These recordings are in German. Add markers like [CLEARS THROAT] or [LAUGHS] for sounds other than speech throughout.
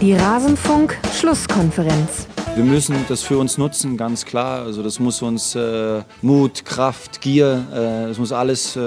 Die Rasenfunk-Schlusskonferenz. Wir müssen das für uns nutzen, ganz klar. Also das muss uns äh, Mut, Kraft, Gier, äh, das muss alles, äh,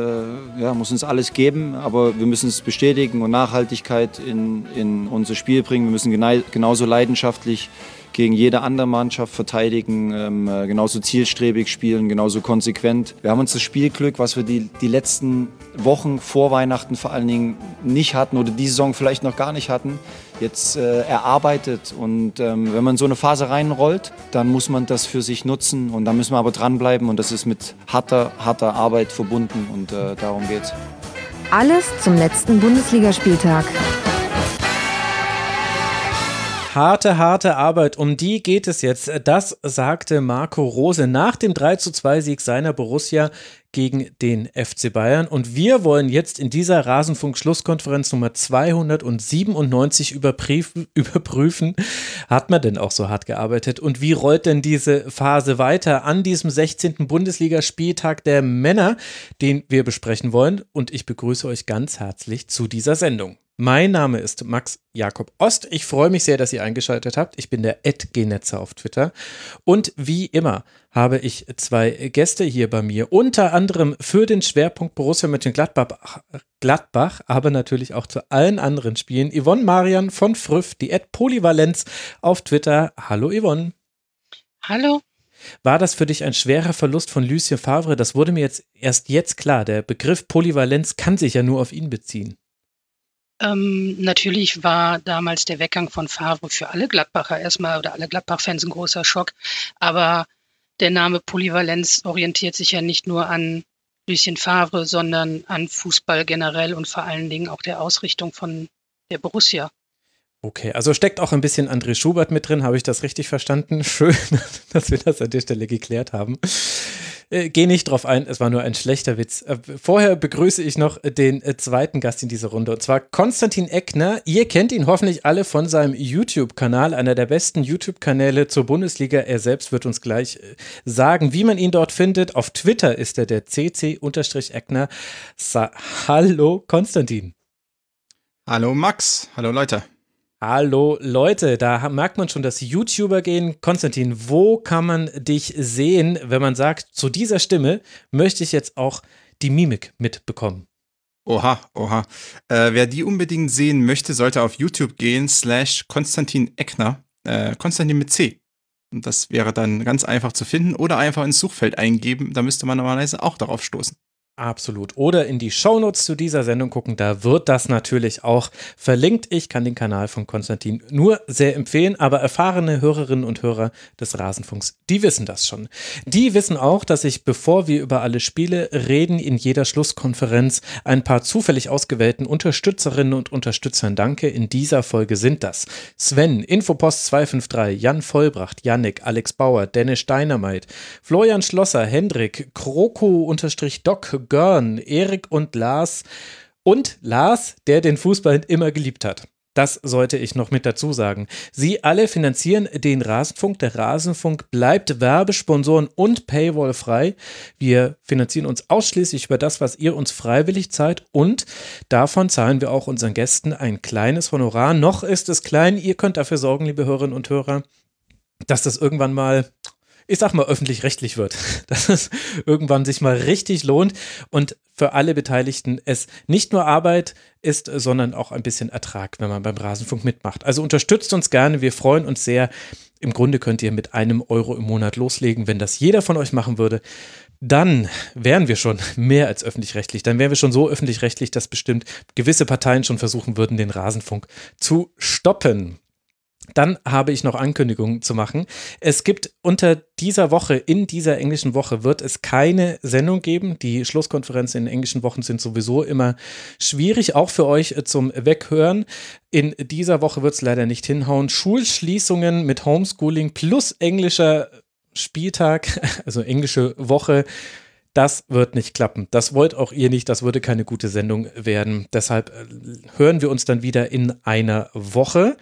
ja, muss uns alles geben. Aber wir müssen es bestätigen und Nachhaltigkeit in, in unser Spiel bringen. Wir müssen genauso leidenschaftlich gegen jede andere Mannschaft verteidigen, ähm, äh, genauso zielstrebig spielen, genauso konsequent. Wir haben uns das Spielglück, was wir die, die letzten Wochen vor Weihnachten vor allen Dingen nicht hatten oder die Saison vielleicht noch gar nicht hatten, jetzt äh, erarbeitet. Und ähm, wenn man so eine Phase reinrollt, dann muss man das für sich nutzen und da müssen wir aber dranbleiben und das ist mit harter, harter Arbeit verbunden und äh, darum geht's. Alles zum letzten Bundesligaspieltag harte, harte Arbeit. Um die geht es jetzt. Das sagte Marco Rose nach dem 3 zu 2 Sieg seiner Borussia gegen den FC Bayern. Und wir wollen jetzt in dieser Rasenfunk-Schlusskonferenz Nummer 297 überprüfen, [LAUGHS] überprüfen, hat man denn auch so hart gearbeitet und wie rollt denn diese Phase weiter an diesem 16. Bundesligaspieltag der Männer, den wir besprechen wollen. Und ich begrüße euch ganz herzlich zu dieser Sendung. Mein Name ist Max Jakob Ost. Ich freue mich sehr, dass ihr eingeschaltet habt. Ich bin der Ed Genetzer auf Twitter. Und wie immer habe ich zwei Gäste hier bei mir. Unter anderem für den Schwerpunkt Borussia Mönchengladbach, Gladbach, aber natürlich auch zu allen anderen Spielen. Yvonne Marian von Früff, die Ed Polyvalenz auf Twitter. Hallo Yvonne. Hallo. War das für dich ein schwerer Verlust von Lucien Favre? Das wurde mir jetzt erst jetzt klar. Der Begriff Polyvalenz kann sich ja nur auf ihn beziehen. Ähm, natürlich war damals der Weggang von Favre für alle Gladbacher erstmal oder alle Gladbach-Fans ein großer Schock. Aber der Name Polyvalenz orientiert sich ja nicht nur an Lucien Favre, sondern an Fußball generell und vor allen Dingen auch der Ausrichtung von der Borussia. Okay, also steckt auch ein bisschen André Schubert mit drin, habe ich das richtig verstanden? [LAUGHS] Schön, dass wir das an der Stelle geklärt haben. Äh, geh nicht drauf ein, es war nur ein schlechter Witz. Äh, vorher begrüße ich noch den äh, zweiten Gast in dieser Runde und zwar Konstantin Eckner. Ihr kennt ihn hoffentlich alle von seinem YouTube-Kanal, einer der besten YouTube-Kanäle zur Bundesliga. Er selbst wird uns gleich sagen, wie man ihn dort findet. Auf Twitter ist er der CC-Eckner. Hallo Konstantin. Hallo Max. Hallo Leute. Hallo Leute, da merkt man schon dass YouTuber gehen. Konstantin, wo kann man dich sehen, wenn man sagt, zu dieser Stimme möchte ich jetzt auch die Mimik mitbekommen? Oha, oha. Äh, wer die unbedingt sehen möchte, sollte auf YouTube gehen, slash Konstantin Eckner, äh, Konstantin mit C. Und das wäre dann ganz einfach zu finden oder einfach ins Suchfeld eingeben, da müsste man normalerweise auch darauf stoßen. Absolut. Oder in die Shownotes zu dieser Sendung gucken, da wird das natürlich auch verlinkt. Ich kann den Kanal von Konstantin nur sehr empfehlen, aber erfahrene Hörerinnen und Hörer des Rasenfunks, die wissen das schon. Die wissen auch, dass ich, bevor wir über alle Spiele reden, in jeder Schlusskonferenz ein paar zufällig ausgewählten Unterstützerinnen und Unterstützern danke. In dieser Folge sind das Sven, Infopost 253, Jan Vollbracht, Yannick, Alex Bauer, Dennis Dynamite, Florian Schlosser, Hendrik, Kroko-Doc, Görn, Erik und Lars und Lars, der den Fußball immer geliebt hat. Das sollte ich noch mit dazu sagen. Sie alle finanzieren den Rasenfunk. Der Rasenfunk bleibt Werbesponsoren und Paywall frei. Wir finanzieren uns ausschließlich über das, was ihr uns freiwillig zahlt und davon zahlen wir auch unseren Gästen ein kleines Honorar. Noch ist es klein. Ihr könnt dafür sorgen, liebe Hörerinnen und Hörer, dass das irgendwann mal ich sag mal, öffentlich-rechtlich wird. [LAUGHS] Dass es irgendwann sich mal richtig lohnt und für alle Beteiligten es nicht nur Arbeit ist, sondern auch ein bisschen Ertrag, wenn man beim Rasenfunk mitmacht. Also unterstützt uns gerne, wir freuen uns sehr. Im Grunde könnt ihr mit einem Euro im Monat loslegen. Wenn das jeder von euch machen würde, dann wären wir schon [LAUGHS] mehr als öffentlich-rechtlich. Dann wären wir schon so öffentlich-rechtlich, dass bestimmt gewisse Parteien schon versuchen würden, den Rasenfunk zu stoppen. Dann habe ich noch Ankündigungen zu machen. Es gibt unter dieser Woche, in dieser englischen Woche, wird es keine Sendung geben. Die Schlusskonferenzen in englischen Wochen sind sowieso immer schwierig, auch für euch zum Weghören. In dieser Woche wird es leider nicht hinhauen. Schulschließungen mit Homeschooling plus englischer Spieltag, [LAUGHS] also englische Woche. Das wird nicht klappen. Das wollt auch ihr nicht. Das würde keine gute Sendung werden. Deshalb äh, hören wir uns dann wieder in einer Woche.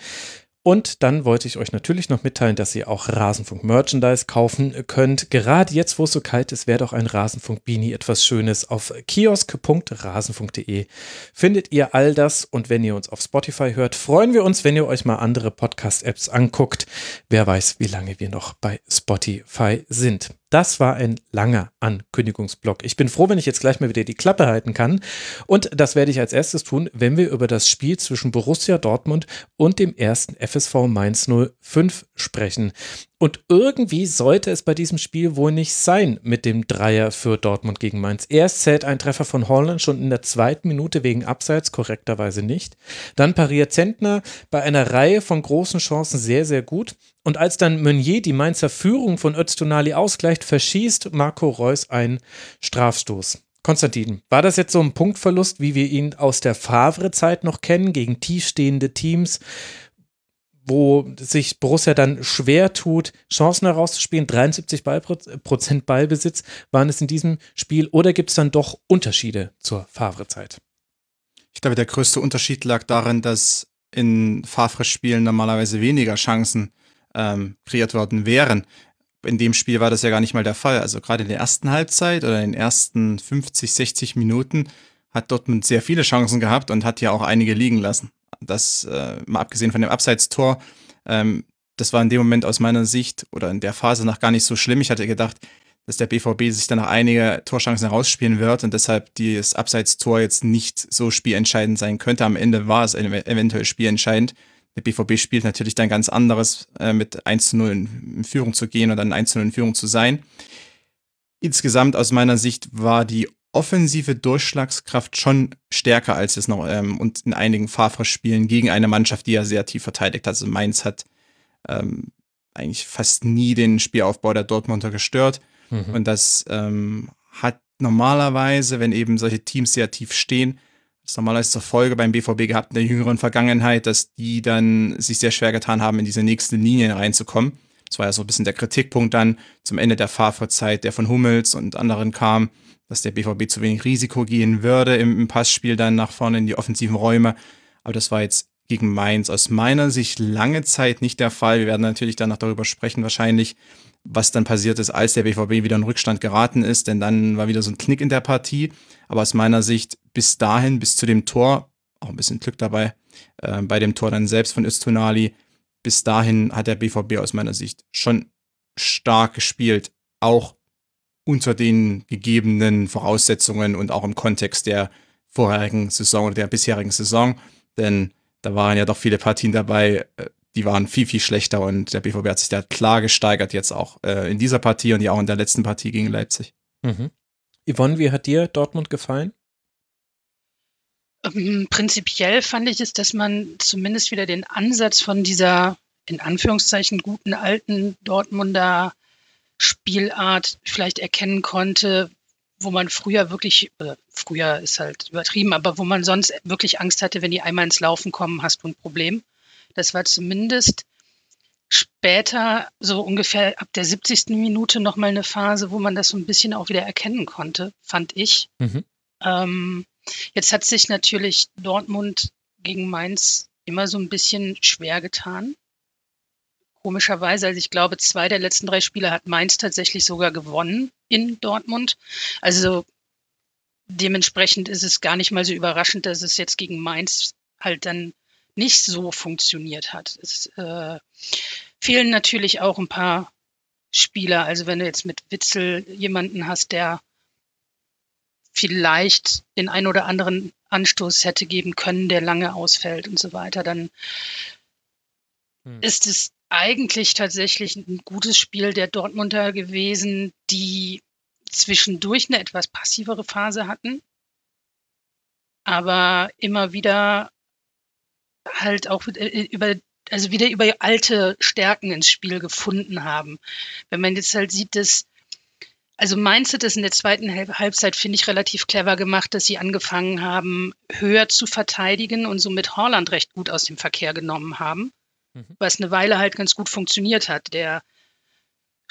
Und dann wollte ich euch natürlich noch mitteilen, dass ihr auch Rasenfunk Merchandise kaufen könnt. Gerade jetzt, wo es so kalt ist, wäre doch ein Rasenfunk Beanie etwas Schönes. Auf kiosk.rasenfunk.de findet ihr all das. Und wenn ihr uns auf Spotify hört, freuen wir uns, wenn ihr euch mal andere Podcast-Apps anguckt. Wer weiß, wie lange wir noch bei Spotify sind. Das war ein langer Ankündigungsblock. Ich bin froh, wenn ich jetzt gleich mal wieder die Klappe halten kann. Und das werde ich als erstes tun, wenn wir über das Spiel zwischen Borussia Dortmund und dem ersten FSV Mainz 05 sprechen. Und irgendwie sollte es bei diesem Spiel wohl nicht sein mit dem Dreier für Dortmund gegen Mainz. Erst zählt ein Treffer von Holland schon in der zweiten Minute wegen Abseits, korrekterweise nicht. Dann pariert Zentner bei einer Reihe von großen Chancen sehr, sehr gut. Und als dann Meunier die Mainzer Führung von Öztunali ausgleicht, verschießt Marco Reus einen Strafstoß. Konstantin, war das jetzt so ein Punktverlust, wie wir ihn aus der Favre-Zeit noch kennen, gegen tiefstehende Teams? wo sich Borussia dann schwer tut, Chancen herauszuspielen. 73 Prozent Ballbesitz waren es in diesem Spiel. Oder gibt es dann doch Unterschiede zur Favre-Zeit? Ich glaube, der größte Unterschied lag darin, dass in Favre-Spielen normalerweise weniger Chancen ähm, kreiert worden wären. In dem Spiel war das ja gar nicht mal der Fall. Also gerade in der ersten Halbzeit oder in den ersten 50, 60 Minuten hat Dortmund sehr viele Chancen gehabt und hat ja auch einige liegen lassen. Das, äh, mal abgesehen von dem Abseitstor, ähm, das war in dem Moment aus meiner Sicht oder in der Phase noch gar nicht so schlimm. Ich hatte gedacht, dass der BVB sich dann noch einige Torschancen herausspielen wird und deshalb das Abseitstor jetzt nicht so spielentscheidend sein könnte. Am Ende war es eventuell spielentscheidend. Der BVB spielt natürlich dann ganz anderes, äh, mit 1 zu 0 in Führung zu gehen und dann 1 zu 0 in Führung zu sein. Insgesamt aus meiner Sicht war die offensive Durchschlagskraft schon stärker als es noch ähm, und in einigen Favre-Spielen gegen eine Mannschaft, die ja sehr tief verteidigt hat. Also Mainz hat ähm, eigentlich fast nie den Spielaufbau der Dortmunder gestört. Mhm. Und das ähm, hat normalerweise, wenn eben solche Teams sehr tief stehen, das normalerweise zur Folge beim BVB gehabt in der jüngeren Vergangenheit, dass die dann sich sehr schwer getan haben, in diese nächsten Linien reinzukommen. Das war ja so ein bisschen der Kritikpunkt dann zum Ende der Favre-Zeit, der von Hummels und anderen kam dass der BVB zu wenig Risiko gehen würde im, im Passspiel dann nach vorne in die offensiven Räume. Aber das war jetzt gegen Mainz aus meiner Sicht lange Zeit nicht der Fall. Wir werden natürlich danach darüber sprechen, wahrscheinlich, was dann passiert ist, als der BVB wieder in Rückstand geraten ist, denn dann war wieder so ein Knick in der Partie. Aber aus meiner Sicht bis dahin, bis zu dem Tor, auch ein bisschen Glück dabei, äh, bei dem Tor dann selbst von Östunali, bis dahin hat der BVB aus meiner Sicht schon stark gespielt, auch unter den gegebenen Voraussetzungen und auch im Kontext der vorherigen Saison oder der bisherigen Saison. Denn da waren ja doch viele Partien dabei, äh, die waren viel, viel schlechter und der BVB hat sich da klar gesteigert, jetzt auch äh, in dieser Partie und ja auch in der letzten Partie gegen Leipzig. Mhm. Yvonne, wie hat dir Dortmund gefallen? Ähm, prinzipiell fand ich es, dass man zumindest wieder den Ansatz von dieser in Anführungszeichen guten alten Dortmunder Spielart vielleicht erkennen konnte, wo man früher wirklich, oder früher ist halt übertrieben, aber wo man sonst wirklich Angst hatte, wenn die einmal ins Laufen kommen, hast du ein Problem. Das war zumindest später, so ungefähr ab der 70. Minute nochmal eine Phase, wo man das so ein bisschen auch wieder erkennen konnte, fand ich. Mhm. Ähm, jetzt hat sich natürlich Dortmund gegen Mainz immer so ein bisschen schwer getan komischerweise. Also ich glaube, zwei der letzten drei Spiele hat Mainz tatsächlich sogar gewonnen in Dortmund. Also dementsprechend ist es gar nicht mal so überraschend, dass es jetzt gegen Mainz halt dann nicht so funktioniert hat. Es äh, fehlen natürlich auch ein paar Spieler. Also wenn du jetzt mit Witzel jemanden hast, der vielleicht den ein oder anderen Anstoß hätte geben können, der lange ausfällt und so weiter, dann hm. ist es eigentlich tatsächlich ein gutes Spiel der Dortmunder gewesen, die zwischendurch eine etwas passivere Phase hatten, aber immer wieder halt auch äh, über also wieder über alte Stärken ins Spiel gefunden haben. Wenn man jetzt halt sieht, dass also Mainz hat es in der zweiten Halbzeit, finde ich, relativ clever gemacht, dass sie angefangen haben, höher zu verteidigen und somit Holland recht gut aus dem Verkehr genommen haben mhm. was eine Weile halt ganz gut funktioniert hat. Der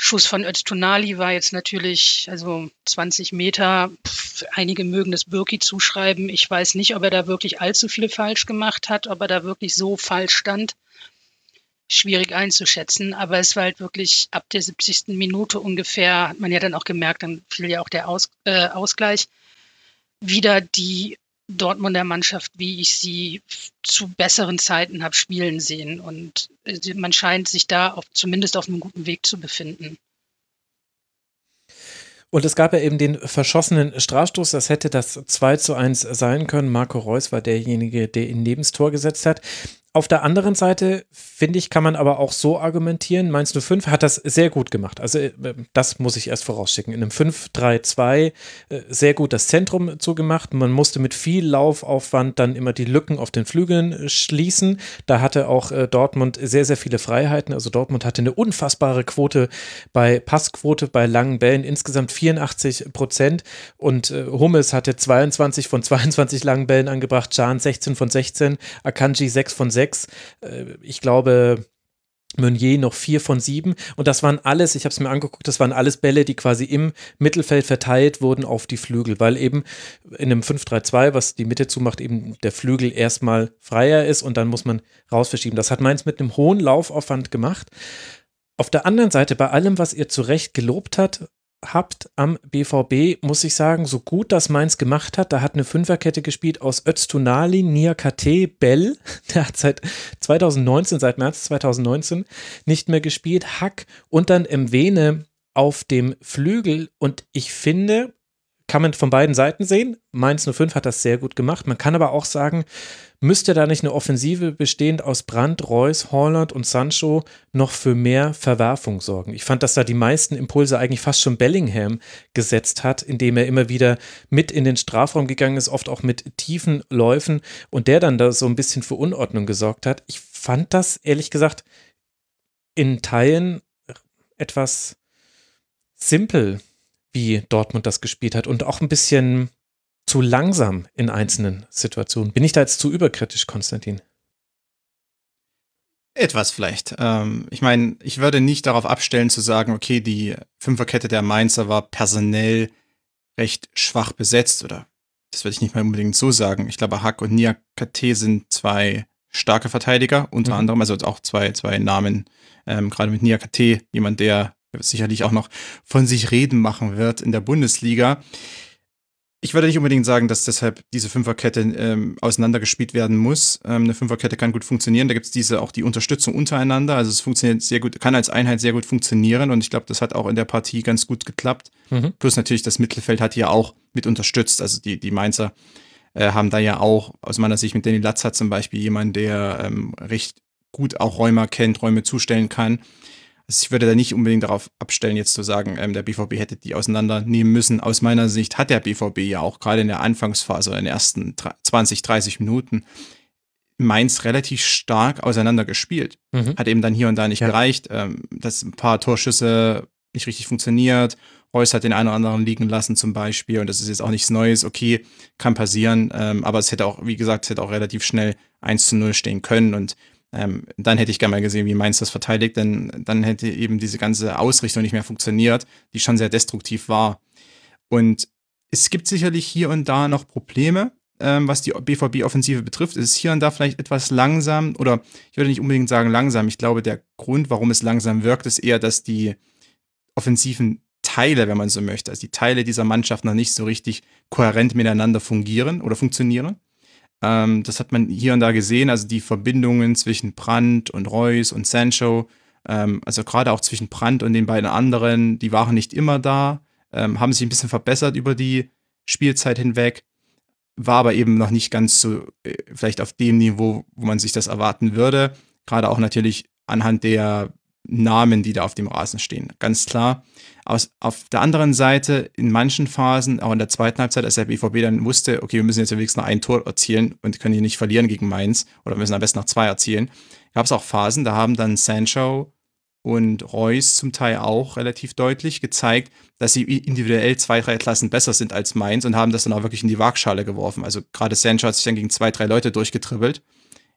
Schuss von Öztunali war jetzt natürlich, also 20 Meter. Pff, einige mögen das Birki zuschreiben. Ich weiß nicht, ob er da wirklich allzu viel falsch gemacht hat, ob er da wirklich so falsch stand. schwierig einzuschätzen, aber es war halt wirklich ab der 70. Minute ungefähr, hat man ja dann auch gemerkt, dann fiel ja auch der Aus, äh, Ausgleich, wieder die Dortmunder Mannschaft, wie ich sie zu besseren Zeiten habe spielen sehen. Und äh, man scheint sich da auf, zumindest auf einem guten Weg zu befinden. Und es gab ja eben den verschossenen Strafstoß, das hätte das 2 zu 1 sein können. Marco Reus war derjenige, der ihn neben das Tor gesetzt hat. Auf der anderen Seite, finde ich, kann man aber auch so argumentieren. Mainz 05 hat das sehr gut gemacht. Also, äh, das muss ich erst vorausschicken. In einem 5-3-2 äh, sehr gut das Zentrum zugemacht. Man musste mit viel Laufaufwand dann immer die Lücken auf den Flügeln äh, schließen. Da hatte auch Dortmund sehr, sehr viele Freiheiten. Also, Dortmund hatte eine unfassbare Quote bei Passquote, bei langen Bällen, insgesamt 84 Prozent. Und Hummels hatte 22 von 22 langen Bällen angebracht, Can 16 von 16, Akanji 6 von 6 sechs. Äh, ich glaube, Meunier noch vier von sieben. Und das waren alles, ich habe es mir angeguckt, das waren alles Bälle, die quasi im Mittelfeld verteilt wurden auf die Flügel, weil eben in einem 5-3-2, was die Mitte zumacht, eben der Flügel erstmal freier ist und dann muss man raus verschieben. Das hat Mainz mit einem hohen Laufaufwand gemacht. Auf der anderen Seite, bei allem, was ihr zu Recht gelobt hat, habt am BVB, muss ich sagen, so gut das Mainz gemacht hat. Da hat eine Fünferkette gespielt aus Öztunali, Niakate, Bell. [LAUGHS] Der hat seit 2019, seit März 2019 nicht mehr gespielt. Hack und dann Mwene auf dem Flügel. Und ich finde, kann man von beiden Seiten sehen. Mainz 05 hat das sehr gut gemacht. Man kann aber auch sagen, müsste da nicht eine Offensive bestehend aus Brandt, Reus, Holland und Sancho noch für mehr Verwerfung sorgen? Ich fand, dass da die meisten Impulse eigentlich fast schon Bellingham gesetzt hat, indem er immer wieder mit in den Strafraum gegangen ist, oft auch mit tiefen Läufen und der dann da so ein bisschen für Unordnung gesorgt hat. Ich fand das ehrlich gesagt in Teilen etwas simpel wie Dortmund das gespielt hat und auch ein bisschen zu langsam in einzelnen Situationen. Bin ich da jetzt zu überkritisch, Konstantin? Etwas vielleicht. Ähm, ich meine, ich würde nicht darauf abstellen zu sagen, okay, die Fünferkette der Mainzer war personell recht schwach besetzt oder das würde ich nicht mal unbedingt so sagen. Ich glaube, Hack und Niakate sind zwei starke Verteidiger, unter mhm. anderem, also auch zwei, zwei Namen, ähm, gerade mit Niakate, jemand, der sicherlich auch noch von sich reden machen wird in der Bundesliga. Ich würde nicht unbedingt sagen, dass deshalb diese Fünferkette ähm, auseinandergespielt werden muss. Ähm, eine Fünferkette kann gut funktionieren. Da gibt es diese auch die Unterstützung untereinander. Also es funktioniert sehr gut, kann als Einheit sehr gut funktionieren und ich glaube, das hat auch in der Partie ganz gut geklappt. Mhm. Plus natürlich das Mittelfeld hat hier auch mit unterstützt. Also die, die Mainzer äh, haben da ja auch aus meiner Sicht mit Danny Latz hat zum Beispiel jemand, der ähm, recht gut auch Räume kennt, Räume zustellen kann. Also ich würde da nicht unbedingt darauf abstellen, jetzt zu sagen, ähm, der BVB hätte die auseinandernehmen müssen. Aus meiner Sicht hat der BVB ja auch gerade in der Anfangsphase, in den ersten 20, 30 Minuten, Mainz relativ stark auseinandergespielt. Mhm. Hat eben dann hier und da nicht ja. gereicht, ähm, dass ein paar Torschüsse nicht richtig funktioniert. Reus hat den einen oder anderen liegen lassen zum Beispiel und das ist jetzt auch nichts Neues. Okay, kann passieren, ähm, aber es hätte auch, wie gesagt, es hätte auch relativ schnell 1 zu 0 stehen können und ähm, dann hätte ich gerne mal gesehen, wie Mainz das verteidigt, denn dann hätte eben diese ganze Ausrichtung nicht mehr funktioniert, die schon sehr destruktiv war. Und es gibt sicherlich hier und da noch Probleme, ähm, was die BVB-Offensive betrifft. Es ist hier und da vielleicht etwas langsam oder ich würde nicht unbedingt sagen langsam. Ich glaube, der Grund, warum es langsam wirkt, ist eher, dass die offensiven Teile, wenn man so möchte, also die Teile dieser Mannschaft noch nicht so richtig kohärent miteinander fungieren oder funktionieren. Ähm, das hat man hier und da gesehen, also die Verbindungen zwischen Brandt und Reus und Sancho, ähm, also gerade auch zwischen Brandt und den beiden anderen, die waren nicht immer da, ähm, haben sich ein bisschen verbessert über die Spielzeit hinweg, war aber eben noch nicht ganz so, äh, vielleicht auf dem Niveau, wo man sich das erwarten würde. Gerade auch natürlich anhand der Namen, die da auf dem Rasen stehen. Ganz klar. Aus, auf der anderen Seite, in manchen Phasen, auch in der zweiten Halbzeit, als der BVB dann wusste, okay, wir müssen jetzt wenigstens noch ein Tor erzielen und können hier nicht verlieren gegen Mainz oder müssen am besten noch zwei erzielen, gab es auch Phasen, da haben dann Sancho und Reus zum Teil auch relativ deutlich gezeigt, dass sie individuell zwei, drei Klassen besser sind als Mainz und haben das dann auch wirklich in die Waagschale geworfen. Also gerade Sancho hat sich dann gegen zwei, drei Leute durchgetribbelt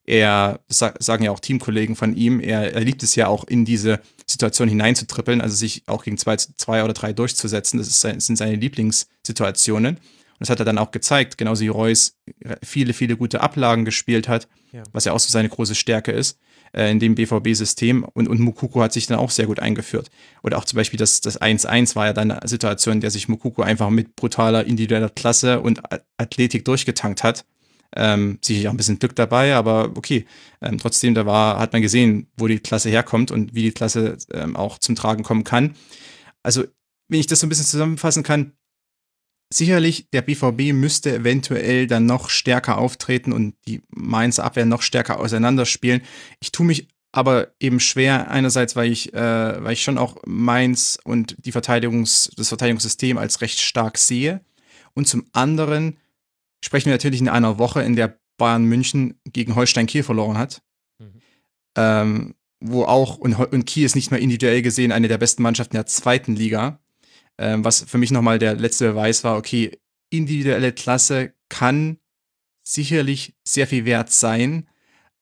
er, das sagen ja auch Teamkollegen von ihm, er, er liebt es ja auch in diese Situation hineinzutrippeln, also sich auch gegen zwei, zwei oder drei durchzusetzen. Das, ist, das sind seine Lieblingssituationen. Und das hat er dann auch gezeigt, genauso wie Reus viele, viele gute Ablagen gespielt hat, ja. was ja auch so seine große Stärke ist. äh, in dem BVB-System und, und Mukuku hat sich dann auch sehr gut eingeführt. Oder auch zum Beispiel das, das 1-1 war ja dann eine Situation, in der sich Mukuku einfach mit brutaler individueller Klasse und Athletik durchgetankt hat. Ähm, sicherlich auch ein bisschen Glück dabei, aber okay. Ähm, trotzdem, da war, hat man gesehen, wo die Klasse herkommt und wie die Klasse ähm, auch zum Tragen kommen kann. Also, wenn ich das so ein bisschen zusammenfassen kann, sicherlich, der BVB müsste eventuell dann noch stärker auftreten und die Mainzer Abwehr noch stärker auseinanderspielen. Ich tue mich aber eben schwer, einerseits, weil ich, äh, weil ich schon auch Mainz und die Verteidigungs-, das Verteidigungssystem als recht stark sehe. Und zum anderen sprechen wir natürlich in einer Woche, in der Bayern München gegen Holstein Kiel verloren hat. Mhm. Ähm, wo auch, und, und Kiel ist nicht mehr individuell gesehen eine der besten Mannschaften der zweiten Liga. Ähm, was für mich nochmal der letzte Beweis war, okay, individuelle Klasse kann sicherlich sehr viel wert sein,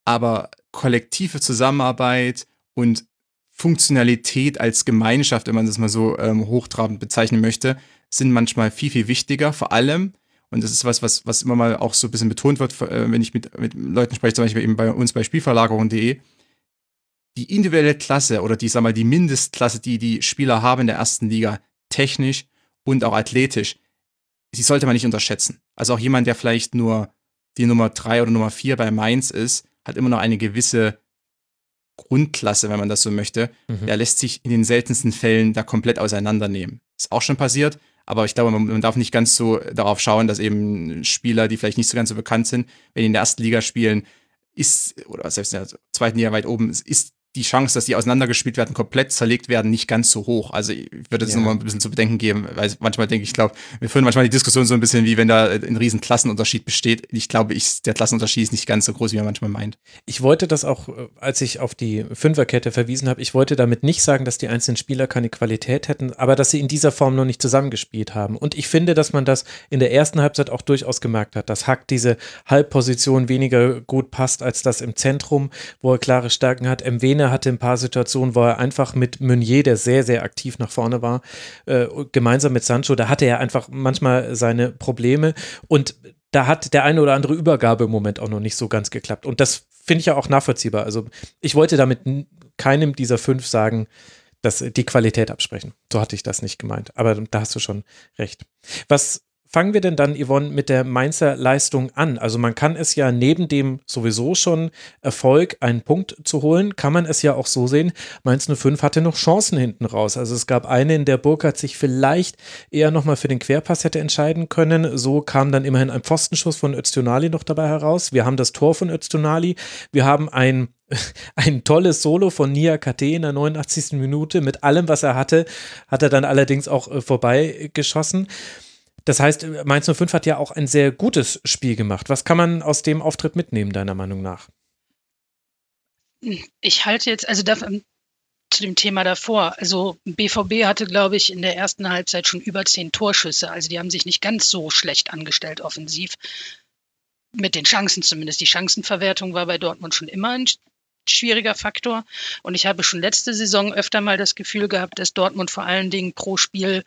aber kollektive Zusammenarbeit und Funktionalität als Gemeinschaft, wenn man das mal so ähm, hochtrabend bezeichnen möchte, sind manchmal viel, viel wichtiger. Vor allem, und das ist was, was, was immer mal auch so ein bisschen betont wird, äh, wenn ich mit, mit Leuten spreche, zum Beispiel eben bei uns bei Spielverlagerung.de, die individuelle Klasse oder die, sag mal, die Mindestklasse, die die Spieler haben in der ersten Liga, technisch und auch athletisch, die sollte man nicht unterschätzen. Also auch jemand, der vielleicht nur die Nummer drei oder Nummer vier bei Mainz ist, hat immer noch eine gewisse Grundklasse, wenn man das so möchte. Mhm. Der lässt sich in den seltensten Fällen da komplett auseinandernehmen. Ist auch schon passiert, aber ich glaube, man, man, darf nicht ganz so darauf schauen, dass eben Spieler, die vielleicht nicht so ganz so bekannt sind, wenn die in der ersten Liga spielen, ist, oder selbst in der zweiten Liga weit oben, ist die Chance, dass die auseinandergespielt werden, komplett zerlegt werden, nicht ganz so hoch. Also ich würde das ja. nochmal ein bisschen zu bedenken geben, weil manchmal denke ich, glaube, wir führen manchmal die Diskussion so ein bisschen wie wenn da ein riesen Klassenunterschied besteht. Ich glaube, ich, der Klassenunterschied ist nicht ganz so groß, wie man manchmal meint. Ich wollte das auch, äh, als ich auf die Fünferkette verwiesen habe, ich wollte damit nicht sagen, dass die einzelnen Spieler keine Qualität hätten, aber dass sie in dieser Form noch nicht zusammengespielt haben. Und ich finde, dass man das in der ersten Halbzeit auch durchaus gemerkt hat, dass Hack diese Halbposition weniger gut passt als das im Zentrum, wo er klare Stärken hat. Mwene hatte ein paar Situationen Situation, wo er einfach mit Meunier, der sehr, sehr aktiv nach vorne war, äh, gemeinsam mit Sancho, da hatte er einfach manchmal seine Probleme und da hat der eine oder andere Übergabemoment auch noch nicht so ganz geklappt. Und das finde ich ja auch nachvollziehbar. Also ich wollte damit keinem dieser fünf sagen, dass die Qualität absprechen. So hatte ich das nicht gemeint. Aber da hast du schon recht. Was fangen wir denn dann, Yvonne, mit der Mainzer Leistung an? Also man kann es ja neben dem sowieso schon Erfolg, einen Punkt zu holen, kann man es ja auch so sehen, Mainz 05 hatte noch Chancen hinten raus. Also es gab eine, in der Burkhardt sich vielleicht eher nochmal für den Querpass hätte entscheiden können. So kam dann immerhin ein Pfostenschuss von Öztunali noch dabei heraus. Wir haben das Tor von Öztunali. Wir haben ein [LAUGHS] ein tolles Solo von Nia KT in der 89. Minute. Mit allem, was er hatte, hat er dann allerdings auch äh, vorbeigeschossen. Das heißt, Mainz 05 hat ja auch ein sehr gutes Spiel gemacht. Was kann man aus dem Auftritt mitnehmen, deiner Meinung nach? Ich halte jetzt, also da, zu dem Thema davor. Also BVB hatte, glaube ich, in der ersten Halbzeit schon über zehn Torschüsse. Also die haben sich nicht ganz so schlecht angestellt offensiv. Mit den Chancen zumindest. Die Chancenverwertung war bei Dortmund schon immer ein schwieriger Faktor. Und ich habe schon letzte Saison öfter mal das Gefühl gehabt, dass Dortmund vor allen Dingen pro Spiel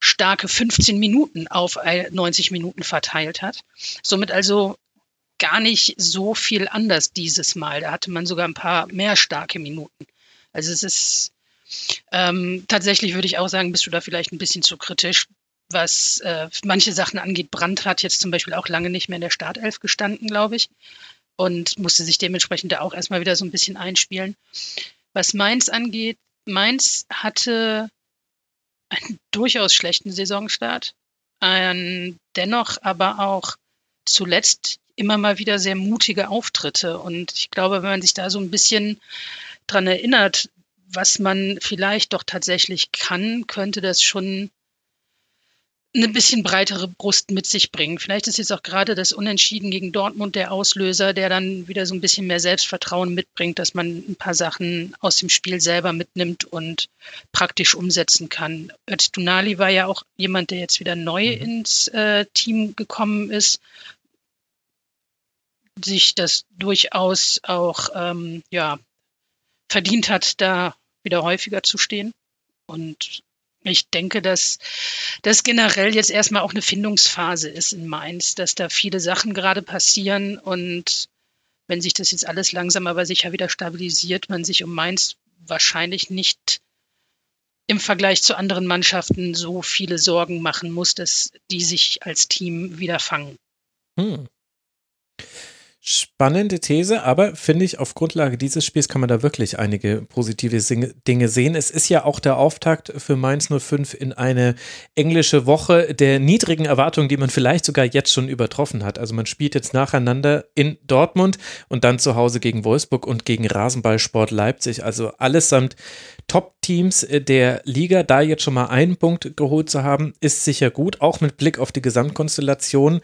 starke 15 Minuten auf 90 Minuten verteilt hat. Somit also gar nicht so viel anders dieses Mal. Da hatte man sogar ein paar mehr starke Minuten. Also es ist ähm, tatsächlich würde ich auch sagen, bist du da vielleicht ein bisschen zu kritisch, was äh, manche Sachen angeht. Brandt hat jetzt zum Beispiel auch lange nicht mehr in der Startelf gestanden, glaube ich, und musste sich dementsprechend da auch erstmal wieder so ein bisschen einspielen. Was Mainz angeht, Mainz hatte einen [LAUGHS] durchaus schlechten Saisonstart, ein, dennoch aber auch zuletzt immer mal wieder sehr mutige Auftritte. Und ich glaube, wenn man sich da so ein bisschen dran erinnert, was man vielleicht doch tatsächlich kann, könnte das schon eine bisschen breitere Brust mit sich bringen. Vielleicht ist jetzt auch gerade das Unentschieden gegen Dortmund der Auslöser, der dann wieder so ein bisschen mehr Selbstvertrauen mitbringt, dass man ein paar Sachen aus dem Spiel selber mitnimmt und praktisch umsetzen kann. Öztunali war ja auch jemand, der jetzt wieder neu mhm. ins äh, Team gekommen ist, sich das durchaus auch ähm, ja, verdient hat, da wieder häufiger zu stehen. Und ich denke, dass das generell jetzt erstmal auch eine Findungsphase ist in Mainz, dass da viele Sachen gerade passieren und wenn sich das jetzt alles langsam aber sicher wieder stabilisiert, man sich um Mainz wahrscheinlich nicht im Vergleich zu anderen Mannschaften so viele Sorgen machen muss, dass die sich als Team wieder fangen. Hm. Spannende These, aber finde ich, auf Grundlage dieses Spiels kann man da wirklich einige positive Dinge sehen. Es ist ja auch der Auftakt für Mainz 05 in eine englische Woche der niedrigen Erwartungen, die man vielleicht sogar jetzt schon übertroffen hat. Also man spielt jetzt nacheinander in Dortmund und dann zu Hause gegen Wolfsburg und gegen Rasenballsport Leipzig. Also allesamt Top-Teams der Liga. Da jetzt schon mal einen Punkt geholt zu haben, ist sicher gut, auch mit Blick auf die Gesamtkonstellation.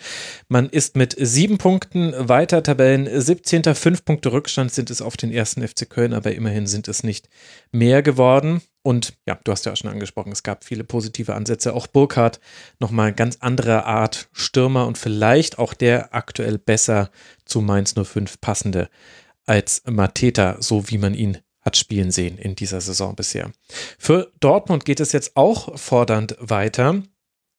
Man ist mit sieben Punkten weiter Tabellen 17. Fünf Punkte Rückstand sind es auf den ersten FC Köln, aber immerhin sind es nicht mehr geworden. Und ja, du hast ja auch schon angesprochen, es gab viele positive Ansätze. Auch Burkhardt nochmal ganz andere Art Stürmer und vielleicht auch der aktuell besser zu Mainz 05 passende als Mateta, so wie man ihn hat spielen sehen in dieser Saison bisher. Für Dortmund geht es jetzt auch fordernd weiter.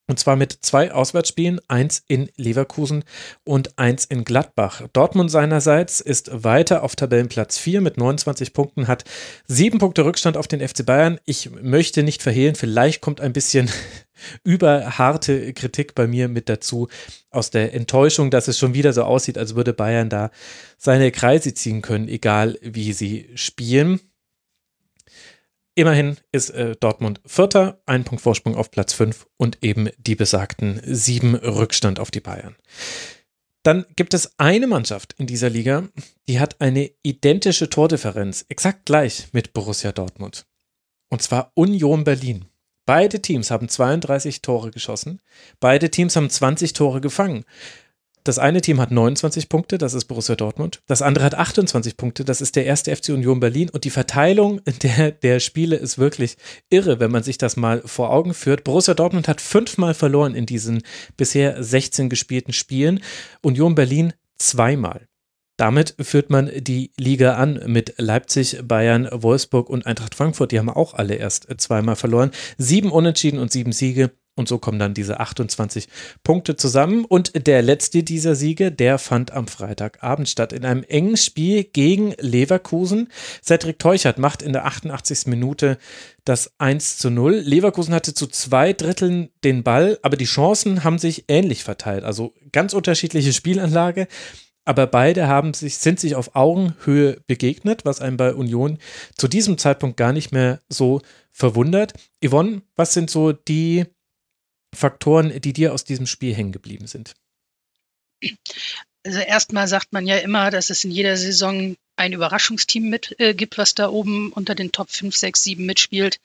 Und zwar mit zwei Auswärtsspielen, eins in Leverkusen und eins in Gladbach. Dortmund seinerseits ist weiter auf Tabellenplatz 4 mit 29 Punkten, hat sieben Punkte Rückstand auf den FC Bayern. Ich möchte nicht verhehlen, vielleicht kommt ein bisschen [LAUGHS] überharte Kritik bei mir mit dazu, aus der Enttäuschung, dass es schon wieder so aussieht, als würde Bayern da seine Kreise ziehen können, egal wie sie spielen. Immerhin ist äh, Dortmund Vierter, ein Punkt Vorsprung auf Platz 5 und eben die besagten sieben Rückstand auf die Bayern. Dann gibt es eine Mannschaft in dieser Liga, die hat eine identische Tordifferenz, exakt gleich mit Borussia Dortmund. Und zwar Union Berlin. Beide Teams haben 32 Tore geschossen, beide Teams haben 20 Tore gefangen. Das eine Team hat 29 Punkte, das ist Borussia Dortmund. Das andere hat 28 Punkte, das ist der erste FC Union Berlin. Und die Verteilung der, der Spiele ist wirklich irre, wenn man sich das mal vor Augen führt. Borussia Dortmund hat fünfmal verloren in diesen bisher 16 gespielten Spielen. Union Berlin zweimal. Damit führt man die Liga an mit Leipzig, Bayern, Wolfsburg und Eintracht Frankfurt. Die haben auch alle erst zweimal verloren. Sieben Unentschieden und sieben Siege. Und so kommen dann diese 28 Punkte zusammen. Und der letzte dieser Siege, der fand am Freitagabend statt in einem engen Spiel gegen Leverkusen. Cedric Teuchert macht in der 88. Minute das 1 zu 0. Leverkusen hatte zu zwei Dritteln den Ball, aber die Chancen haben sich ähnlich verteilt. Also ganz unterschiedliche Spielanlage. Aber beide haben sich, sind sich auf Augenhöhe begegnet, was einem bei Union zu diesem Zeitpunkt gar nicht mehr so verwundert. Yvonne, was sind so die Faktoren, die dir aus diesem Spiel hängen geblieben sind? Also erstmal sagt man ja immer, dass es in jeder Saison ein Überraschungsteam mit äh, gibt, was da oben unter den Top 5, 6, 7 mitspielt.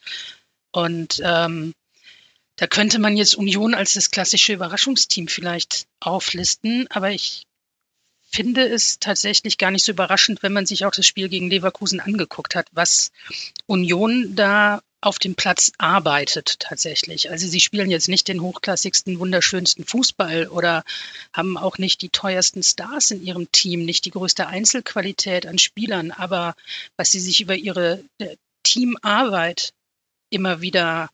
Und ähm, da könnte man jetzt Union als das klassische Überraschungsteam vielleicht auflisten, aber ich finde es tatsächlich gar nicht so überraschend, wenn man sich auch das Spiel gegen Leverkusen angeguckt hat, was Union da auf dem Platz arbeitet tatsächlich. Also sie spielen jetzt nicht den hochklassigsten, wunderschönsten Fußball oder haben auch nicht die teuersten Stars in ihrem Team, nicht die größte Einzelqualität an Spielern, aber was sie sich über ihre äh, Teamarbeit immer wieder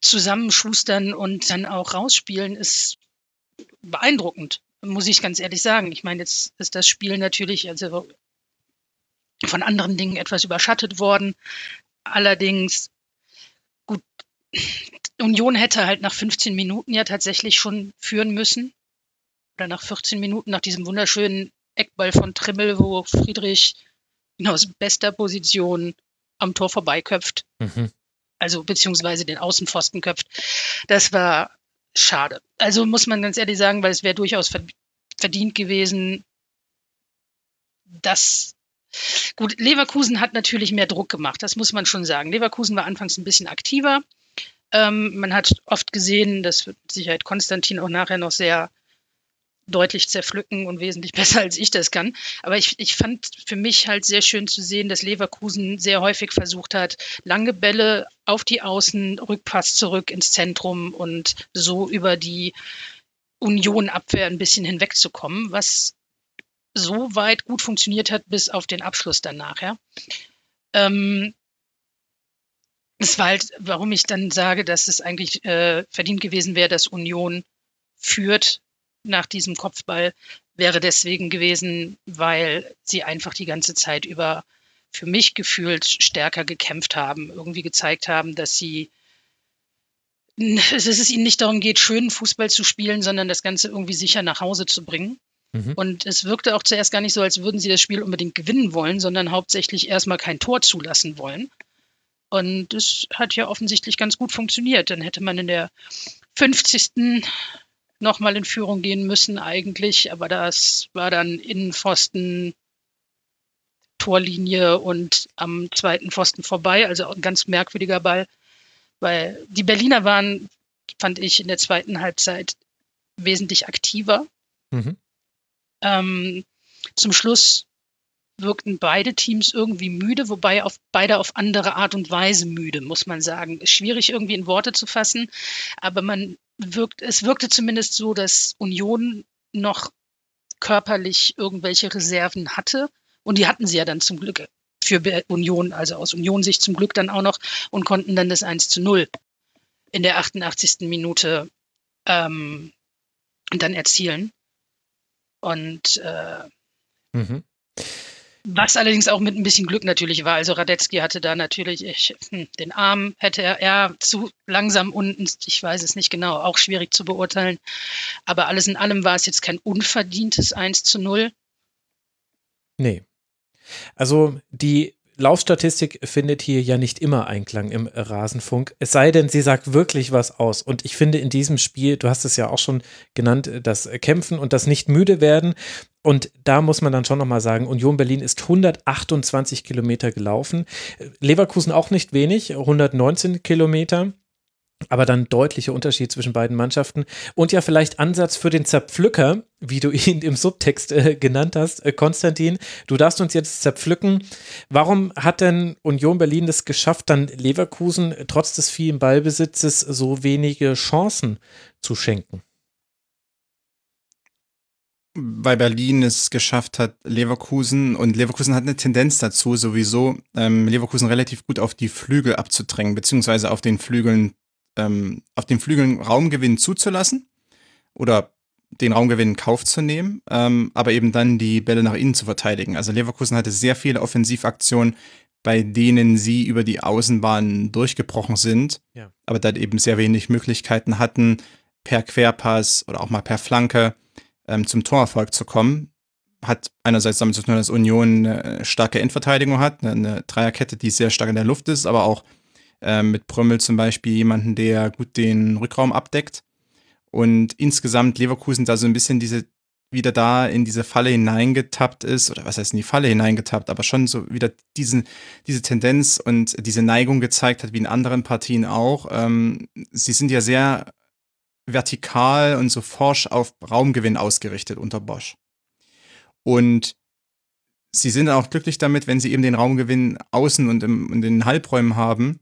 zusammenschustern und dann auch rausspielen, ist beeindruckend, muss ich ganz ehrlich sagen. Ich meine, jetzt ist das Spiel natürlich also von anderen Dingen etwas überschattet worden. Allerdings, gut, Union hätte halt nach 15 Minuten ja tatsächlich schon führen müssen. Oder nach 14 Minuten, nach diesem wunderschönen Eckball von Trimmel, wo Friedrich aus bester Position am Tor vorbeiköpft. Mhm. Also beziehungsweise den Außenpfosten köpft. Das war schade. Also muss man ganz ehrlich sagen, weil es wäre durchaus verdient gewesen, dass Gut, Leverkusen hat natürlich mehr Druck gemacht, das muss man schon sagen. Leverkusen war anfangs ein bisschen aktiver. Ähm, man hat oft gesehen, das wird Sicherheit Konstantin auch nachher noch sehr deutlich zerpflücken und wesentlich [LAUGHS] besser als ich das kann. Aber ich, ich fand für mich halt sehr schön zu sehen, dass Leverkusen sehr häufig versucht hat, lange Bälle auf die Außen, Rückpass zurück ins Zentrum und so über die Union-Abwehr ein bisschen hinwegzukommen, was so weit gut funktioniert hat, bis auf den Abschluss danach. Ja. Ähm, das war halt, warum ich dann sage, dass es eigentlich äh, verdient gewesen wäre, dass Union führt nach diesem Kopfball. wäre deswegen gewesen, weil sie einfach die ganze Zeit über für mich gefühlt stärker gekämpft haben, irgendwie gezeigt haben, dass sie dass es ihnen nicht darum geht, schönen Fußball zu spielen, sondern das Ganze irgendwie sicher nach Hause zu bringen. Mhm. Und es wirkte auch zuerst gar nicht so, als würden sie das Spiel unbedingt gewinnen wollen, sondern hauptsächlich erstmal kein Tor zulassen wollen. Und das hat ja offensichtlich ganz gut funktioniert. Dann hätte man in der 50. nochmal in Führung gehen müssen eigentlich, aber das war dann Innenpfosten, Torlinie und am zweiten Pfosten vorbei, also ein ganz merkwürdiger Ball, weil die Berliner waren, fand ich, in der zweiten Halbzeit wesentlich aktiver. Mhm. Ähm, zum Schluss wirkten beide Teams irgendwie müde, wobei auf beide auf andere Art und Weise müde, muss man sagen. Ist schwierig irgendwie in Worte zu fassen, aber man wirkt, es wirkte zumindest so, dass Union noch körperlich irgendwelche Reserven hatte. Und die hatten sie ja dann zum Glück für Union, also aus Union-Sicht zum Glück dann auch noch und konnten dann das 1 zu 0 in der 88. Minute ähm, dann erzielen. Und äh, mhm. Was allerdings auch mit ein bisschen Glück natürlich war. Also Radetzky hatte da natürlich ich, hm, den Arm, hätte er, er zu langsam unten, ich weiß es nicht genau, auch schwierig zu beurteilen. Aber alles in allem war es jetzt kein unverdientes 1 zu 0. Nee. Also die Laufstatistik findet hier ja nicht immer Einklang im Rasenfunk. Es sei denn, sie sagt wirklich was aus. Und ich finde in diesem Spiel, du hast es ja auch schon genannt, das Kämpfen und das nicht müde werden. Und da muss man dann schon nochmal sagen, Union Berlin ist 128 Kilometer gelaufen. Leverkusen auch nicht wenig, 119 Kilometer aber dann deutlicher Unterschied zwischen beiden Mannschaften und ja vielleicht Ansatz für den Zerpflücker, wie du [LAUGHS] ihn im Subtext äh, genannt hast, äh, Konstantin. Du darfst uns jetzt zerpflücken. Warum hat denn Union Berlin es geschafft, dann Leverkusen trotz des vielen Ballbesitzes so wenige Chancen zu schenken? Weil Berlin es geschafft hat, Leverkusen und Leverkusen hat eine Tendenz dazu, sowieso ähm, Leverkusen relativ gut auf die Flügel abzudrängen, beziehungsweise auf den Flügeln ähm, auf den Flügeln Raumgewinn zuzulassen oder den Raumgewinn in Kauf zu nehmen, ähm, aber eben dann die Bälle nach innen zu verteidigen. Also Leverkusen hatte sehr viele Offensivaktionen, bei denen sie über die Außenbahn durchgebrochen sind, ja. aber dann eben sehr wenig Möglichkeiten hatten, per Querpass oder auch mal per Flanke ähm, zum Torerfolg zu kommen. Hat einerseits damit zu tun, dass Union eine starke Endverteidigung hat, eine Dreierkette, die sehr stark in der Luft ist, aber auch ähm, mit Prömmel zum Beispiel jemanden, der gut den Rückraum abdeckt. Und insgesamt Leverkusen da so ein bisschen diese wieder da in diese Falle hineingetappt ist, oder was heißt in die Falle hineingetappt, aber schon so wieder diesen, diese Tendenz und diese Neigung gezeigt hat, wie in anderen Partien auch. Ähm, sie sind ja sehr vertikal und so forsch auf Raumgewinn ausgerichtet unter Bosch. Und sie sind auch glücklich damit, wenn sie eben den Raumgewinn außen und in den Halbräumen haben,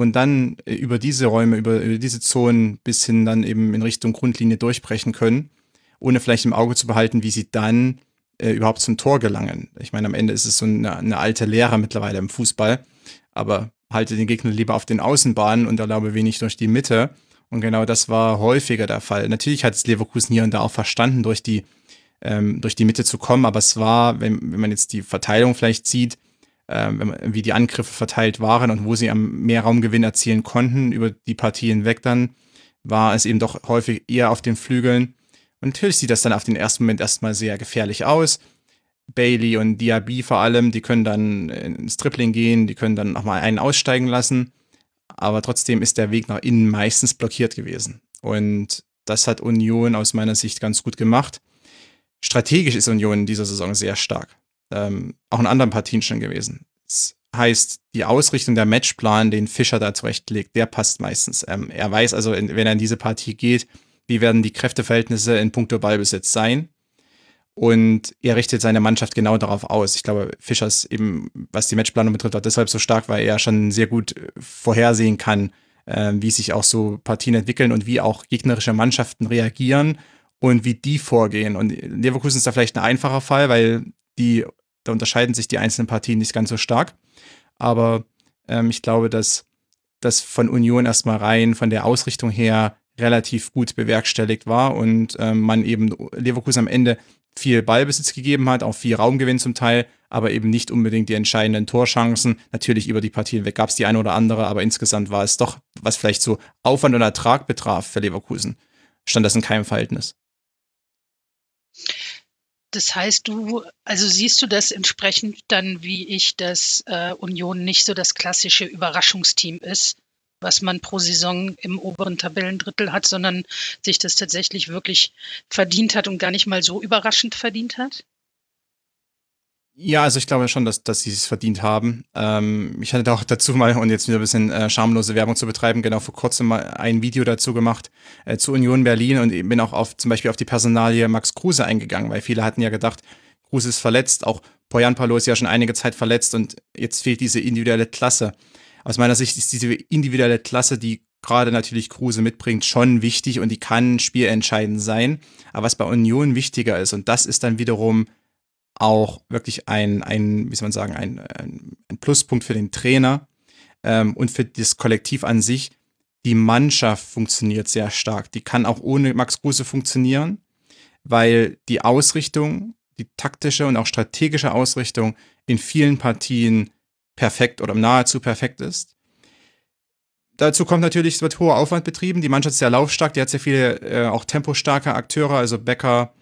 und dann äh, über diese Räume, über, über diese Zonen bis hin dann eben in Richtung Grundlinie durchbrechen können, ohne vielleicht im Auge zu behalten, wie sie dann äh, überhaupt zum Tor gelangen. Ich meine, am Ende ist es so eine, eine alte Lehre mittlerweile im Fußball, aber halte den Gegner lieber auf den Außenbahnen und erlaube wenig durch die Mitte. Und genau das war häufiger der Fall. Natürlich hat es Leverkusen hier und da auch verstanden, durch die, ähm, durch die Mitte zu kommen, aber es war, wenn, wenn man jetzt die Verteilung vielleicht sieht, ähm, wie die Angriffe verteilt waren und wo sie am mehr Raumgewinn erzielen konnten über die Partie hinweg dann, war es eben doch häufig eher auf den Flügeln. Und natürlich sieht das dann auf den ersten Moment erstmal sehr gefährlich aus. Bailey und Diaby vor allem, die können dann ins Tripling gehen, die können dann nochmal einen aussteigen lassen. Aber trotzdem ist der Weg nach innen meistens blockiert gewesen. Und das hat Union aus meiner Sicht ganz gut gemacht. Strategisch ist Union in dieser Saison sehr stark ähm, auch in anderen Partien schon gewesen. Das heißt, die Ausrichtung der Matchplan, den Fischer da zurechtlegt, der passt meistens. Ähm, er weiß also, wenn er in diese Partie geht, wie werden die Kräfteverhältnisse in puncto Ballbesitz sein. Und er richtet seine Mannschaft genau darauf aus. Ich glaube, Fischer ist eben, was die Matchplanung betrifft, auch deshalb so stark, weil er schon sehr gut äh, vorhersehen kann, äh, wie sich auch so Partien entwickeln und wie auch gegnerische Mannschaften reagieren und wie die vorgehen. Und Leverkusen ist da vielleicht ein einfacher Fall, weil die da unterscheiden sich die einzelnen Partien nicht ganz so stark. Aber ähm, ich glaube, dass das von Union erstmal rein von der Ausrichtung her relativ gut bewerkstelligt war und ähm, man eben Leverkusen am Ende viel Ballbesitz gegeben hat, auch viel Raumgewinn zum Teil, aber eben nicht unbedingt die entscheidenden Torchancen. Natürlich über die Partien weg gab es die eine oder andere, aber insgesamt war es doch, was vielleicht so Aufwand und Ertrag betraf für Leverkusen, stand das in keinem Verhältnis. Das heißt, du, also siehst du das entsprechend dann, wie ich, dass äh, Union nicht so das klassische Überraschungsteam ist, was man pro Saison im oberen Tabellendrittel hat, sondern sich das tatsächlich wirklich verdient hat und gar nicht mal so überraschend verdient hat? Ja, also ich glaube schon, dass, dass sie es verdient haben. Ähm, ich hatte auch dazu mal, und jetzt wieder ein bisschen äh, schamlose Werbung zu betreiben, genau vor kurzem mal ein Video dazu gemacht äh, zu Union Berlin und bin auch auf zum Beispiel auf die Personalie Max Kruse eingegangen, weil viele hatten ja gedacht, Kruse ist verletzt, auch Poyan Palo ist ja schon einige Zeit verletzt und jetzt fehlt diese individuelle Klasse. Aus meiner Sicht ist diese individuelle Klasse, die gerade natürlich Kruse mitbringt, schon wichtig und die kann spielentscheidend sein. Aber was bei Union wichtiger ist, und das ist dann wiederum auch wirklich ein, ein wie soll man sagen, ein, ein Pluspunkt für den Trainer ähm, und für das Kollektiv an sich. Die Mannschaft funktioniert sehr stark. Die kann auch ohne Max Kruse funktionieren, weil die Ausrichtung, die taktische und auch strategische Ausrichtung in vielen Partien perfekt oder nahezu perfekt ist. Dazu kommt natürlich, es wird hoher Aufwand betrieben. Die Mannschaft ist sehr laufstark, die hat sehr viele äh, auch tempostarke Akteure, also Becker,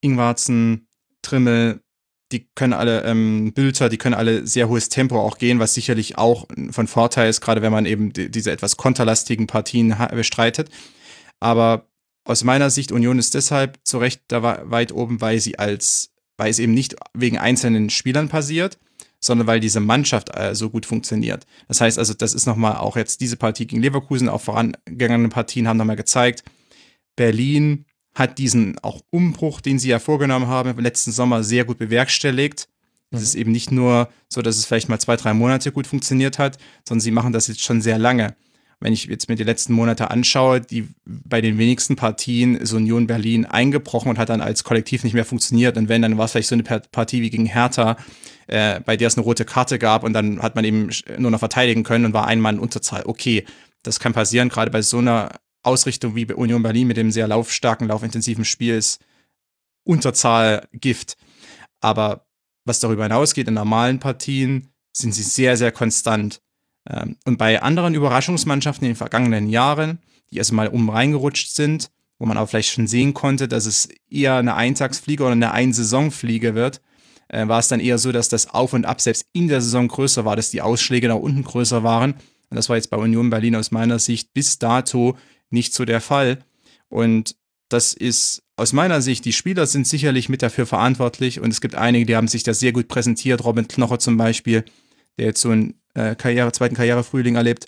Ingwarzen, Trimmel, die können alle ähm, Bülter, die können alle sehr hohes Tempo auch gehen, was sicherlich auch von Vorteil ist, gerade wenn man eben die, diese etwas konterlastigen Partien bestreitet. Aber aus meiner Sicht, Union ist deshalb zu Recht da weit oben, weil sie als, weil es eben nicht wegen einzelnen Spielern passiert, sondern weil diese Mannschaft äh, so gut funktioniert. Das heißt also, das ist nochmal auch jetzt diese Partie gegen Leverkusen, auch vorangegangene Partien haben nochmal gezeigt, Berlin hat diesen auch Umbruch, den sie ja vorgenommen haben, im letzten Sommer sehr gut bewerkstelligt. Es mhm. ist eben nicht nur so, dass es vielleicht mal zwei, drei Monate gut funktioniert hat, sondern sie machen das jetzt schon sehr lange. Wenn ich jetzt mir die letzten Monate anschaue, die bei den wenigsten Partien ist Union Berlin eingebrochen und hat dann als Kollektiv nicht mehr funktioniert. Und wenn, dann war es vielleicht so eine Partie wie gegen Hertha, äh, bei der es eine rote Karte gab und dann hat man eben nur noch verteidigen können und war ein Mann Unterzahl. Okay, das kann passieren, gerade bei so einer Ausrichtung wie bei Union Berlin mit dem sehr laufstarken, laufintensiven Spiel ist Unterzahl Gift. Aber was darüber hinausgeht, in normalen Partien sind sie sehr, sehr konstant. Ähm, und bei anderen Überraschungsmannschaften in den vergangenen Jahren, die erstmal um reingerutscht sind, wo man auch vielleicht schon sehen konnte, dass es eher eine Eintagsfliege oder eine Einsaisonfliege wird, äh, war es dann eher so, dass das Auf und Ab selbst in der Saison größer war, dass die Ausschläge nach unten größer waren. Und das war jetzt bei Union Berlin aus meiner Sicht bis dato nicht so der Fall. Und das ist aus meiner Sicht, die Spieler sind sicherlich mit dafür verantwortlich und es gibt einige, die haben sich da sehr gut präsentiert. Robin Knocher zum Beispiel, der jetzt so einen äh, Karriere, zweiten Karrierefrühling erlebt.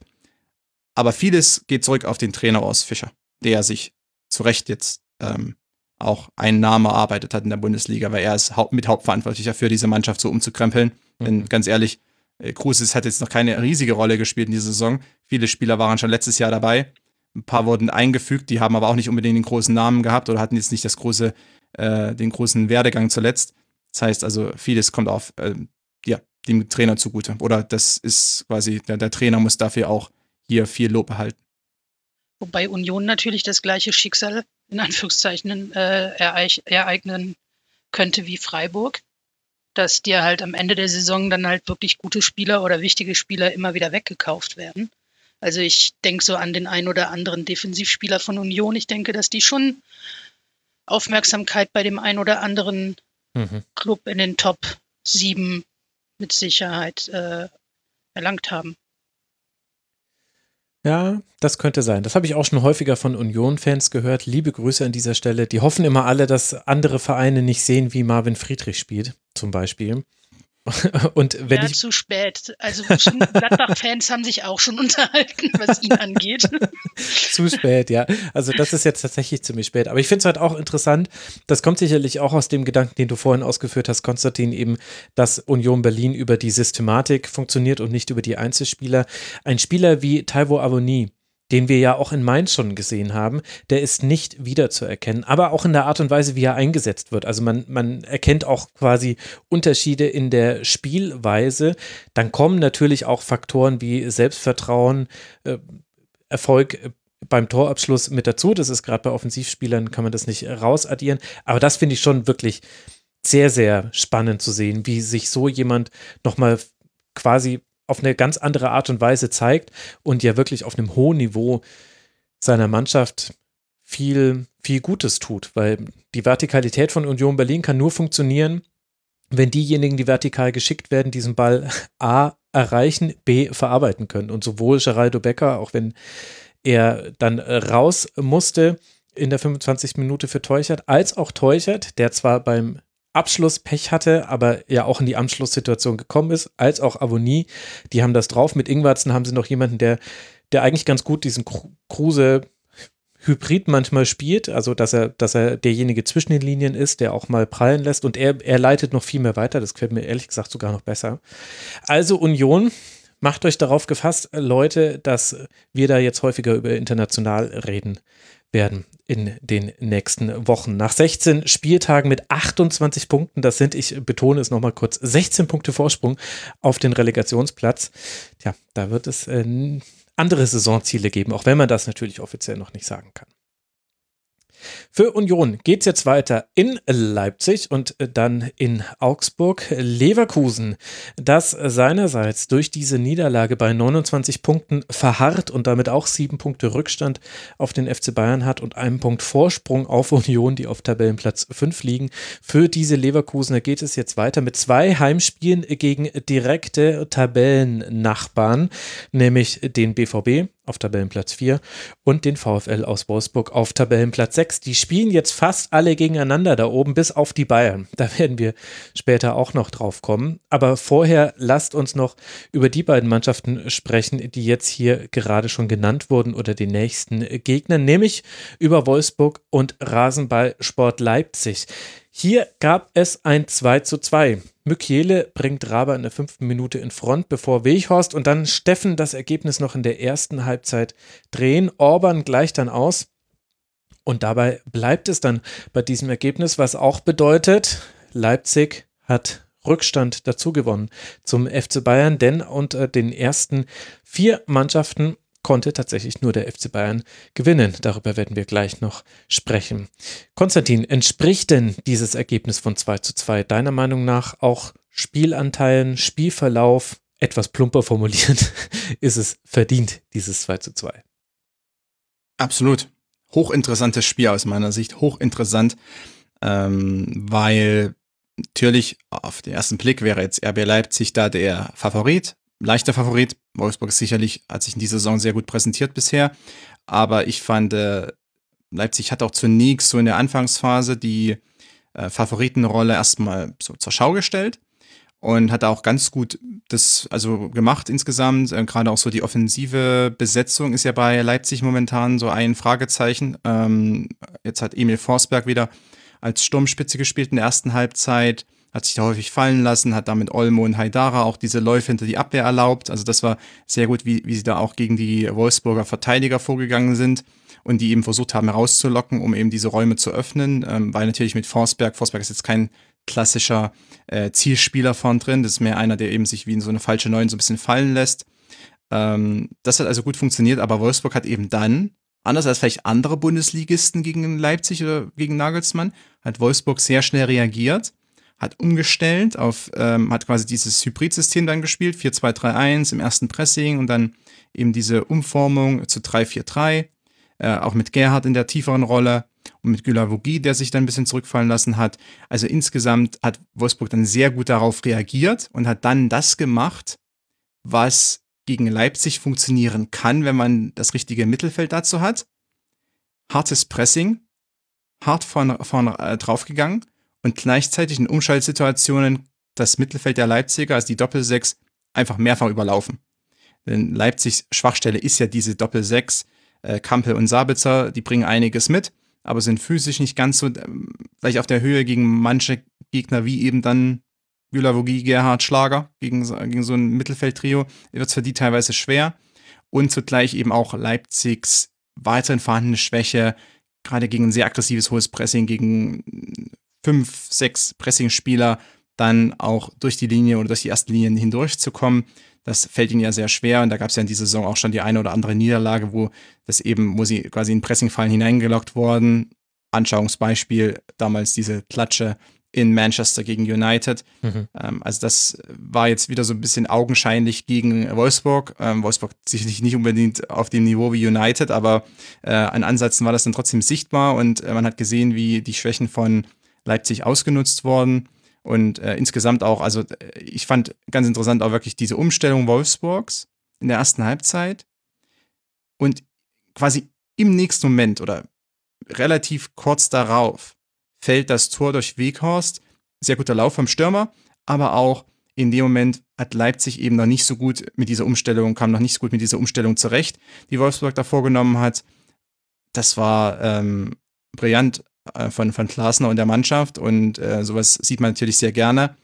Aber vieles geht zurück auf den Trainer aus Fischer, der sich zu Recht jetzt ähm, auch einen Namen erarbeitet hat in der Bundesliga, weil er ist hau mit hauptverantwortlich dafür, diese Mannschaft so umzukrempeln. Mhm. Denn ganz ehrlich, äh, hat jetzt noch keine riesige Rolle gespielt in dieser Saison. Viele Spieler waren schon letztes Jahr dabei. Ein paar wurden eingefügt, die haben aber auch nicht unbedingt den großen Namen gehabt oder hatten jetzt nicht das große, äh, den großen Werdegang zuletzt. Das heißt also, vieles kommt auf äh, ja, dem Trainer zugute. Oder das ist quasi, der, der Trainer muss dafür auch hier viel Lob erhalten. Wobei Union natürlich das gleiche Schicksal in Anführungszeichen äh, ereignen könnte wie Freiburg, dass dir halt am Ende der Saison dann halt wirklich gute Spieler oder wichtige Spieler immer wieder weggekauft werden. Also ich denke so an den ein oder anderen Defensivspieler von Union. Ich denke, dass die schon Aufmerksamkeit bei dem ein oder anderen mhm. Club in den Top 7 mit Sicherheit äh, erlangt haben. Ja, das könnte sein. Das habe ich auch schon häufiger von Union-Fans gehört. Liebe Grüße an dieser Stelle. Die hoffen immer alle, dass andere Vereine nicht sehen, wie Marvin Friedrich spielt, zum Beispiel. [LAUGHS] Und wenn ja, ich zu spät. Also Gladbach-Fans haben sich auch schon [LAUGHS] unterhalten, was ihn angeht. [LAUGHS] zu spät, ja. Also das ist jetzt tatsächlich ziemlich spät. Aber ich finde es halt auch interessant. Das kommt sicherlich auch aus dem Gedanken, den du vorhin ausgeführt hast, Konstantin, eben, dass Union Berlin über die Systematik funktioniert und nicht über die Einzelspieler. Ein Spieler wie Taiwo Avoni, den wir ja auch in Mainz schon gesehen haben, der ist nicht wiederzuerkennen, aber auch in der Art und Weise, wie er eingesetzt wird. Also man, man erkennt auch quasi Unterschiede in der Spielweise. Dann kommen natürlich auch Faktoren wie Selbstvertrauen, äh, Erfolg beim Torabschluss mit dazu. Das ist gerade bei Offensivspielern, kann man das nicht rausaddieren. Aber das finde ich schon wirklich sehr, sehr spannend zu sehen, wie sich so jemand nochmal quasi auf eine ganz andere Art und Weise zeigt und ja wirklich auf einem hohen Niveau seiner Mannschaft viel, viel Gutes tut, weil die Vertikalität von Union Berlin kann nur funktionieren, wenn diejenigen, die vertikal geschickt werden, diesen Ball A erreichen, B verarbeiten können. Und sowohl Geraldo Becker, auch wenn er dann raus musste in der 25. Minute für Teuchert, als auch Teuchert, der zwar beim Abschluss Pech hatte, aber ja auch in die Anschlusssituation gekommen ist, als auch Avonie, die haben das drauf. Mit Ingwarzen haben sie noch jemanden, der, der eigentlich ganz gut diesen Kruse Hybrid manchmal spielt, also dass er, dass er derjenige zwischen den Linien ist, der auch mal prallen lässt und er, er leitet noch viel mehr weiter. Das gefällt mir ehrlich gesagt sogar noch besser. Also Union, macht euch darauf gefasst, Leute, dass wir da jetzt häufiger über international reden werden in den nächsten Wochen. Nach 16 Spieltagen mit 28 Punkten, das sind, ich betone es nochmal kurz, 16 Punkte Vorsprung auf den Relegationsplatz. Tja, da wird es äh, andere Saisonziele geben, auch wenn man das natürlich offiziell noch nicht sagen kann. Für Union geht es jetzt weiter in Leipzig und dann in Augsburg. Leverkusen, das seinerseits durch diese Niederlage bei 29 Punkten verharrt und damit auch sieben Punkte Rückstand auf den FC Bayern hat und einen Punkt Vorsprung auf Union, die auf Tabellenplatz 5 liegen. Für diese Leverkusener geht es jetzt weiter mit zwei Heimspielen gegen direkte Tabellennachbarn, nämlich den BVB auf Tabellenplatz 4 und den VfL aus Wolfsburg auf Tabellenplatz 6. Die spielen jetzt fast alle gegeneinander da oben, bis auf die Bayern. Da werden wir später auch noch drauf kommen. Aber vorher lasst uns noch über die beiden Mannschaften sprechen, die jetzt hier gerade schon genannt wurden oder den nächsten Gegner, nämlich über Wolfsburg und Rasenballsport Leipzig. Hier gab es ein 2 zu 2. Mykiele bringt Raber in der fünften Minute in Front, bevor Weghorst und dann Steffen das Ergebnis noch in der ersten Halbzeit drehen. Orban gleicht dann aus. Und dabei bleibt es dann bei diesem Ergebnis, was auch bedeutet, Leipzig hat Rückstand dazu gewonnen zum FC Bayern, denn unter den ersten vier Mannschaften konnte tatsächlich nur der FC Bayern gewinnen. Darüber werden wir gleich noch sprechen. Konstantin, entspricht denn dieses Ergebnis von 2 zu 2 deiner Meinung nach auch Spielanteilen, Spielverlauf, etwas plumper formuliert, [LAUGHS] ist es verdient, dieses 2 zu 2? Absolut. Hochinteressantes Spiel aus meiner Sicht. Hochinteressant, ähm, weil natürlich auf den ersten Blick wäre jetzt RB Leipzig da der Favorit leichter Favorit. Wolfsburg ist sicherlich, hat sich in dieser Saison sehr gut präsentiert bisher. Aber ich fand, äh, Leipzig hat auch zunächst so in der Anfangsphase die äh, Favoritenrolle erstmal so zur Schau gestellt und hat auch ganz gut das also gemacht insgesamt. Äh, Gerade auch so die offensive Besetzung ist ja bei Leipzig momentan so ein Fragezeichen. Ähm, jetzt hat Emil Forsberg wieder als Sturmspitze gespielt in der ersten Halbzeit hat sich da häufig fallen lassen, hat damit Olmo und Haidara auch diese Läufe hinter die Abwehr erlaubt. Also das war sehr gut, wie, wie sie da auch gegen die Wolfsburger Verteidiger vorgegangen sind und die eben versucht haben herauszulocken, um eben diese Räume zu öffnen, ähm, weil natürlich mit Forsberg, Forsberg ist jetzt kein klassischer äh, Zielspieler vorn drin, das ist mehr einer, der eben sich wie in so eine falsche Neun so ein bisschen fallen lässt. Ähm, das hat also gut funktioniert, aber Wolfsburg hat eben dann, anders als vielleicht andere Bundesligisten gegen Leipzig oder gegen Nagelsmann, hat Wolfsburg sehr schnell reagiert hat umgestellt auf, ähm, hat quasi dieses Hybrid-System dann gespielt, 4-2-3-1 im ersten Pressing und dann eben diese Umformung zu 3-4-3, äh, auch mit Gerhard in der tieferen Rolle und mit Gülavogi, der sich dann ein bisschen zurückfallen lassen hat. Also insgesamt hat Wolfsburg dann sehr gut darauf reagiert und hat dann das gemacht, was gegen Leipzig funktionieren kann, wenn man das richtige Mittelfeld dazu hat. Hartes Pressing, hart vorne, vorne äh, draufgegangen und gleichzeitig in Umschaltsituationen das Mittelfeld der Leipziger, also die Doppelsechs, einfach mehrfach überlaufen. Denn Leipzigs Schwachstelle ist ja diese Doppelsechs. Äh, Kampel und Sabitzer, die bringen einiges mit, aber sind physisch nicht ganz so, ähm, vielleicht auf der Höhe gegen manche Gegner wie eben dann Gülavogi, Gerhard, Schlager, gegen, gegen so ein Mittelfeldtrio, wird es für die teilweise schwer. Und zugleich eben auch Leipzigs weiterhin vorhandene Schwäche, gerade gegen ein sehr aggressives hohes Pressing, gegen fünf, sechs Pressing-Spieler dann auch durch die Linie oder durch die ersten Linien hindurchzukommen. Das fällt ihnen ja sehr schwer und da gab es ja in dieser Saison auch schon die eine oder andere Niederlage, wo das eben, wo sie quasi in Pressingfallen hineingelockt wurden. Anschauungsbeispiel damals diese Klatsche in Manchester gegen United. Mhm. Ähm, also das war jetzt wieder so ein bisschen augenscheinlich gegen Wolfsburg. Ähm, Wolfsburg sicherlich nicht unbedingt auf dem Niveau wie United, aber äh, an Ansätzen war das dann trotzdem sichtbar und äh, man hat gesehen, wie die Schwächen von Leipzig ausgenutzt wurden. Und äh, insgesamt auch, also äh, ich fand ganz interessant auch wirklich diese Umstellung Wolfsburgs in der ersten Halbzeit. Und quasi im nächsten Moment oder relativ kurz darauf fällt das Tor durch Weghorst. Sehr guter Lauf vom Stürmer, aber auch in dem Moment hat Leipzig eben noch nicht so gut mit dieser Umstellung, kam noch nicht so gut mit dieser Umstellung zurecht, die Wolfsburg da vorgenommen hat. Das war ähm, brillant von, von Klasner und der Mannschaft und äh, sowas sieht man natürlich sehr gerne.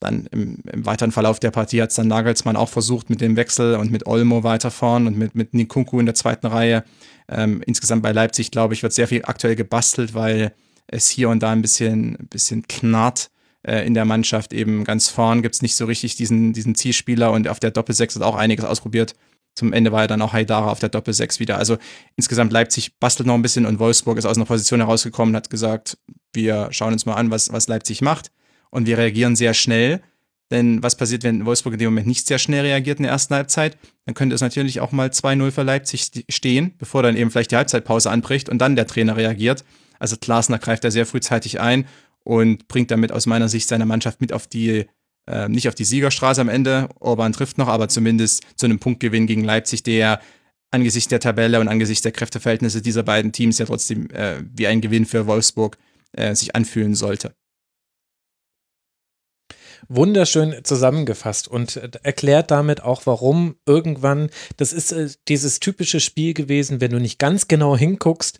Dann im, im weiteren Verlauf der Partie hat es dann Nagelsmann auch versucht mit dem Wechsel und mit Olmo weiter vorn und mit, mit Nikunku in der zweiten Reihe. Ähm, insgesamt bei Leipzig, glaube ich, wird sehr viel aktuell gebastelt, weil es hier und da ein bisschen, ein bisschen knarrt äh, in der Mannschaft. Eben ganz vorn gibt es nicht so richtig diesen, diesen Zielspieler und auf der Doppelsechs hat auch einiges ausprobiert. Zum Ende war ja dann auch Haidara auf der Doppelsechs wieder. Also insgesamt Leipzig bastelt noch ein bisschen und Wolfsburg ist aus einer Position herausgekommen und hat gesagt, wir schauen uns mal an, was, was Leipzig macht. Und wir reagieren sehr schnell. Denn was passiert, wenn Wolfsburg in dem Moment nicht sehr schnell reagiert in der ersten Halbzeit? Dann könnte es natürlich auch mal 2-0 für Leipzig stehen, bevor dann eben vielleicht die Halbzeitpause anbricht und dann der Trainer reagiert. Also Glasner greift da sehr frühzeitig ein und bringt damit aus meiner Sicht seine Mannschaft mit auf die, äh, nicht auf die Siegerstraße am Ende. Orban trifft noch, aber zumindest zu einem Punktgewinn gegen Leipzig, der angesichts der Tabelle und angesichts der Kräfteverhältnisse dieser beiden Teams ja trotzdem äh, wie ein Gewinn für Wolfsburg äh, sich anfühlen sollte. Wunderschön zusammengefasst und äh, erklärt damit auch, warum irgendwann, das ist äh, dieses typische Spiel gewesen, wenn du nicht ganz genau hinguckst,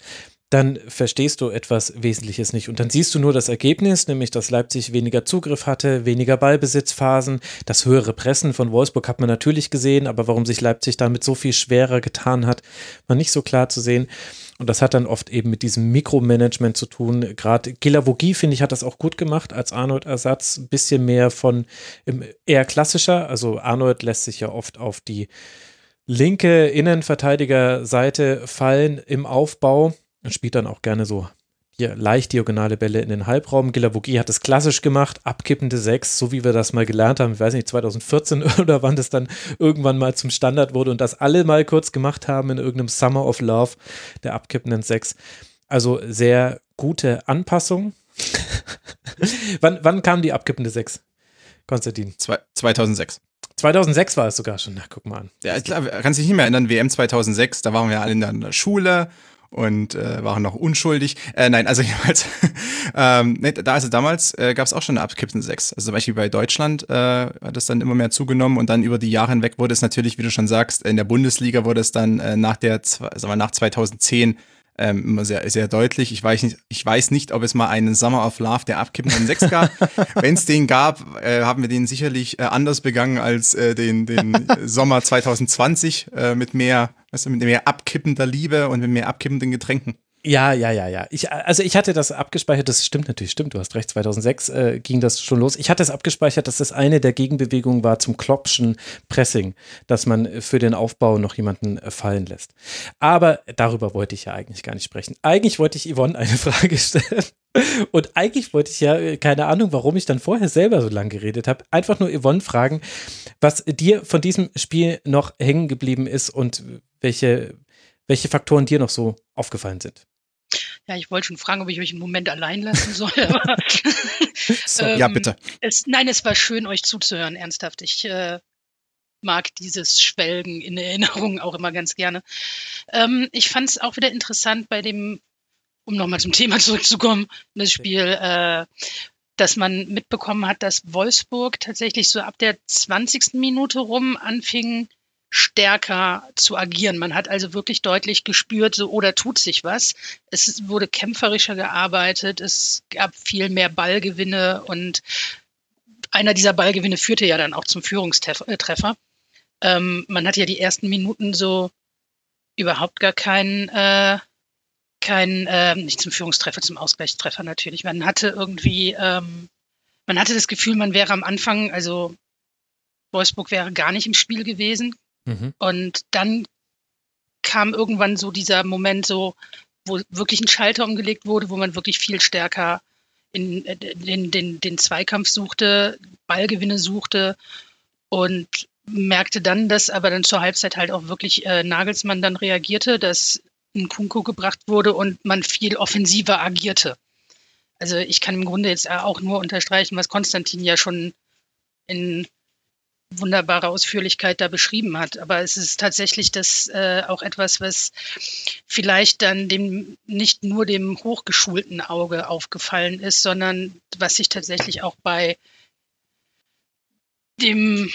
dann verstehst du etwas Wesentliches nicht. Und dann siehst du nur das Ergebnis, nämlich dass Leipzig weniger Zugriff hatte, weniger Ballbesitzphasen. Das höhere Pressen von Wolfsburg hat man natürlich gesehen, aber warum sich Leipzig damit so viel schwerer getan hat, war nicht so klar zu sehen. Und das hat dann oft eben mit diesem Mikromanagement zu tun. Gerade Gilavogi, finde ich, hat das auch gut gemacht als Arnold-Ersatz. Ein bisschen mehr von eher klassischer. Also Arnold lässt sich ja oft auf die linke Innenverteidigerseite fallen im Aufbau und spielt dann auch gerne so hier leicht diagonale Bälle in den Halbraum. Gilavogi hat es klassisch gemacht, abkippende Sechs, so wie wir das mal gelernt haben, ich weiß nicht, 2014 [LAUGHS] oder wann das dann irgendwann mal zum Standard wurde und das alle mal kurz gemacht haben in irgendeinem Summer of Love der abkippenden Sechs. Also sehr gute Anpassung. [LAUGHS] wann, wann kam die abkippende Sechs, Konstantin? 2006. 2006 war es sogar schon, na guck mal an. Ja, klar, kannst dich nicht mehr erinnern, WM 2006, da waren wir alle in der Schule und äh, waren noch unschuldig. Äh, nein, also [LAUGHS] jedenfalls, ähm, nee, da also damals äh, gab es auch schon eine Abkippen 6. Also zum Beispiel bei Deutschland äh, hat es dann immer mehr zugenommen und dann über die Jahre hinweg wurde es natürlich, wie du schon sagst, in der Bundesliga wurde es dann äh, nach der, sagen wir, nach 2010 ähm, immer sehr, sehr deutlich. Ich weiß, nicht, ich weiß nicht, ob es mal einen Summer of Love der abkippenden 6 gab. [LAUGHS] Wenn es den gab, äh, haben wir den sicherlich äh, anders begangen als äh, den, den [LAUGHS] Sommer 2020 äh, mit mehr, weißt du, mit mehr abkippender Liebe und mit mehr abkippenden Getränken. Ja, ja, ja, ja. Ich, also ich hatte das abgespeichert, das stimmt natürlich, stimmt, du hast recht, 2006 äh, ging das schon los. Ich hatte es abgespeichert, dass das eine der Gegenbewegungen war zum Kloppschen Pressing, dass man für den Aufbau noch jemanden äh, fallen lässt. Aber darüber wollte ich ja eigentlich gar nicht sprechen. Eigentlich wollte ich Yvonne eine [LAUGHS] Frage stellen. Und eigentlich wollte ich ja, äh, keine Ahnung, warum ich dann vorher selber so lange geredet habe, einfach nur Yvonne fragen, was dir von diesem Spiel noch hängen geblieben ist und welche welche Faktoren dir noch so aufgefallen sind. Ja, ich wollte schon fragen, ob ich euch einen Moment allein lassen soll. [LAUGHS] [LAUGHS] so, ähm, ja, bitte. Es, nein, es war schön, euch zuzuhören, ernsthaft. Ich äh, mag dieses Schwelgen in Erinnerungen auch immer ganz gerne. Ähm, ich fand es auch wieder interessant bei dem, um nochmal zum Thema [LAUGHS] zurückzukommen, das Spiel, äh, dass man mitbekommen hat, dass Wolfsburg tatsächlich so ab der 20. Minute rum anfing, stärker zu agieren. Man hat also wirklich deutlich gespürt, so oder tut sich was. Es wurde kämpferischer gearbeitet, es gab viel mehr Ballgewinne und einer dieser Ballgewinne führte ja dann auch zum Führungstreffer. Ähm, man hatte ja die ersten Minuten so überhaupt gar keinen, äh, keinen, äh, nicht zum Führungstreffer, zum Ausgleichstreffer natürlich. Man hatte irgendwie, ähm, man hatte das Gefühl, man wäre am Anfang, also Wolfsburg wäre gar nicht im Spiel gewesen. Mhm. Und dann kam irgendwann so dieser Moment so, wo wirklich ein Schalter umgelegt wurde, wo man wirklich viel stärker in, in äh, den, den, den Zweikampf suchte, Ballgewinne suchte und merkte dann, dass aber dann zur Halbzeit halt auch wirklich äh, Nagelsmann dann reagierte, dass ein Kunko gebracht wurde und man viel offensiver agierte. Also ich kann im Grunde jetzt auch nur unterstreichen, was Konstantin ja schon in wunderbarer Ausführlichkeit da beschrieben hat. Aber es ist tatsächlich das äh, auch etwas, was vielleicht dann dem nicht nur dem hochgeschulten Auge aufgefallen ist, sondern was sich tatsächlich auch bei dem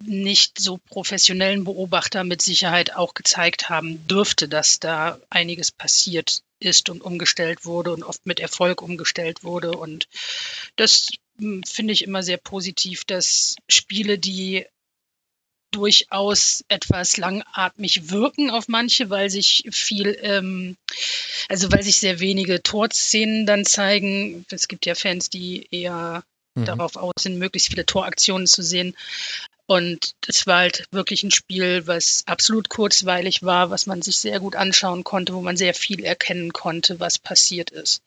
nicht so professionellen Beobachter mit Sicherheit auch gezeigt haben dürfte, dass da einiges passiert ist und umgestellt wurde und oft mit Erfolg umgestellt wurde. Und das finde ich immer sehr positiv, dass Spiele, die durchaus etwas langatmig wirken auf manche, weil sich viel, ähm, also weil sich sehr wenige Torszenen dann zeigen. Es gibt ja Fans, die eher mhm. darauf aus sind, möglichst viele Toraktionen zu sehen. Und es war halt wirklich ein Spiel, was absolut kurzweilig war, was man sich sehr gut anschauen konnte, wo man sehr viel erkennen konnte, was passiert ist.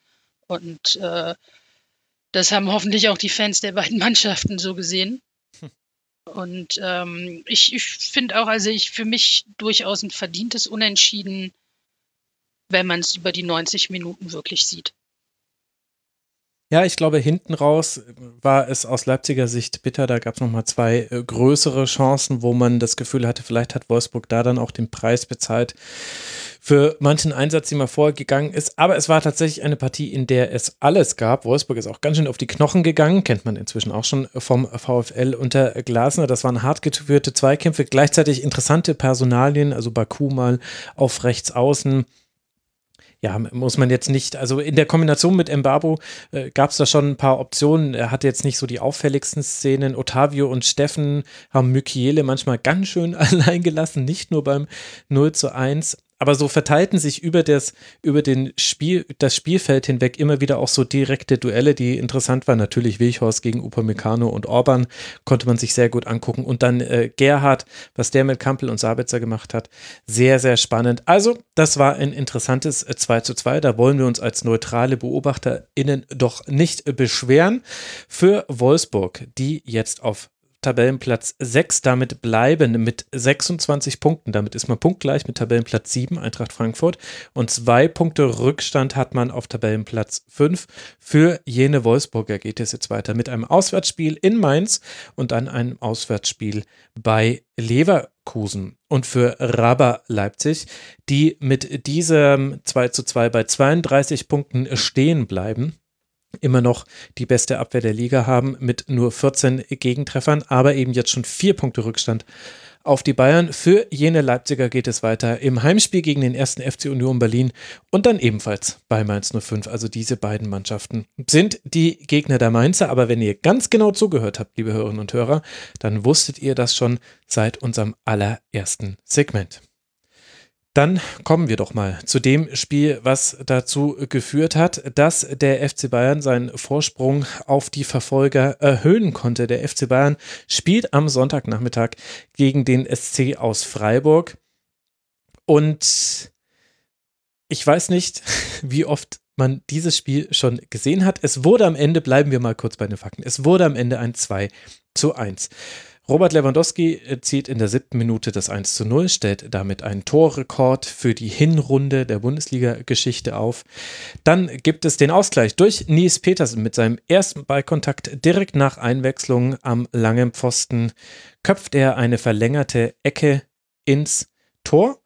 Und äh, das haben hoffentlich auch die Fans der beiden [LAUGHS] Mannschaften so gesehen. Hm. Und ähm, ich, ich finde auch, also ich für mich durchaus ein verdientes Unentschieden, wenn man es über die 90 Minuten wirklich sieht. Ja, ich glaube, hinten raus war es aus Leipziger Sicht bitter. Da gab es nochmal zwei äh, größere Chancen, wo man das Gefühl hatte, vielleicht hat Wolfsburg da dann auch den Preis bezahlt für manchen Einsatz, den man vorgegangen ist. Aber es war tatsächlich eine Partie, in der es alles gab. Wolfsburg ist auch ganz schön auf die Knochen gegangen, kennt man inzwischen auch schon vom VfL unter Glasner. Das waren hart geführte Zweikämpfe, gleichzeitig interessante Personalien, also Baku mal auf rechts außen ja, muss man jetzt nicht, also in der Kombination mit Mbabo äh, gab es da schon ein paar Optionen. Er hatte jetzt nicht so die auffälligsten Szenen. Otavio und Steffen haben Mykiele manchmal ganz schön [LAUGHS] allein gelassen, nicht nur beim 0 zu 1 aber so verteilten sich über das, über den Spiel, das Spielfeld hinweg immer wieder auch so direkte Duelle, die interessant waren. Natürlich Wilchhorst gegen Upamecano und Orban konnte man sich sehr gut angucken. Und dann äh, Gerhard, was der mit Kampel und Sabitzer gemacht hat. Sehr, sehr spannend. Also, das war ein interessantes 2 äh, zu 2. Da wollen wir uns als neutrale BeobachterInnen doch nicht beschweren. Für Wolfsburg, die jetzt auf Tabellenplatz 6 damit bleiben mit 26 Punkten. Damit ist man punktgleich mit Tabellenplatz 7 Eintracht Frankfurt und zwei Punkte Rückstand hat man auf Tabellenplatz 5. Für jene Wolfsburger geht es jetzt weiter mit einem Auswärtsspiel in Mainz und dann einem Auswärtsspiel bei Leverkusen. Und für Raba Leipzig, die mit diesem 2 zu 2 bei 32 Punkten stehen bleiben, immer noch die beste Abwehr der Liga haben mit nur 14 Gegentreffern, aber eben jetzt schon vier Punkte Rückstand auf die Bayern. Für jene Leipziger geht es weiter im Heimspiel gegen den ersten FC Union Berlin und dann ebenfalls bei Mainz 05. Also diese beiden Mannschaften sind die Gegner der Mainzer. Aber wenn ihr ganz genau zugehört habt, liebe Hörerinnen und Hörer, dann wusstet ihr das schon seit unserem allerersten Segment. Dann kommen wir doch mal zu dem Spiel, was dazu geführt hat, dass der FC Bayern seinen Vorsprung auf die Verfolger erhöhen konnte. Der FC Bayern spielt am Sonntagnachmittag gegen den SC aus Freiburg. Und ich weiß nicht, [LAUGHS] wie oft man dieses Spiel schon gesehen hat. Es wurde am Ende, bleiben wir mal kurz bei den Fakten, es wurde am Ende ein 2 zu 1. Robert Lewandowski zieht in der siebten Minute das 1 zu 0, stellt damit einen Torrekord für die Hinrunde der Bundesliga-Geschichte auf. Dann gibt es den Ausgleich durch Nies Petersen mit seinem ersten Ballkontakt direkt nach Einwechslung am langen Pfosten. Köpft er eine verlängerte Ecke ins Tor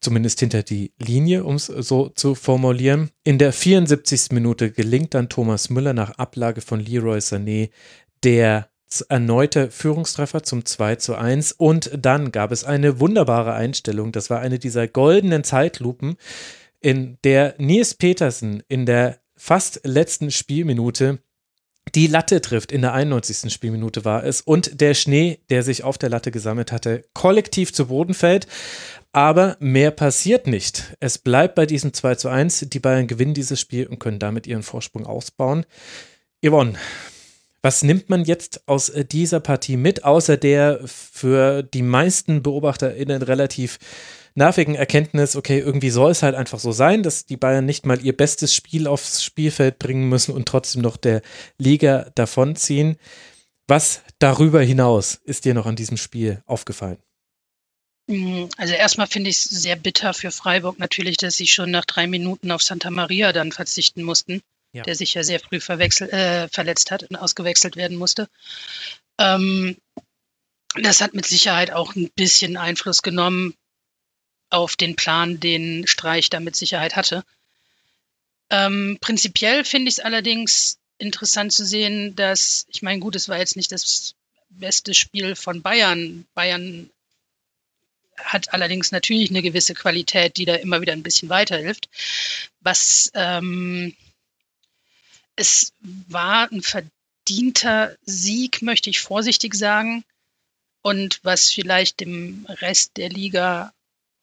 zumindest hinter die Linie, um es so zu formulieren. In der 74. Minute gelingt dann Thomas Müller nach Ablage von Leroy Sané der erneute Führungstreffer zum 2 zu 1 und dann gab es eine wunderbare Einstellung. Das war eine dieser goldenen Zeitlupen, in der Nils Petersen in der fast letzten Spielminute die Latte trifft. In der 91. Spielminute war es und der Schnee, der sich auf der Latte gesammelt hatte, kollektiv zu Boden fällt. Aber mehr passiert nicht. Es bleibt bei diesem 2 zu 1. Die Bayern gewinnen dieses Spiel und können damit ihren Vorsprung ausbauen. Yvonne, Was nimmt man jetzt aus äh, dieser Partie mit, außer der für die meisten BeobachterInnen relativ nervigen Erkenntnis, okay, irgendwie soll es halt einfach so sein, dass die Bayern nicht mal ihr bestes Spiel aufs Spielfeld bringen müssen und trotzdem noch der Liga davonziehen. Was darüber hinaus ist dir noch an diesem Spiel aufgefallen? Mm, also erstmal finde ich es sehr bitter für Freiburg natürlich, dass sie schon nach drei Minuten auf Santa Maria dann verzichten mussten ja. der sich ja sehr früh äh, verletzt hat und ausgewechselt werden musste. Ähm, das hat mit Sicherheit auch ein bisschen Einfluss genommen auf den Plan, den Streich da mit Sicherheit hatte. Ähm, prinzipiell finde ich es allerdings interessant zu sehen, dass, ich meine, gut, es war jetzt nicht das beste Spiel von Bayern. Bayern hat allerdings natürlich eine gewisse Qualität, die da immer wieder ein bisschen weiterhilft. Was ähm, es war ein verdienter Sieg, möchte ich vorsichtig sagen. Und was vielleicht dem Rest der Liga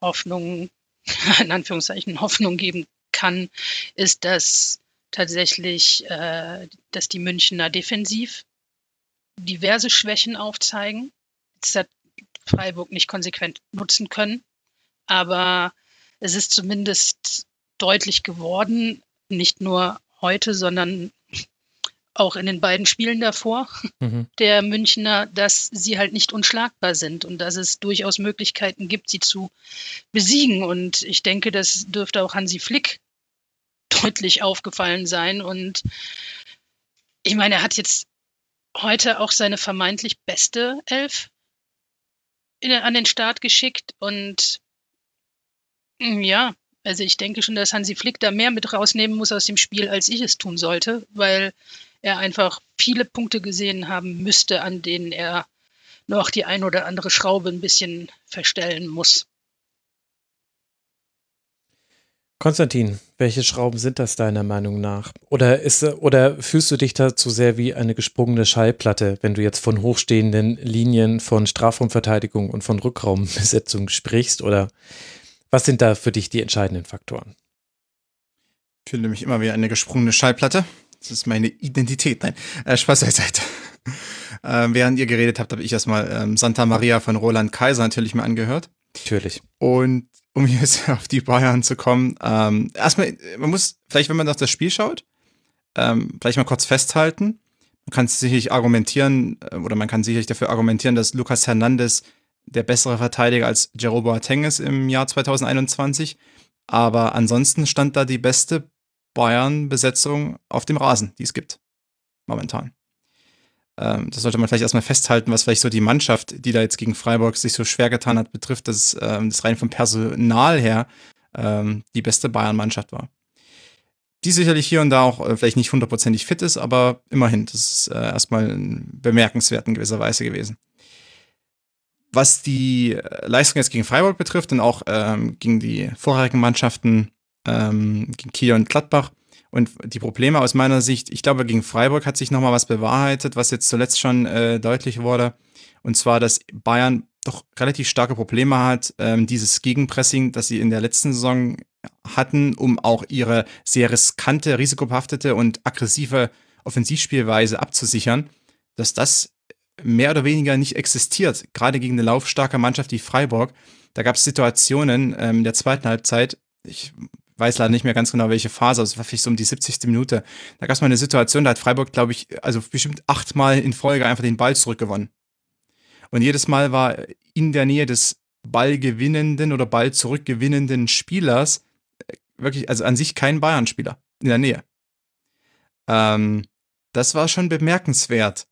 Hoffnung, [LAUGHS] in Anführungszeichen Hoffnung geben kann, ist, dass tatsächlich, äh, dass die Münchner defensiv diverse Schwächen aufzeigen. Das hat Freiburg nicht konsequent nutzen können. Aber es ist zumindest deutlich geworden, nicht nur heute, sondern auch in den beiden Spielen davor mhm. der Münchner, dass sie halt nicht unschlagbar sind und dass es durchaus Möglichkeiten gibt, sie zu besiegen. Und ich denke, das dürfte auch Hansi Flick deutlich aufgefallen sein. Und ich meine, er hat jetzt heute auch seine vermeintlich beste Elf in, an den Start geschickt und ja, also ich denke schon, dass Hansi Flick da mehr mit rausnehmen muss aus dem Spiel, als ich es tun sollte, weil er einfach viele Punkte gesehen haben müsste, an denen er noch die ein oder andere Schraube ein bisschen verstellen muss. Konstantin, welche Schrauben sind das deiner Meinung nach? Oder, ist, oder fühlst du dich da zu sehr wie eine gesprungene Schallplatte, wenn du jetzt von hochstehenden Linien von Strafraumverteidigung und von Rückraumbesetzung sprichst? Oder was sind da für dich die entscheidenden Faktoren? Ich fühle mich immer wie eine gesprungene Schallplatte. Das ist meine Identität. Nein, äh, Spaß beiseite. [LAUGHS] äh, während ihr geredet habt, habe ich erstmal ähm, Santa Maria von Roland Kaiser natürlich mal angehört. Natürlich. Und um [LAUGHS] jetzt auf die Bayern zu kommen, ähm, erstmal, man muss, vielleicht wenn man auf das Spiel schaut, ähm, vielleicht mal kurz festhalten. Man kann sicherlich argumentieren, äh, oder man kann sicherlich dafür argumentieren, dass Lucas Hernandez der bessere Verteidiger als Jerome Boateng ist im Jahr 2021. Aber ansonsten stand da die beste Bayern-Besetzung auf dem Rasen, die es gibt. Momentan. Ähm, das sollte man vielleicht erstmal festhalten, was vielleicht so die Mannschaft, die da jetzt gegen Freiburg sich so schwer getan hat, betrifft, dass ähm, das rein vom Personal her ähm, die beste Bayern-Mannschaft war. Die sicherlich hier und da auch äh, vielleicht nicht hundertprozentig fit ist, aber immerhin, das ist äh, erstmal bemerkenswert in gewisser Weise gewesen. Was die äh, Leistung jetzt gegen Freiburg betrifft und auch ähm, gegen die vorherigen Mannschaften, ähm, gegen Kiel und Gladbach und die Probleme aus meiner Sicht, ich glaube, gegen Freiburg hat sich nochmal was bewahrheitet, was jetzt zuletzt schon äh, deutlich wurde. Und zwar, dass Bayern doch relativ starke Probleme hat, ähm, dieses Gegenpressing, das sie in der letzten Saison hatten, um auch ihre sehr riskante, risikobehaftete und aggressive Offensivspielweise abzusichern, dass das mehr oder weniger nicht existiert, gerade gegen eine laufstarke Mannschaft wie Freiburg. Da gab es Situationen ähm, in der zweiten Halbzeit, ich weiß leider nicht mehr ganz genau, welche Phase, also es war vielleicht so um die 70. Minute. Da gab es mal eine Situation, da hat Freiburg, glaube ich, also bestimmt achtmal in Folge einfach den Ball zurückgewonnen. Und jedes Mal war in der Nähe des Ballgewinnenden oder Ball zurückgewinnenden Spielers äh, wirklich, also an sich kein Bayern-Spieler in der Nähe. Ähm, das war schon bemerkenswert.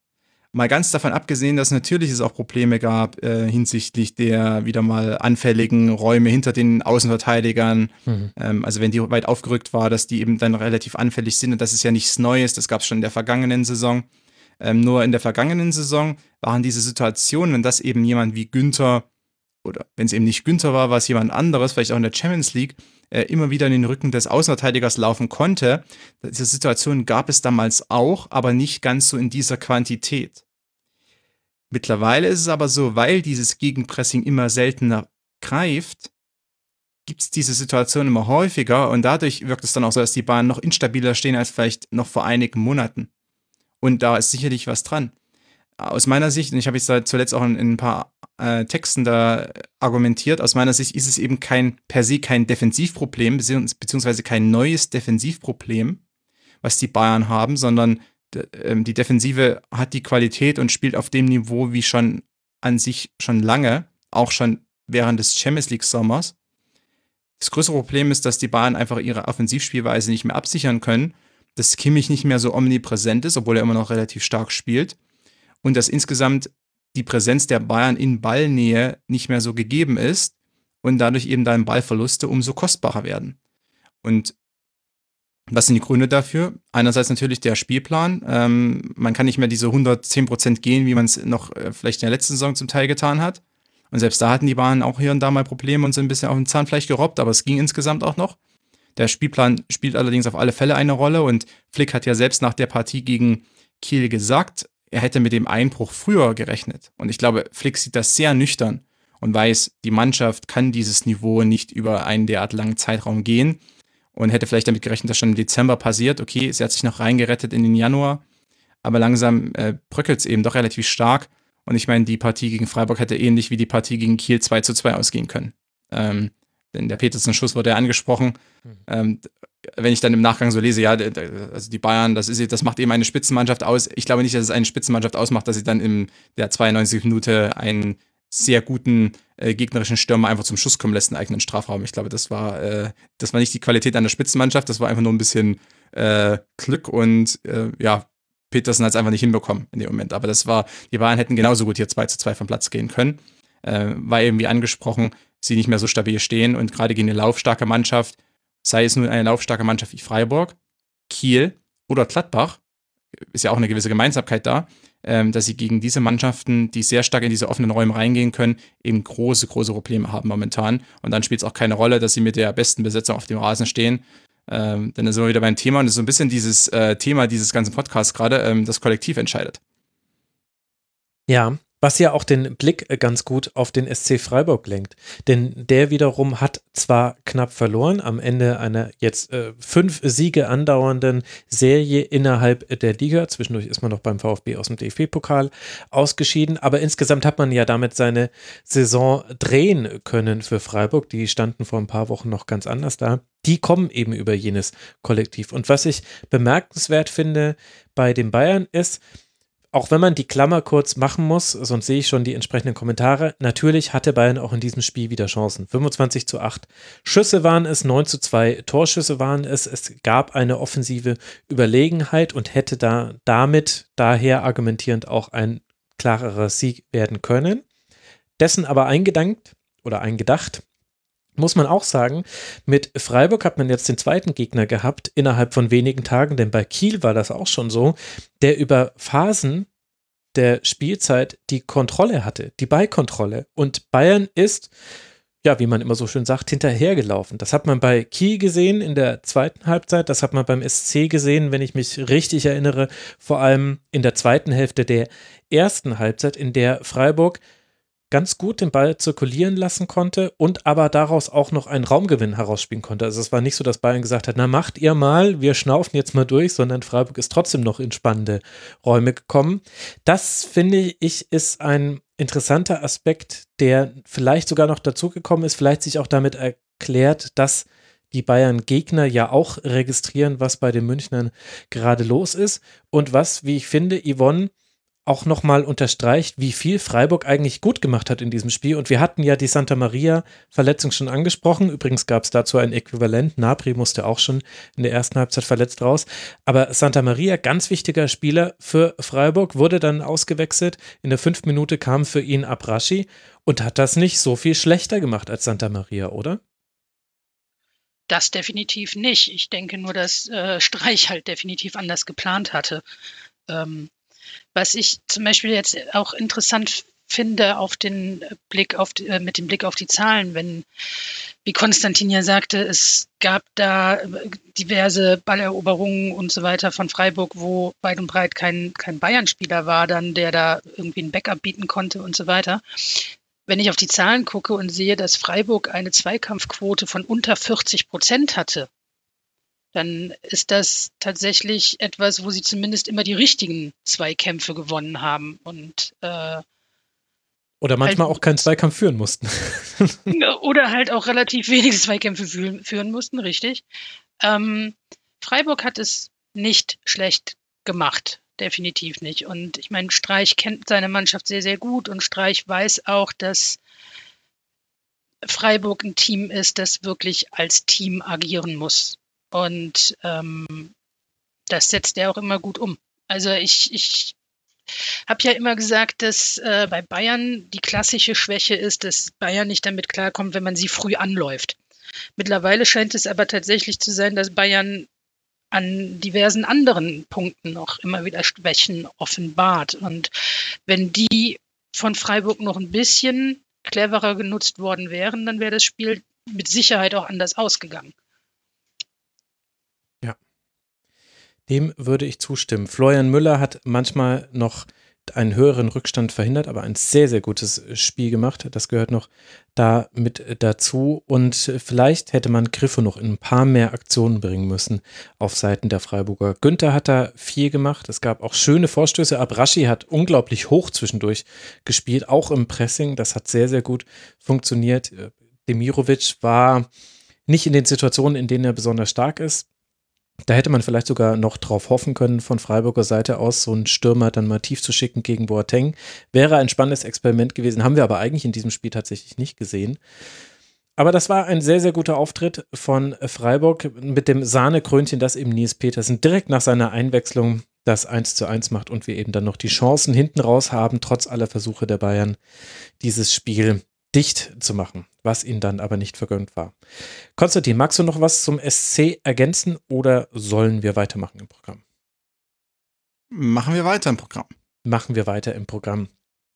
Mal ganz davon abgesehen, dass natürlich es auch Probleme gab äh, hinsichtlich der wieder mal anfälligen Räume hinter den Außenverteidigern. Mhm. Ähm, also wenn die weit aufgerückt war, dass die eben dann relativ anfällig sind und das ist ja nichts Neues, das gab es schon in der vergangenen Saison. Ähm, nur in der vergangenen Saison waren diese Situationen, dass eben jemand wie Günther oder wenn es eben nicht Günther war, war es jemand anderes, vielleicht auch in der Champions League, äh, immer wieder in den Rücken des Außenverteidigers laufen konnte. Diese Situation gab es damals auch, aber nicht ganz so in dieser Quantität. Mittlerweile ist es aber so, weil dieses Gegenpressing immer seltener greift, gibt es diese Situation immer häufiger und dadurch wirkt es dann auch so, dass die Bahnen noch instabiler stehen als vielleicht noch vor einigen Monaten. Und da ist sicherlich was dran. Aus meiner Sicht, und ich habe jetzt zuletzt auch in, in ein paar äh, Texten da argumentiert, aus meiner Sicht ist es eben kein per se kein Defensivproblem, beziehungsweise kein neues Defensivproblem, was die Bayern haben, sondern ähm, die Defensive hat die Qualität und spielt auf dem Niveau wie schon an sich schon lange, auch schon während des Champions League Sommers. Das größere Problem ist, dass die Bayern einfach ihre Offensivspielweise nicht mehr absichern können, dass Kimmich nicht mehr so omnipräsent ist, obwohl er immer noch relativ stark spielt und dass insgesamt die Präsenz der Bayern in Ballnähe nicht mehr so gegeben ist und dadurch eben dann Ballverluste umso kostbarer werden. Und was sind die Gründe dafür? Einerseits natürlich der Spielplan. Ähm, man kann nicht mehr diese 110% gehen, wie man es noch äh, vielleicht in der letzten Saison zum Teil getan hat. Und selbst da hatten die Bahnen auch hier und da mal Probleme und sind ein bisschen auf den Zahnfleisch gerobbt, aber es ging insgesamt auch noch. Der Spielplan spielt allerdings auf alle Fälle eine Rolle und Flick hat ja selbst nach der Partie gegen Kiel gesagt, er hätte mit dem Einbruch früher gerechnet. Und ich glaube, Flick sieht das sehr nüchtern und weiß, die Mannschaft kann dieses Niveau nicht über einen derart langen Zeitraum gehen und hätte vielleicht damit gerechnet, dass schon im Dezember passiert. Okay, sie hat sich noch reingerettet in den Januar, aber langsam äh, bröckelt es eben doch relativ stark. Und ich meine, die Partie gegen Freiburg hätte ähnlich wie die Partie gegen Kiel 2 zu 2 ausgehen können. Ähm, denn der Petersen-Schuss wurde ja angesprochen. Mhm. Ähm, wenn ich dann im Nachgang so lese, ja, also die Bayern, das, ist, das macht eben eine Spitzenmannschaft aus. Ich glaube nicht, dass es eine Spitzenmannschaft ausmacht, dass sie dann in der 92. Minute einen sehr guten äh, gegnerischen Stürmer einfach zum Schuss kommen lässt in eigenen Strafraum. Ich glaube, das war, äh, das war nicht die Qualität einer Spitzenmannschaft, das war einfach nur ein bisschen äh, Glück und äh, ja, Petersen hat es einfach nicht hinbekommen in dem Moment. Aber das war, die Bayern hätten genauso gut hier 2 zu 2 vom Platz gehen können. Äh, war eben wie angesprochen, sie nicht mehr so stabil stehen und gerade gegen eine laufstarke Mannschaft, sei es nun eine laufstarke Mannschaft wie Freiburg, Kiel oder Gladbach, ist ja auch eine gewisse Gemeinsamkeit da, ähm, dass sie gegen diese Mannschaften, die sehr stark in diese offenen Räume reingehen können, eben große, große Probleme haben momentan. Und dann spielt es auch keine Rolle, dass sie mit der besten Besetzung auf dem Rasen stehen. Ähm, dann sind wir wieder beim Thema und das ist so ein bisschen dieses äh, Thema dieses ganzen Podcasts gerade, ähm, das Kollektiv entscheidet. Ja, was ja auch den Blick äh, ganz gut auf den SC Freiburg lenkt. Denn der wiederum hat zwar knapp verloren am Ende einer jetzt äh, fünf Siege andauernden Serie innerhalb der Liga. Zwischendurch ist man noch beim VfB aus dem DFB-Pokal ausgeschieden. Aber insgesamt hat man ja damit seine Saison drehen können für Freiburg. Die standen vor ein paar Wochen noch ganz anders da. Die kommen eben über jenes Kollektiv. Und was ich bemerkenswert finde bei den Bayern ist, auch wenn man die Klammer kurz machen muss, sonst sehe ich schon die entsprechenden Kommentare, natürlich hatte Bayern auch in diesem Spiel wieder Chancen. 25 zu 8 Schüsse waren es, 9 zu 2 Torschüsse waren es. Es gab eine offensive Überlegenheit und hätte da damit daher argumentierend auch ein klarerer Sieg werden können. Dessen aber eingedankt oder eingedacht muss man auch sagen, mit Freiburg hat man jetzt den zweiten Gegner gehabt innerhalb von wenigen Tagen, denn bei Kiel war das auch schon so, der über Phasen der Spielzeit die Kontrolle hatte, die Ballkontrolle. Und Bayern ist, ja, wie man immer so schön sagt, hinterhergelaufen. Das hat man bei Kiel gesehen in der zweiten Halbzeit, das hat man beim SC gesehen, wenn ich mich richtig erinnere, vor allem in der zweiten Hälfte der ersten Halbzeit, in der Freiburg ganz gut den Ball zirkulieren lassen konnte und aber daraus auch noch einen Raumgewinn herausspielen konnte. Also es war nicht so, dass Bayern gesagt hat, na macht ihr mal, wir schnaufen jetzt mal durch, sondern Freiburg ist trotzdem noch in spannende Räume gekommen. Das finde ich ist ein interessanter Aspekt, der vielleicht sogar noch dazugekommen ist, vielleicht sich auch damit erklärt, dass die Bayern Gegner ja auch registrieren, was bei den Münchnern gerade los ist und was, wie ich finde, Yvonne auch nochmal unterstreicht, wie viel Freiburg eigentlich gut gemacht hat in diesem Spiel. Und wir hatten ja die Santa Maria-Verletzung schon angesprochen. Übrigens gab es dazu ein Äquivalent. Napri musste auch schon in der ersten Halbzeit verletzt raus. Aber Santa Maria, ganz wichtiger Spieler für Freiburg, wurde dann ausgewechselt. In der fünften Minute kam für ihn Abrashi und hat das nicht so viel schlechter gemacht als Santa Maria, oder? Das definitiv nicht. Ich denke nur, dass äh, Streich halt definitiv anders geplant hatte. Ähm, was ich zum Beispiel jetzt auch interessant finde auf den Blick auf die, äh, mit dem Blick auf die Zahlen, wenn wie Konstantin ja sagte, es gab da diverse Balleroberungen und so weiter von Freiburg, wo weit und breit kein, kein Bayern-Spieler war, dann der da irgendwie ein Backup bieten konnte und so weiter. Wenn ich auf die Zahlen gucke und sehe, dass Freiburg eine Zweikampfquote von unter 40 Prozent hatte, dann ist das tatsächlich etwas, wo sie zumindest immer die richtigen Zweikämpfe gewonnen haben und äh, oder manchmal halt, auch keinen Zweikampf führen mussten. [LAUGHS] oder halt auch relativ wenige Zweikämpfe führen, führen mussten, richtig. Ähm, Freiburg hat es nicht schlecht gemacht, definitiv nicht. Und ich meine, Streich kennt seine Mannschaft sehr, sehr gut und Streich weiß auch, dass Freiburg ein Team ist, das wirklich als Team agieren muss. Und ähm, das setzt er auch immer gut um. Also ich, ich habe ja immer gesagt, dass äh, bei Bayern die klassische Schwäche ist, dass Bayern nicht damit klarkommt, wenn man sie früh anläuft. Mittlerweile scheint es aber tatsächlich zu sein, dass Bayern an diversen anderen Punkten noch immer wieder Schwächen offenbart. Und wenn die von Freiburg noch ein bisschen cleverer genutzt worden wären, dann wäre das Spiel mit Sicherheit auch anders ausgegangen. Dem würde ich zustimmen. Florian Müller hat manchmal noch einen höheren Rückstand verhindert, aber ein sehr, sehr gutes Spiel gemacht. Das gehört noch da mit dazu. Und vielleicht hätte man Griffe noch in ein paar mehr Aktionen bringen müssen auf Seiten der Freiburger. Günther hat da viel gemacht. Es gab auch schöne Vorstöße. Abraschi hat unglaublich hoch zwischendurch gespielt, auch im Pressing. Das hat sehr, sehr gut funktioniert. Demirovic war nicht in den Situationen, in denen er besonders stark ist. Da hätte man vielleicht sogar noch drauf hoffen können, von Freiburger Seite aus so einen Stürmer dann mal tief zu schicken gegen Boateng. Wäre ein spannendes Experiment gewesen, haben wir aber eigentlich in diesem Spiel tatsächlich nicht gesehen. Aber das war ein sehr, sehr guter Auftritt von Freiburg mit dem Sahnekrönchen, das eben Nils Petersen direkt nach seiner Einwechslung das 1 zu 1 macht und wir eben dann noch die Chancen hinten raus haben, trotz aller Versuche der Bayern, dieses Spiel dicht zu machen, was ihnen dann aber nicht vergönnt war. Konstantin, magst du noch was zum SC ergänzen oder sollen wir weitermachen im Programm? Machen wir weiter im Programm. Machen wir weiter im Programm.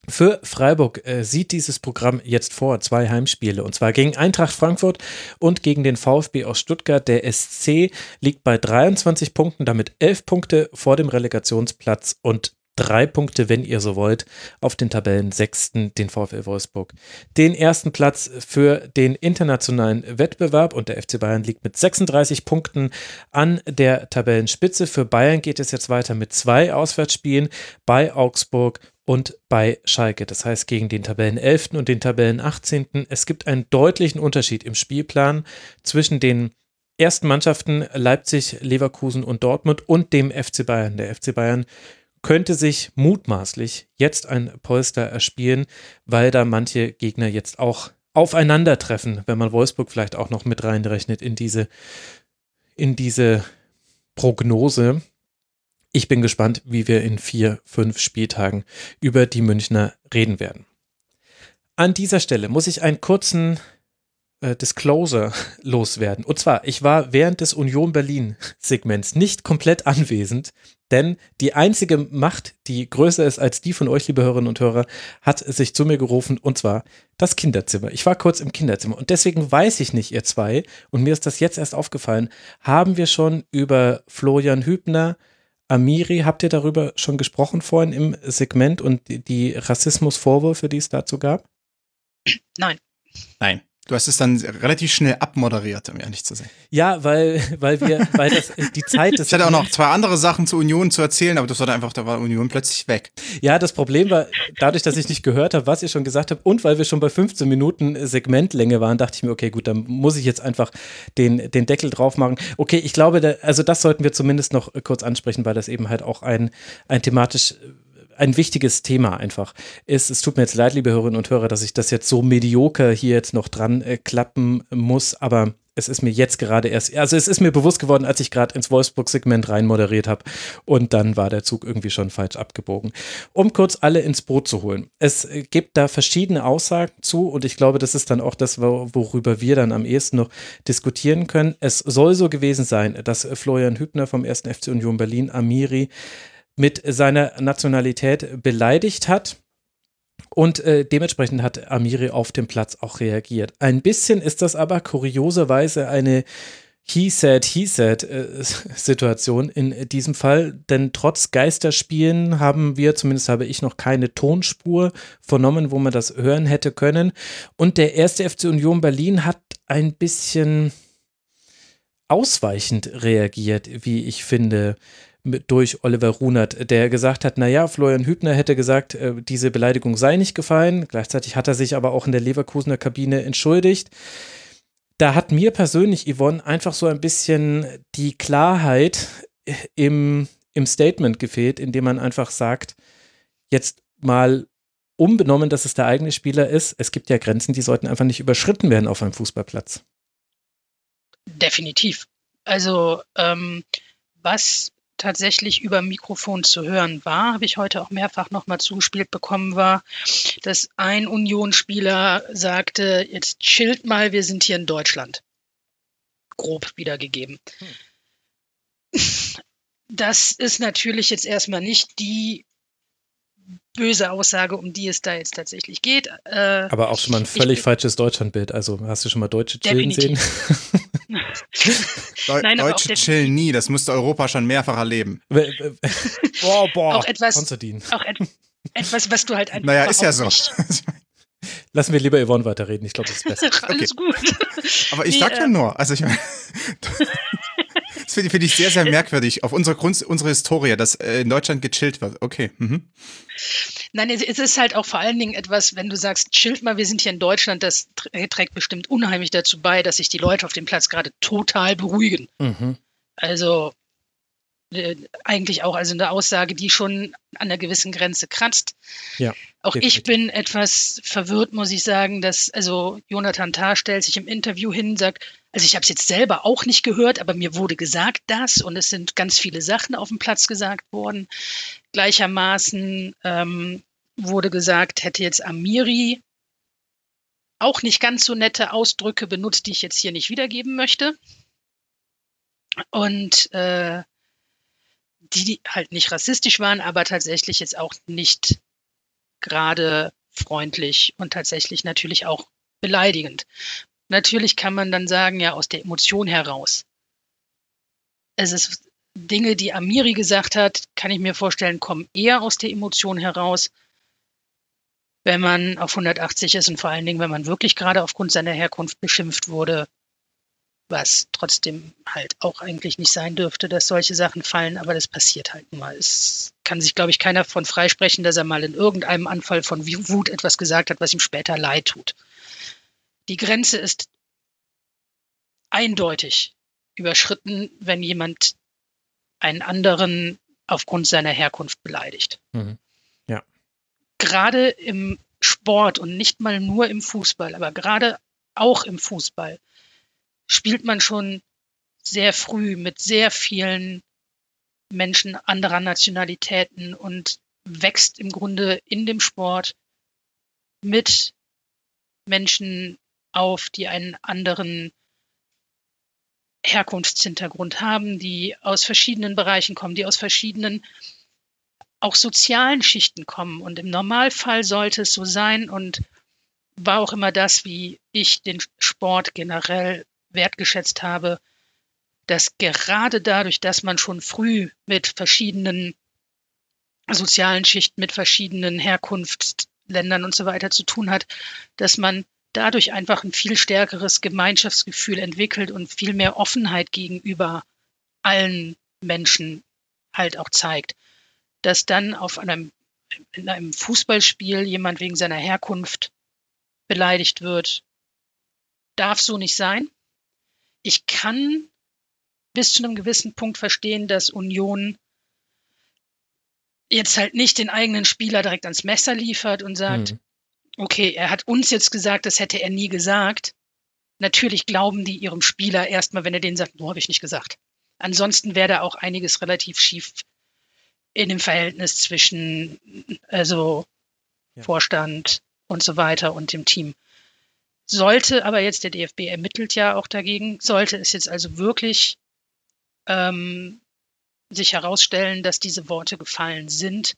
Für Freiburg äh, sieht dieses Programm jetzt vor zwei Heimspiele und zwar gegen Eintracht Frankfurt und gegen den VfB aus Stuttgart. Der SC liegt bei 23 Punkten, damit 11 Punkte vor dem Relegationsplatz und drei Punkte, wenn ihr so wollt, auf den Tabellensechsten, den VfL Wolfsburg. Den ersten Platz für den internationalen Wettbewerb und der FC Bayern liegt mit 36 Punkten an der Tabellenspitze. Für Bayern geht es jetzt weiter mit zwei Auswärtsspielen bei Augsburg und bei Schalke. Das heißt gegen den Tabellen 11. und den Tabellen 18. Es gibt einen deutlichen Unterschied im Spielplan zwischen den ersten Mannschaften Leipzig, Leverkusen und Dortmund und dem FC Bayern. Der FC Bayern könnte sich mutmaßlich jetzt ein Polster erspielen, weil da manche Gegner jetzt auch aufeinandertreffen, wenn man Wolfsburg vielleicht auch noch mit reinrechnet in diese, in diese Prognose. Ich bin gespannt, wie wir in vier, fünf Spieltagen über die Münchner reden werden. An dieser Stelle muss ich einen kurzen äh, Disclosure loswerden. Und zwar, ich war während des Union Berlin Segments nicht komplett anwesend, denn die einzige Macht, die größer ist als die von euch, liebe Hörerinnen und Hörer, hat sich zu mir gerufen und zwar das Kinderzimmer. Ich war kurz im Kinderzimmer und deswegen weiß ich nicht, ihr zwei, und mir ist das jetzt erst aufgefallen, haben wir schon über Florian Hübner, Amiri, habt ihr darüber schon gesprochen vorhin im Segment und die Rassismusvorwürfe, die es dazu gab? Nein. Nein. Du hast es dann relativ schnell abmoderiert, um ehrlich zu sein. Ja, weil, weil wir, weil das die Zeit [LAUGHS] ist. Ich hatte auch noch zwei andere Sachen zur Union zu erzählen, aber das war dann einfach, da war Union plötzlich weg. Ja, das Problem war, dadurch, dass ich nicht gehört habe, was ihr schon gesagt habt, und weil wir schon bei 15 Minuten Segmentlänge waren, dachte ich mir, okay, gut, dann muss ich jetzt einfach den, den Deckel drauf machen. Okay, ich glaube, da, also das sollten wir zumindest noch kurz ansprechen, weil das eben halt auch ein, ein thematisch ein wichtiges Thema einfach ist. Es tut mir jetzt leid, liebe Hörerinnen und Hörer, dass ich das jetzt so medioker hier jetzt noch dran äh, klappen muss, aber es ist mir jetzt gerade erst, also es ist mir bewusst geworden, als ich gerade ins Wolfsburg-Segment rein moderiert habe und dann war der Zug irgendwie schon falsch abgebogen. Um kurz alle ins Boot zu holen. Es äh, gibt da verschiedene Aussagen zu und ich glaube, das ist dann auch das, worüber wir dann am ehesten noch diskutieren können. Es soll so gewesen sein, dass Florian Hübner vom 1. FC Union Berlin, Amiri, mit seiner Nationalität beleidigt hat. Und äh, dementsprechend hat Amiri auf dem Platz auch reagiert. Ein bisschen ist das aber kurioserweise eine He said, he said äh, [LAUGHS] Situation in diesem Fall, denn trotz Geisterspielen haben wir, zumindest habe ich noch keine Tonspur vernommen, wo man das hören hätte können. Und der erste FC Union Berlin hat ein bisschen ausweichend reagiert, wie ich finde, mit, durch Oliver Runert, der gesagt hat, naja, Florian Hübner hätte gesagt, äh, diese Beleidigung sei nicht gefallen. Gleichzeitig hat er sich aber auch in der Leverkusener Kabine entschuldigt. Da hat mir persönlich, Yvonne, einfach so ein bisschen die Klarheit im, im Statement gefehlt, indem man einfach sagt, jetzt mal unbenommen, dass es der eigene Spieler ist, es gibt ja Grenzen, die sollten einfach nicht überschritten werden auf einem Fußballplatz. Definitiv. Also ähm, was tatsächlich über Mikrofon zu hören war, habe ich heute auch mehrfach nochmal zugespielt bekommen, war, dass ein Union-Spieler sagte, jetzt chillt mal, wir sind hier in Deutschland. Grob wiedergegeben. Hm. Das ist natürlich jetzt erstmal nicht die böse Aussage, um die es da jetzt tatsächlich geht. Äh, Aber auch schon mal ein völlig falsches Deutschlandbild. Also hast du schon mal Deutsche chillen sehen? [LAUGHS] Deu Nein, Deutsche chillen nie, das musste Europa schon mehrfach erleben. [LAUGHS] boah, boah, auch etwas, Konstantin. Auch et etwas, was du halt einfach. Naja, ist ja so. [LAUGHS] Lassen wir lieber Yvonne weiterreden, ich glaube, das ist besser. Alles okay. gut. Aber ich nee, sag ja äh, nur, also ich meine. Das finde find ich sehr, sehr merkwürdig. Auf unsere, Grund, unsere Historie, dass äh, in Deutschland gechillt wird. Okay. Mhm. Nein, es ist halt auch vor allen Dingen etwas, wenn du sagst, chillt mal, wir sind hier in Deutschland, das trägt bestimmt unheimlich dazu bei, dass sich die Leute auf dem Platz gerade total beruhigen. Mhm. Also äh, eigentlich auch also eine Aussage, die schon an einer gewissen Grenze kratzt. Ja, auch definitiv. ich bin etwas verwirrt, muss ich sagen, dass also Jonathan Tah stellt sich im Interview hin, und sagt, also ich habe es jetzt selber auch nicht gehört, aber mir wurde gesagt das und es sind ganz viele Sachen auf dem Platz gesagt worden. Gleichermaßen ähm, wurde gesagt, hätte jetzt Amiri auch nicht ganz so nette Ausdrücke benutzt, die ich jetzt hier nicht wiedergeben möchte. Und äh, die halt nicht rassistisch waren, aber tatsächlich jetzt auch nicht gerade freundlich und tatsächlich natürlich auch beleidigend. Natürlich kann man dann sagen, ja, aus der Emotion heraus. Es ist Dinge, die Amiri gesagt hat, kann ich mir vorstellen, kommen eher aus der Emotion heraus, wenn man auf 180 ist und vor allen Dingen, wenn man wirklich gerade aufgrund seiner Herkunft beschimpft wurde, was trotzdem halt auch eigentlich nicht sein dürfte, dass solche Sachen fallen, aber das passiert halt nun mal. Es kann sich, glaube ich, keiner von freisprechen, dass er mal in irgendeinem Anfall von Wut etwas gesagt hat, was ihm später leid tut. Die Grenze ist eindeutig überschritten, wenn jemand einen anderen aufgrund seiner Herkunft beleidigt. Mhm. Ja. Gerade im Sport und nicht mal nur im Fußball, aber gerade auch im Fußball spielt man schon sehr früh mit sehr vielen Menschen anderer Nationalitäten und wächst im Grunde in dem Sport mit Menschen auf, die einen anderen Herkunftshintergrund haben, die aus verschiedenen Bereichen kommen, die aus verschiedenen auch sozialen Schichten kommen. Und im Normalfall sollte es so sein und war auch immer das, wie ich den Sport generell wertgeschätzt habe, dass gerade dadurch, dass man schon früh mit verschiedenen sozialen Schichten, mit verschiedenen Herkunftsländern und so weiter zu tun hat, dass man dadurch einfach ein viel stärkeres Gemeinschaftsgefühl entwickelt und viel mehr Offenheit gegenüber allen Menschen halt auch zeigt. Dass dann auf einem, in einem Fußballspiel jemand wegen seiner Herkunft beleidigt wird, darf so nicht sein ich kann bis zu einem gewissen Punkt verstehen, dass Union jetzt halt nicht den eigenen Spieler direkt ans Messer liefert und sagt, mhm. Okay, er hat uns jetzt gesagt, das hätte er nie gesagt. Natürlich glauben die ihrem Spieler erstmal, wenn er denen sagt, nur habe ich nicht gesagt. Ansonsten wäre da auch einiges relativ schief in dem Verhältnis zwischen also ja. Vorstand und so weiter und dem Team. Sollte aber jetzt der DFB ermittelt ja auch dagegen, sollte es jetzt also wirklich ähm, sich herausstellen, dass diese Worte gefallen sind,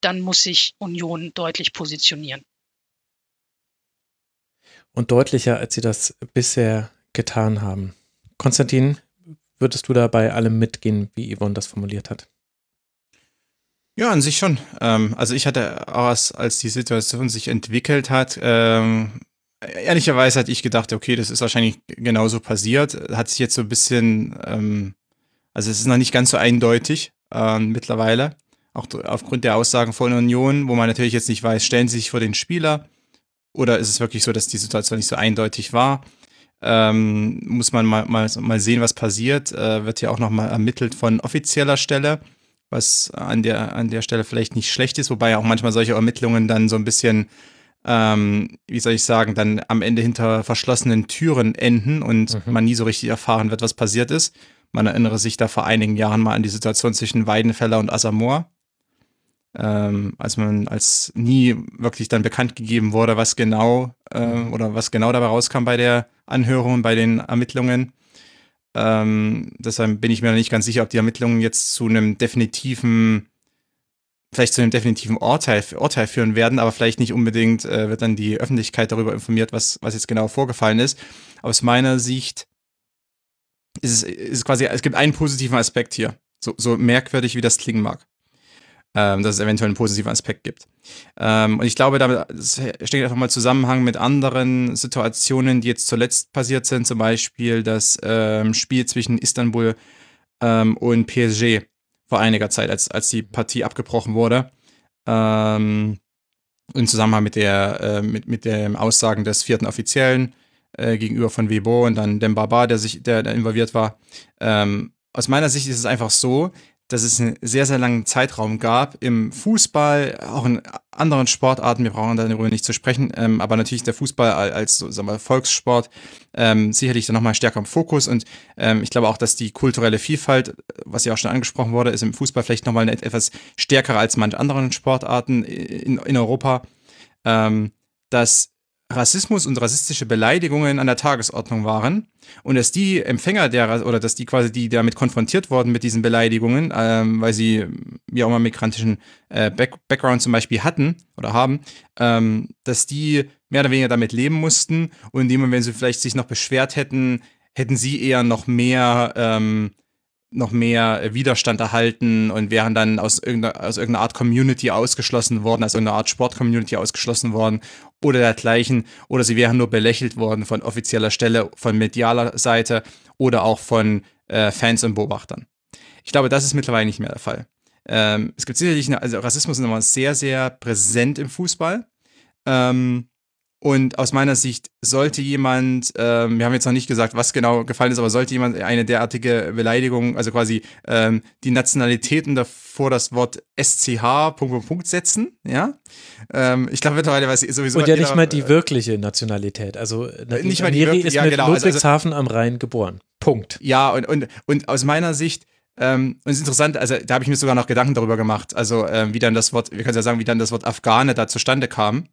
dann muss sich Union deutlich positionieren. Und deutlicher, als sie das bisher getan haben. Konstantin, würdest du da bei allem mitgehen, wie Yvonne das formuliert hat? Ja, an sich schon. Ähm, also ich hatte, als, als die Situation sich entwickelt hat, ähm, ehrlicherweise hatte ich gedacht, okay, das ist wahrscheinlich genauso passiert. Hat sich jetzt so ein bisschen, ähm, also es ist noch nicht ganz so eindeutig ähm, mittlerweile. Auch aufgrund der Aussagen von Union, wo man natürlich jetzt nicht weiß, stellen sie sich vor den Spieler oder ist es wirklich so, dass die Situation nicht so eindeutig war? Ähm, muss man mal, mal, mal sehen, was passiert. Äh, wird ja auch nochmal ermittelt von offizieller Stelle, was an der, an der Stelle vielleicht nicht schlecht ist, wobei auch manchmal solche Ermittlungen dann so ein bisschen, ähm, wie soll ich sagen, dann am Ende hinter verschlossenen Türen enden und mhm. man nie so richtig erfahren wird, was passiert ist. Man erinnere sich da vor einigen Jahren mal an die Situation zwischen Weidenfeller und Asamoah ähm, als man, als nie wirklich dann bekannt gegeben wurde, was genau äh, oder was genau dabei rauskam bei der Anhörung, bei den Ermittlungen. Ähm, deshalb bin ich mir noch nicht ganz sicher, ob die Ermittlungen jetzt zu einem definitiven, vielleicht zu einem definitiven Urteil, Urteil führen werden, aber vielleicht nicht unbedingt äh, wird dann die Öffentlichkeit darüber informiert, was, was jetzt genau vorgefallen ist. Aus meiner Sicht ist es ist quasi, es gibt einen positiven Aspekt hier, so, so merkwürdig wie das klingen mag ähm, dass es eventuell einen positiven Aspekt gibt. Ähm, und ich glaube, da steht einfach mal Zusammenhang mit anderen Situationen, die jetzt zuletzt passiert sind, zum Beispiel das ähm, Spiel zwischen Istanbul ähm, und PSG vor einiger Zeit, als, als die Partie abgebrochen wurde. Ähm, Im Zusammenhang mit der, äh, mit, mit den Aussagen des vierten Offiziellen äh, gegenüber von Webo und dann dem Baba, der sich, der, der involviert war. Ähm, aus meiner Sicht ist es einfach so, dass es einen sehr, sehr langen Zeitraum gab im Fußball, auch in anderen Sportarten, wir brauchen darüber nicht zu sprechen, ähm, aber natürlich der Fußball als so, sagen wir, Volkssport ähm, sicherlich dann nochmal stärker im Fokus und ähm, ich glaube auch, dass die kulturelle Vielfalt, was ja auch schon angesprochen wurde, ist im Fußball vielleicht nochmal etwas stärker als manche anderen Sportarten in, in Europa, ähm, dass Rassismus und rassistische Beleidigungen an der Tagesordnung waren und dass die Empfänger der oder dass die quasi die damit konfrontiert wurden mit diesen Beleidigungen, ähm, weil sie wie auch immer migrantischen äh, Back Background zum Beispiel hatten oder haben, ähm, dass die mehr oder weniger damit leben mussten und in wenn sie vielleicht sich noch beschwert hätten, hätten sie eher noch mehr ähm, noch mehr Widerstand erhalten und wären dann aus irgendeiner, aus irgendeiner Art Community ausgeschlossen worden, aus irgendeiner Art Sport-Community ausgeschlossen worden oder dergleichen. Oder sie wären nur belächelt worden von offizieller Stelle, von medialer Seite oder auch von äh, Fans und Beobachtern. Ich glaube, das ist mittlerweile nicht mehr der Fall. Ähm, es gibt sicherlich, eine, also Rassismus ist immer sehr, sehr präsent im Fußball. Ähm, und aus meiner Sicht sollte jemand, ähm, wir haben jetzt noch nicht gesagt, was genau gefallen ist, aber sollte jemand eine derartige Beleidigung, also quasi ähm, die Nationalitäten davor das Wort SCH Punkt, Punkt, Punkt setzen, ja. Ähm, ich glaube mittlerweile weiß ich sowieso. Und ja nicht mal die äh, wirkliche Nationalität. Also nicht mal die Amiri ist ja, mit genau, Ludwigshafen also, also, am Rhein geboren. Punkt. Ja, und, und, und aus meiner Sicht ähm, und es ist interessant, also da habe ich mir sogar noch Gedanken darüber gemacht, also ähm, wie dann das Wort, wir können ja sagen, wie dann das Wort Afghane da zustande kam.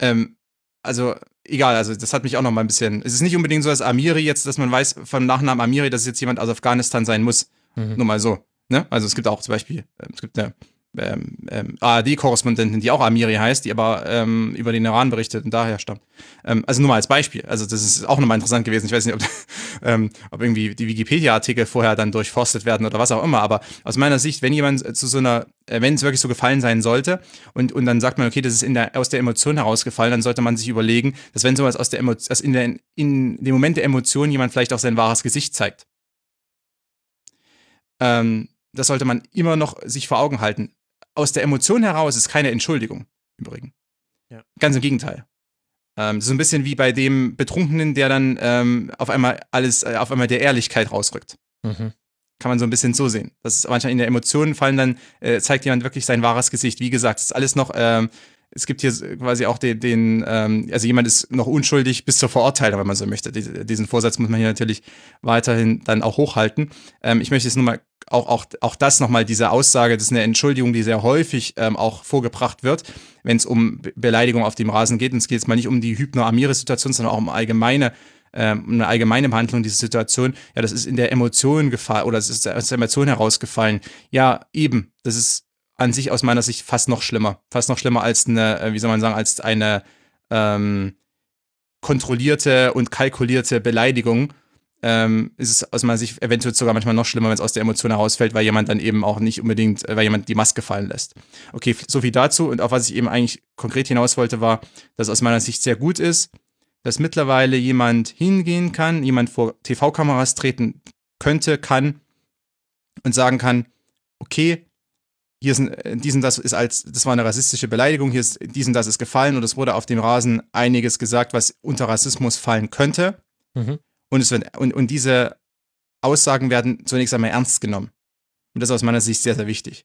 Ähm, also egal, also das hat mich auch noch mal ein bisschen. Es ist nicht unbedingt so, dass Amiri jetzt, dass man weiß vom Nachnamen Amiri, dass es jetzt jemand aus Afghanistan sein muss. Mhm. Nur mal so. Ne? Also es gibt auch zum Beispiel, äh, es gibt eine ähm, ähm, ARD-Korrespondentin, die auch Amiri heißt, die aber ähm, über den Iran berichtet und daher stammt. Ähm, also nur mal als Beispiel. Also das ist auch nochmal interessant gewesen. Ich weiß nicht, ob, [LAUGHS] ähm, ob irgendwie die Wikipedia-Artikel vorher dann durchforstet werden oder was auch immer. Aber aus meiner Sicht, wenn jemand zu so einer, äh, wenn es wirklich so gefallen sein sollte und, und dann sagt man, okay, das ist in der, aus der Emotion herausgefallen, dann sollte man sich überlegen, dass wenn sowas aus der Emotion, dass in, der, in dem Moment der Emotion jemand vielleicht auch sein wahres Gesicht zeigt. Ähm, das sollte man immer noch sich vor Augen halten aus der Emotion heraus ist keine Entschuldigung, übrigens. Ja. Ganz im Gegenteil. Ähm, so ein bisschen wie bei dem Betrunkenen, der dann ähm, auf einmal alles, äh, auf einmal der Ehrlichkeit rausrückt. Mhm. Kann man so ein bisschen so sehen. Das ist manchmal in der Emotionen fallen dann, äh, zeigt jemand wirklich sein wahres Gesicht. Wie gesagt, es ist alles noch, ähm, es gibt hier quasi auch den, den ähm, also jemand ist noch unschuldig bis zur Verurteilung, wenn man so möchte. Diesen Vorsatz muss man hier natürlich weiterhin dann auch hochhalten. Ähm, ich möchte jetzt nur mal auch, auch, auch das nochmal, diese Aussage, das ist eine Entschuldigung, die sehr häufig ähm, auch vorgebracht wird, wenn es um Beleidigung auf dem Rasen geht. Und es geht jetzt mal nicht um die Hypno-Amire-Situation, sondern auch um allgemeine ähm, eine allgemeine Behandlung dieser Situation, ja, das ist in der Emotion gefallen oder es ist aus der Emotion herausgefallen. Ja, eben, das ist an sich aus meiner Sicht fast noch schlimmer. Fast noch schlimmer als eine, äh, wie soll man sagen, als eine ähm, kontrollierte und kalkulierte Beleidigung, ähm, ist es aus meiner Sicht eventuell sogar manchmal noch schlimmer, wenn es aus der Emotion herausfällt, weil jemand dann eben auch nicht unbedingt, äh, weil jemand die Maske fallen lässt. Okay, so viel dazu. Und auf was ich eben eigentlich konkret hinaus wollte, war, dass aus meiner Sicht sehr gut ist, dass mittlerweile jemand hingehen kann, jemand vor TV-Kameras treten könnte, kann und sagen kann, okay, hier ist ein, diesen das ist als, das war eine rassistische Beleidigung, hier ist diesen das ist gefallen und es wurde auf dem Rasen einiges gesagt, was unter Rassismus fallen könnte. Mhm. Und, es wird, und, und diese Aussagen werden zunächst einmal ernst genommen. Und das ist aus meiner Sicht sehr, sehr wichtig.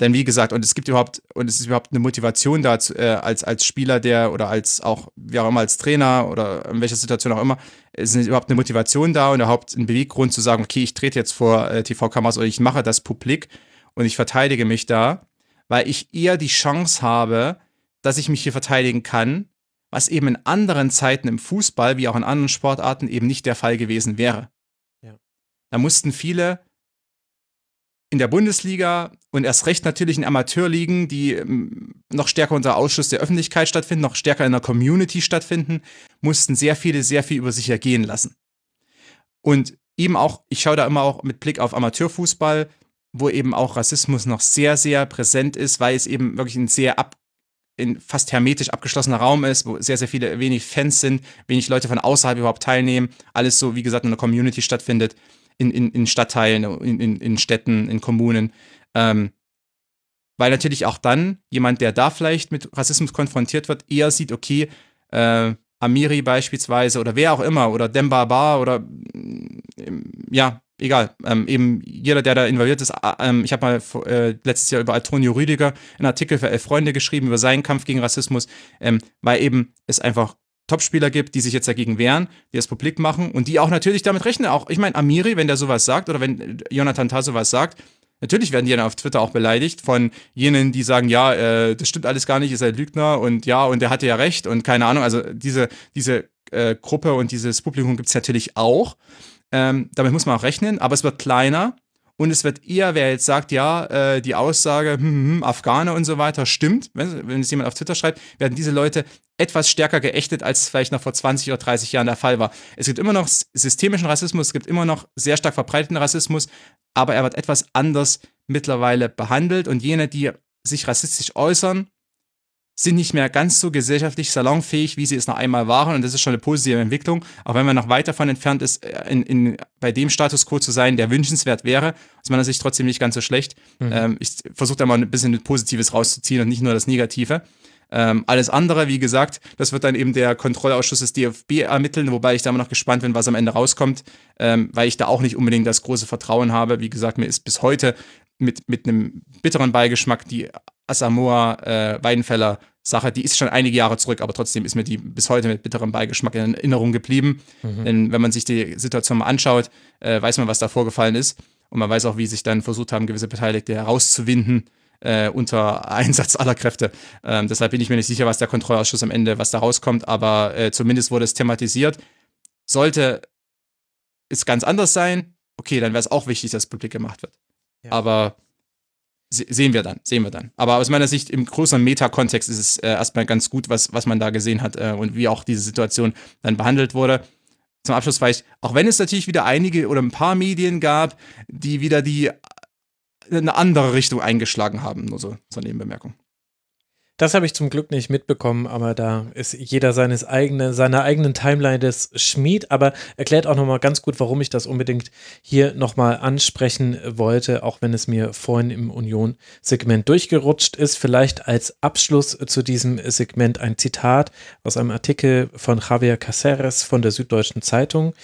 Denn wie gesagt, und es gibt überhaupt, und es ist überhaupt eine Motivation dazu, äh, als, als Spieler, der oder als auch, wie auch immer, als Trainer oder in welcher Situation auch immer, es ist überhaupt eine Motivation da und überhaupt ein Beweggrund zu sagen, okay, ich trete jetzt vor äh, TV-Kameras oder ich mache das publik und ich verteidige mich da, weil ich eher die Chance habe, dass ich mich hier verteidigen kann, was eben in anderen Zeiten im Fußball wie auch in anderen Sportarten eben nicht der Fall gewesen wäre. Ja. Da mussten viele in der Bundesliga und erst recht natürlich in Amateurligen, die ähm, noch stärker unter Ausschluss der Öffentlichkeit stattfinden, noch stärker in der Community stattfinden, mussten sehr viele sehr viel über sich ergehen lassen. Und eben auch, ich schaue da immer auch mit Blick auf Amateurfußball, wo eben auch Rassismus noch sehr, sehr präsent ist, weil es eben wirklich ein sehr ab, in fast hermetisch abgeschlossener Raum ist, wo sehr, sehr viele, wenig Fans sind, wenig Leute von außerhalb überhaupt teilnehmen, alles so, wie gesagt, in einer Community stattfindet, in, in, in Stadtteilen, in, in, in Städten, in Kommunen. Ähm, weil natürlich auch dann jemand, der da vielleicht mit Rassismus konfrontiert wird, eher sieht, okay, äh, Amiri beispielsweise oder wer auch immer oder Demba Bar oder ja, egal. Ähm, eben jeder, der da involviert ist. Ähm, ich habe mal äh, letztes Jahr über Antonio Rüdiger einen Artikel für Elf Freunde geschrieben, über seinen Kampf gegen Rassismus, ähm, weil eben es einfach Topspieler gibt, die sich jetzt dagegen wehren, die das publik machen und die auch natürlich damit rechnen. Auch, ich meine, Amiri, wenn der sowas sagt oder wenn Jonathan Tah sowas sagt, Natürlich werden die dann auf Twitter auch beleidigt von jenen, die sagen, ja, äh, das stimmt alles gar nicht, ist ein Lügner und ja, und der hatte ja recht und keine Ahnung. Also diese, diese äh, Gruppe und dieses Publikum gibt es natürlich auch. Ähm, damit muss man auch rechnen, aber es wird kleiner und es wird eher, wer jetzt sagt, ja, äh, die Aussage, hm, hm, hm, Afghaner und so weiter stimmt, wenn, wenn es jemand auf Twitter schreibt, werden diese Leute etwas stärker geächtet, als es vielleicht noch vor 20 oder 30 Jahren der Fall war. Es gibt immer noch systemischen Rassismus, es gibt immer noch sehr stark verbreiteten Rassismus, aber er wird etwas anders mittlerweile behandelt und jene, die sich rassistisch äußern, sind nicht mehr ganz so gesellschaftlich salonfähig, wie sie es noch einmal waren. Und das ist schon eine positive Entwicklung. Auch wenn man noch weit davon entfernt ist, in, in, bei dem Status quo zu sein, der wünschenswert wäre, aus meiner Sicht trotzdem nicht ganz so schlecht. Mhm. Ähm, ich versuche da mal ein bisschen Positives rauszuziehen und nicht nur das Negative. Ähm, alles andere, wie gesagt, das wird dann eben der Kontrollausschuss des DFB ermitteln, wobei ich da immer noch gespannt bin, was am Ende rauskommt, ähm, weil ich da auch nicht unbedingt das große Vertrauen habe. Wie gesagt, mir ist bis heute mit, mit einem bitteren Beigeschmack die Asamoah äh, Weidenfeller Sache, die ist schon einige Jahre zurück, aber trotzdem ist mir die bis heute mit bitterem Beigeschmack in Erinnerung geblieben. Mhm. Denn wenn man sich die Situation mal anschaut, äh, weiß man, was da vorgefallen ist. Und man weiß auch, wie sich dann versucht haben, gewisse Beteiligte herauszuwinden äh, unter [LAUGHS] Einsatz aller Kräfte. Ähm, deshalb bin ich mir nicht sicher, was der Kontrollausschuss am Ende, was da rauskommt, aber äh, zumindest wurde es thematisiert. Sollte es ganz anders sein, okay, dann wäre es auch wichtig, dass publik gemacht wird. Ja. Aber sehen wir dann, sehen wir dann. Aber aus meiner Sicht im größeren Meta-Kontext ist es äh, erstmal ganz gut, was, was man da gesehen hat äh, und wie auch diese Situation dann behandelt wurde. Zum Abschluss vielleicht, auch wenn es natürlich wieder einige oder ein paar Medien gab, die wieder die äh, eine andere Richtung eingeschlagen haben, nur so zur Nebenbemerkung. Das habe ich zum Glück nicht mitbekommen, aber da ist jeder seines eigene, seiner eigenen Timeline des Schmied, aber erklärt auch nochmal ganz gut, warum ich das unbedingt hier nochmal ansprechen wollte, auch wenn es mir vorhin im Union-Segment durchgerutscht ist. Vielleicht als Abschluss zu diesem Segment ein Zitat aus einem Artikel von Javier Caceres von der Süddeutschen Zeitung.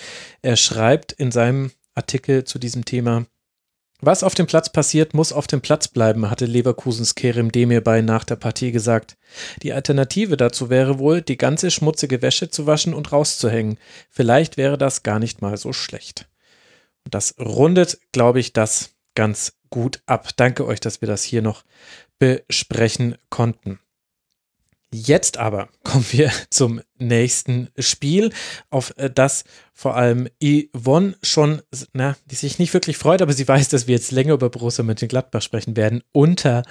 Er schreibt in seinem Artikel zu diesem Thema, was auf dem Platz passiert, muss auf dem Platz bleiben, hatte Leverkusens Kerem Demirbay nach der Partie gesagt. Die Alternative dazu wäre wohl, die ganze schmutzige Wäsche zu waschen und rauszuhängen. Vielleicht wäre das gar nicht mal so schlecht. Und das rundet, glaube ich, das ganz gut ab. Danke euch, dass wir das hier noch besprechen konnten. Jetzt aber kommen wir [LAUGHS] zum nächsten Spiel, auf äh, das vor allem Yvonne schon, na, die sich nicht wirklich freut, aber sie weiß, dass wir jetzt länger über Borussia Mönchengladbach sprechen werden, unter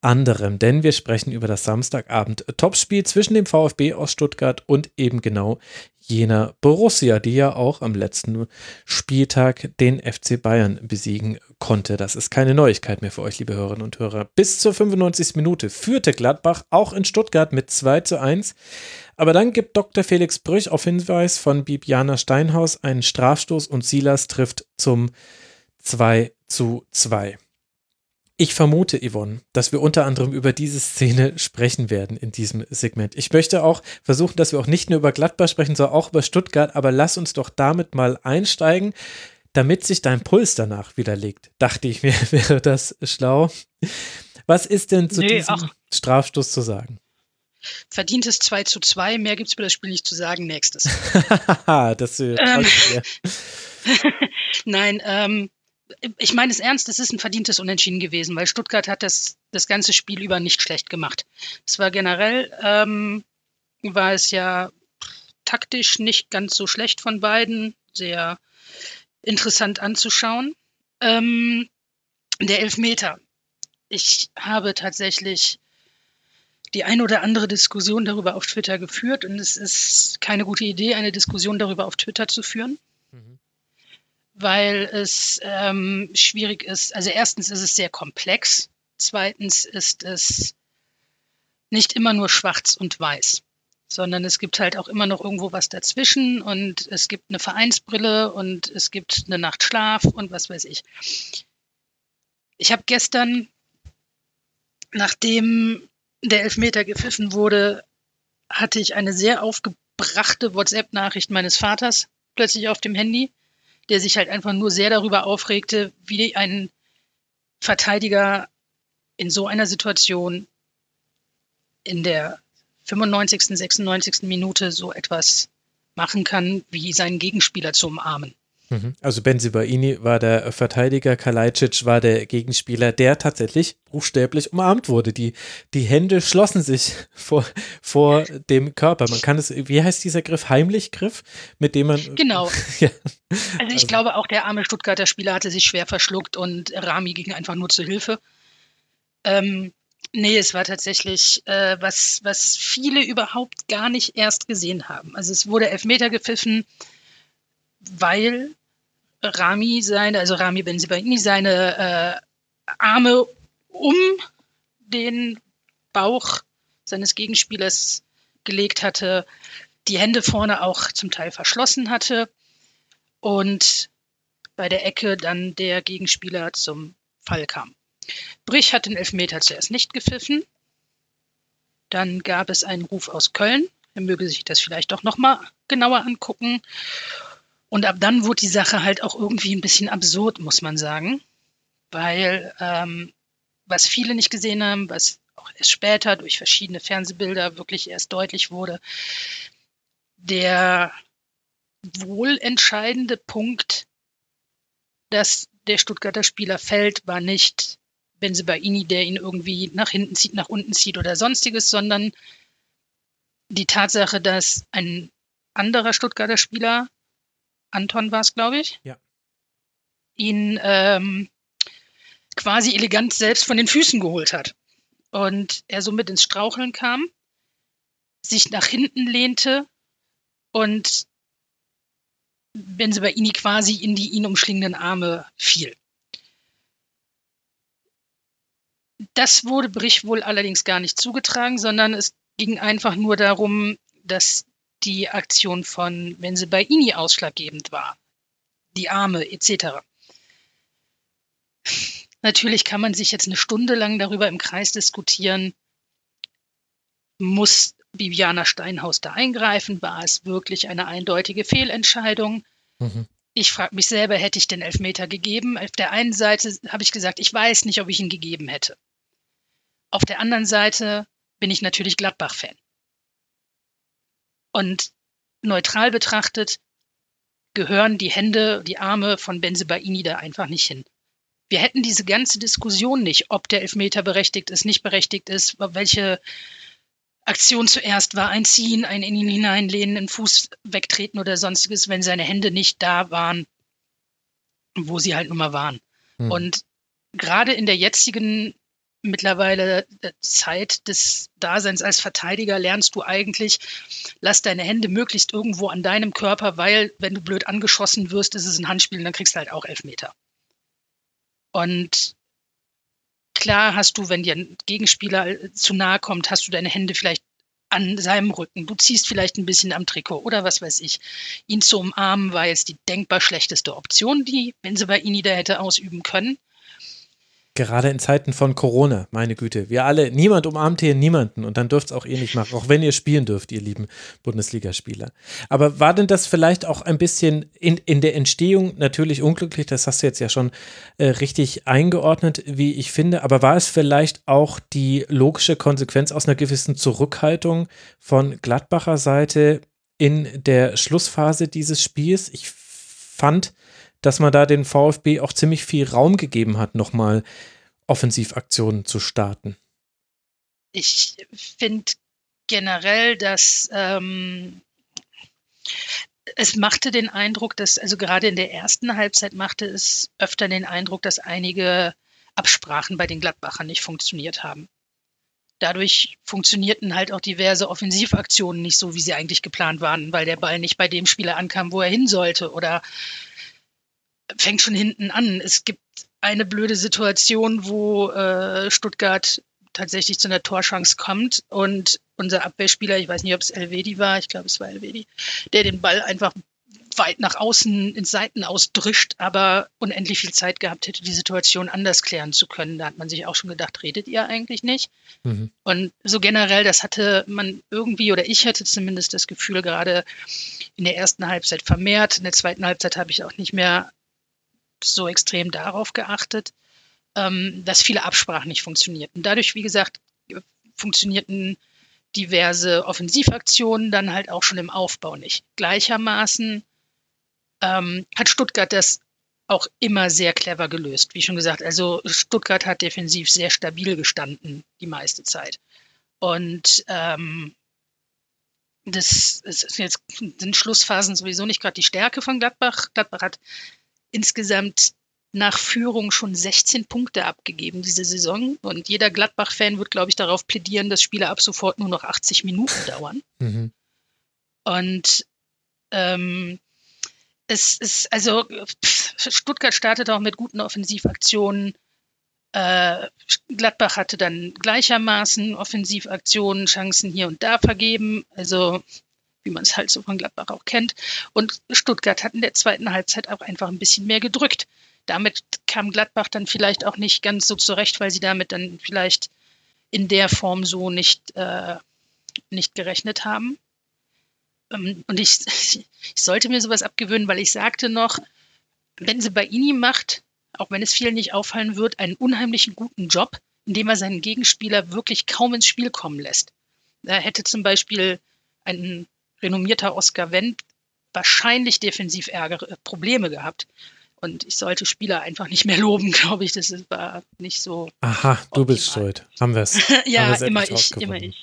anderem, denn wir sprechen über das Samstagabend-Topspiel zwischen dem VfB aus Stuttgart und eben genau jener Borussia, die ja auch am letzten Spieltag den FC Bayern besiegen konnte. Das ist keine Neuigkeit mehr für euch, liebe Hörerinnen und Hörer. Bis zur 95. Minute führte Gladbach auch in Stuttgart mit 2 zu 1. Aber dann gibt Dr. Felix Brüch auf Hinweis von Bibiana Steinhaus einen Strafstoß und Silas trifft zum 2 zu 2. Ich vermute, Yvonne, dass wir unter anderem über diese Szene sprechen werden in diesem Segment. Ich möchte auch versuchen, dass wir auch nicht nur über Gladbach sprechen, sondern auch über Stuttgart, aber lass uns doch damit mal einsteigen, damit sich dein Puls danach widerlegt. Dachte ich mir, [LAUGHS] wäre das schlau. Was ist denn zu nee, diesem ach. Strafstoß zu sagen? Verdientes 2 zu 2, mehr gibt es über das Spiel nicht zu sagen. Nächstes. [LAUGHS] das äh, ähm, [LAUGHS] Nein, ähm, ich meine es ernst, es ist ein verdientes Unentschieden gewesen, weil Stuttgart hat das, das ganze Spiel über nicht schlecht gemacht. Es war generell, ähm, war es ja taktisch nicht ganz so schlecht von beiden, sehr interessant anzuschauen. Ähm, der Elfmeter. Ich habe tatsächlich die ein oder andere Diskussion darüber auf Twitter geführt und es ist keine gute Idee, eine Diskussion darüber auf Twitter zu führen weil es ähm, schwierig ist. Also erstens ist es sehr komplex, zweitens ist es nicht immer nur schwarz und weiß, sondern es gibt halt auch immer noch irgendwo was dazwischen und es gibt eine Vereinsbrille und es gibt eine Nacht Schlaf und was weiß ich. Ich habe gestern, nachdem der Elfmeter gepfiffen wurde, hatte ich eine sehr aufgebrachte WhatsApp-Nachricht meines Vaters plötzlich auf dem Handy der sich halt einfach nur sehr darüber aufregte, wie ein Verteidiger in so einer Situation in der 95., 96. Minute so etwas machen kann, wie seinen Gegenspieler zu umarmen. Mhm. Also Benzibaini war der Verteidiger, Kalajdzic war der Gegenspieler, der tatsächlich buchstäblich umarmt wurde. Die, die Hände schlossen sich [LAUGHS] vor, vor dem Körper. Man kann es, wie heißt dieser Griff? Heimlich-Griff, mit dem man. [LAUGHS] Genau. [LAUGHS] ja. Also ich also. glaube, auch der arme Stuttgarter Spieler hatte sich schwer verschluckt und Rami ging einfach nur zur Hilfe. Ähm, nee, es war tatsächlich, äh, was, was viele überhaupt gar nicht erst gesehen haben. Also es wurde Elfmeter gepfiffen weil Rami seine, also Rami Benzibaini seine äh, Arme um den Bauch seines Gegenspielers gelegt hatte, die Hände vorne auch zum Teil verschlossen hatte und bei der Ecke dann der Gegenspieler zum Fall kam. Brich hat den Elfmeter zuerst nicht gepfiffen. Dann gab es einen Ruf aus Köln. Er möge sich das vielleicht doch nochmal genauer angucken. Und ab dann wurde die Sache halt auch irgendwie ein bisschen absurd, muss man sagen. Weil ähm, was viele nicht gesehen haben, was auch erst später durch verschiedene Fernsehbilder wirklich erst deutlich wurde, der wohl entscheidende Punkt, dass der Stuttgarter Spieler fällt, war nicht Benzebaini, der ihn irgendwie nach hinten zieht, nach unten zieht oder sonstiges, sondern die Tatsache, dass ein anderer Stuttgarter Spieler Anton war es, glaube ich. Ja. Ihn ähm, quasi elegant selbst von den Füßen geholt hat. Und er somit ins Straucheln kam, sich nach hinten lehnte und Benzebaini quasi in die ihn umschlingenden Arme fiel. Das wurde Brich wohl allerdings gar nicht zugetragen, sondern es ging einfach nur darum, dass die Aktion von wenn sie bei Ini ausschlaggebend war. Die Arme etc. Natürlich kann man sich jetzt eine Stunde lang darüber im Kreis diskutieren, muss Viviana Steinhaus da eingreifen? War es wirklich eine eindeutige Fehlentscheidung? Mhm. Ich frage mich selber, hätte ich den Elfmeter gegeben? Auf der einen Seite habe ich gesagt, ich weiß nicht, ob ich ihn gegeben hätte. Auf der anderen Seite bin ich natürlich Gladbach-Fan. Und neutral betrachtet gehören die Hände, die Arme von Benzebaini da einfach nicht hin. Wir hätten diese ganze Diskussion nicht, ob der Elfmeter berechtigt ist, nicht berechtigt ist, welche Aktion zuerst war ein Ziehen, ein in ihn hineinlehnen, einen Fuß wegtreten oder sonstiges, wenn seine Hände nicht da waren, wo sie halt nun mal waren. Hm. Und gerade in der jetzigen mittlerweile äh, Zeit des Daseins als Verteidiger lernst du eigentlich, lass deine Hände möglichst irgendwo an deinem Körper, weil wenn du blöd angeschossen wirst, ist es ein Handspiel und dann kriegst du halt auch Elfmeter. Und klar hast du, wenn dir ein Gegenspieler äh, zu nahe kommt, hast du deine Hände vielleicht an seinem Rücken. Du ziehst vielleicht ein bisschen am Trikot oder was weiß ich. Ihn zu umarmen war jetzt die denkbar schlechteste Option, die wenn sie bei Benze da hätte ausüben können. Gerade in Zeiten von Corona, meine Güte. Wir alle, niemand umarmt hier niemanden und dann dürft es auch ihr nicht machen, auch wenn ihr spielen dürft, ihr lieben Bundesligaspieler. Aber war denn das vielleicht auch ein bisschen in, in der Entstehung natürlich unglücklich? Das hast du jetzt ja schon äh, richtig eingeordnet, wie ich finde. Aber war es vielleicht auch die logische Konsequenz aus einer gewissen Zurückhaltung von Gladbacher Seite in der Schlussphase dieses Spiels? Ich fand, dass man da den VfB auch ziemlich viel Raum gegeben hat, nochmal Offensivaktionen zu starten. Ich finde generell, dass ähm, es machte den Eindruck, dass, also gerade in der ersten Halbzeit machte es öfter den Eindruck, dass einige Absprachen bei den Gladbachern nicht funktioniert haben. Dadurch funktionierten halt auch diverse Offensivaktionen nicht so, wie sie eigentlich geplant waren, weil der Ball nicht bei dem Spieler ankam, wo er hin sollte oder fängt schon hinten an. Es gibt eine blöde Situation, wo äh, Stuttgart tatsächlich zu einer Torschance kommt und unser Abwehrspieler, ich weiß nicht, ob es Elvedi war, ich glaube, es war Elvedi, der den Ball einfach weit nach außen ins Seiten ausdrischt, aber unendlich viel Zeit gehabt hätte, die Situation anders klären zu können. Da hat man sich auch schon gedacht, redet ihr eigentlich nicht? Mhm. Und so generell, das hatte man irgendwie, oder ich hatte zumindest das Gefühl, gerade in der ersten Halbzeit vermehrt. In der zweiten Halbzeit habe ich auch nicht mehr so extrem darauf geachtet, ähm, dass viele Absprachen nicht funktionierten. Dadurch, wie gesagt, funktionierten diverse Offensivaktionen dann halt auch schon im Aufbau nicht. Gleichermaßen ähm, hat Stuttgart das auch immer sehr clever gelöst. Wie schon gesagt, also Stuttgart hat defensiv sehr stabil gestanden die meiste Zeit. Und ähm, das, das jetzt sind Schlussphasen sowieso nicht gerade die Stärke von Gladbach. Gladbach hat insgesamt nach Führung schon 16 Punkte abgegeben diese Saison. Und jeder Gladbach-Fan wird, glaube ich, darauf plädieren, dass Spiele ab sofort nur noch 80 Minuten [LAUGHS] dauern. Mhm. Und ähm, es ist, also Stuttgart startet auch mit guten Offensivaktionen. Äh, Gladbach hatte dann gleichermaßen Offensivaktionen, Chancen hier und da vergeben. Also wie man es halt so von Gladbach auch kennt. Und Stuttgart hat in der zweiten Halbzeit auch einfach ein bisschen mehr gedrückt. Damit kam Gladbach dann vielleicht auch nicht ganz so zurecht, weil sie damit dann vielleicht in der Form so nicht, äh, nicht gerechnet haben. Ähm, und ich, ich sollte mir sowas abgewöhnen, weil ich sagte noch, wenn sie bei Ini macht, auch wenn es vielen nicht auffallen wird, einen unheimlichen guten Job, indem er seinen Gegenspieler wirklich kaum ins Spiel kommen lässt. Er hätte zum Beispiel einen renommierter Oscar Wendt wahrscheinlich defensiv Ärger, äh, Probleme gehabt. Und ich sollte Spieler einfach nicht mehr [LAUGHS] loben, glaube ich. Das war nicht so. Aha, du optimal. bist schuld. Haben wir es. [LAUGHS] ja, wir's immer ich, immer ich.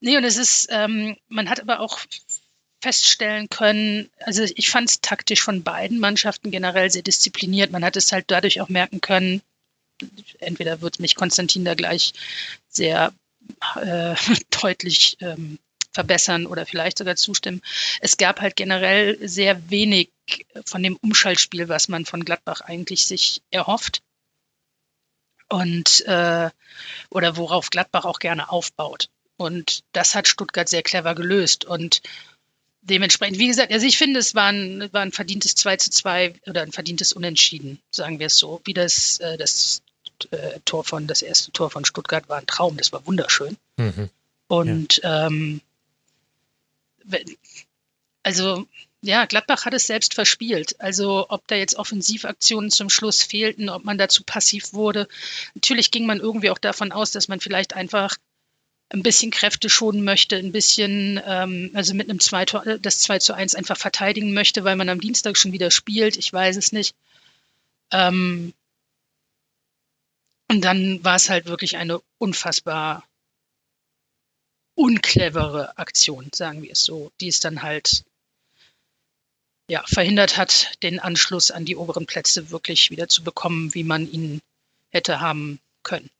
Nee, und es ist, ähm, man hat aber auch feststellen können, also ich fand es taktisch von beiden Mannschaften generell sehr diszipliniert. Man hat es halt dadurch auch merken können, entweder wird mich Konstantin da gleich sehr äh, [LAUGHS] deutlich ähm, verbessern oder vielleicht sogar zustimmen. Es gab halt generell sehr wenig von dem Umschaltspiel, was man von Gladbach eigentlich sich erhofft. Und äh, oder worauf Gladbach auch gerne aufbaut. Und das hat Stuttgart sehr clever gelöst. Und dementsprechend, wie gesagt, also ich finde, es war ein, war ein verdientes 2 zu 2 oder ein verdientes Unentschieden, sagen wir es so. Wie das, äh, das äh, Tor von, das erste Tor von Stuttgart war ein Traum, das war wunderschön. Mhm. Und ja. ähm, also ja, Gladbach hat es selbst verspielt. Also ob da jetzt Offensivaktionen zum Schluss fehlten, ob man dazu passiv wurde. Natürlich ging man irgendwie auch davon aus, dass man vielleicht einfach ein bisschen Kräfte schonen möchte, ein bisschen, ähm, also mit einem 2 das 2 zu 1 einfach verteidigen möchte, weil man am Dienstag schon wieder spielt. Ich weiß es nicht. Ähm, und dann war es halt wirklich eine unfassbar unclevere Aktion, sagen wir es so, die es dann halt ja, verhindert hat, den Anschluss an die oberen Plätze wirklich wieder zu bekommen, wie man ihn hätte haben können.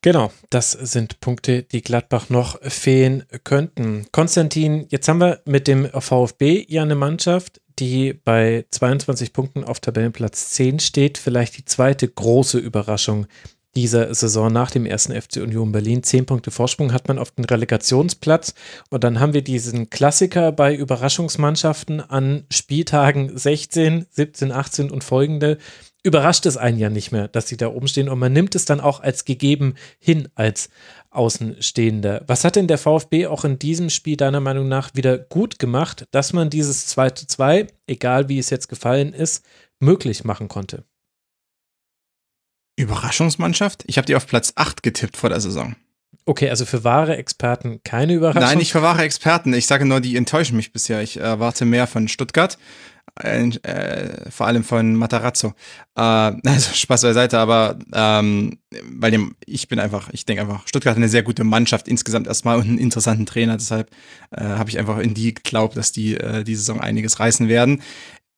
Genau, das sind Punkte, die Gladbach noch fehlen könnten. Konstantin, jetzt haben wir mit dem VfB ja eine Mannschaft, die bei 22 Punkten auf Tabellenplatz 10 steht. Vielleicht die zweite große Überraschung dieser Saison nach dem ersten FC Union Berlin. Zehn Punkte Vorsprung hat man auf den Relegationsplatz. Und dann haben wir diesen Klassiker bei Überraschungsmannschaften an Spieltagen 16, 17, 18 und folgende. Überrascht es einen ja nicht mehr, dass sie da oben stehen. Und man nimmt es dann auch als gegeben hin als Außenstehender. Was hat denn der VfB auch in diesem Spiel deiner Meinung nach wieder gut gemacht, dass man dieses 2 zu 2, egal wie es jetzt gefallen ist, möglich machen konnte? Überraschungsmannschaft? Ich habe die auf Platz 8 getippt vor der Saison. Okay, also für wahre Experten keine Überraschung. Nein, nicht für wahre Experten. Ich sage nur, die enttäuschen mich bisher. Ich erwarte mehr von Stuttgart. Äh, äh, vor allem von Matarazzo. Äh, also [LAUGHS] Spaß beiseite, aber ähm, weil dem, ich bin einfach, ich denke einfach, Stuttgart hat eine sehr gute Mannschaft insgesamt erstmal und einen interessanten Trainer. Deshalb äh, habe ich einfach in die geglaubt, dass die äh, die Saison einiges reißen werden.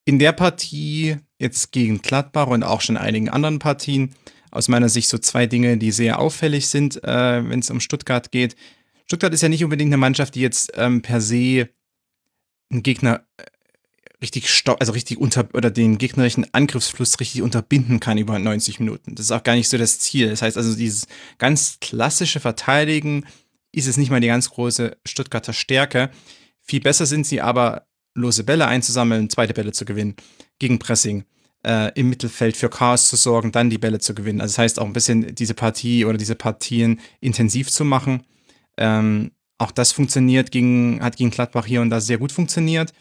In der Partie jetzt gegen Gladbach und auch schon einigen anderen Partien aus meiner Sicht so zwei Dinge, die sehr auffällig sind, äh, wenn es um Stuttgart geht. Stuttgart ist ja nicht unbedingt eine Mannschaft, die jetzt ähm, per se einen Gegner äh, richtig stopp, also richtig unter oder den gegnerischen Angriffsfluss richtig unterbinden kann über 90 Minuten. Das ist auch gar nicht so das Ziel. Das heißt also, dieses ganz klassische Verteidigen ist es nicht mal die ganz große Stuttgarter Stärke. Viel besser sind sie aber, lose Bälle einzusammeln, zweite Bälle zu gewinnen, gegen Pressing äh, im Mittelfeld für Chaos zu sorgen, dann die Bälle zu gewinnen. Also das heißt auch ein bisschen diese Partie oder diese Partien intensiv zu machen. Ähm, auch das funktioniert gegen, hat gegen Gladbach hier und da sehr gut funktioniert.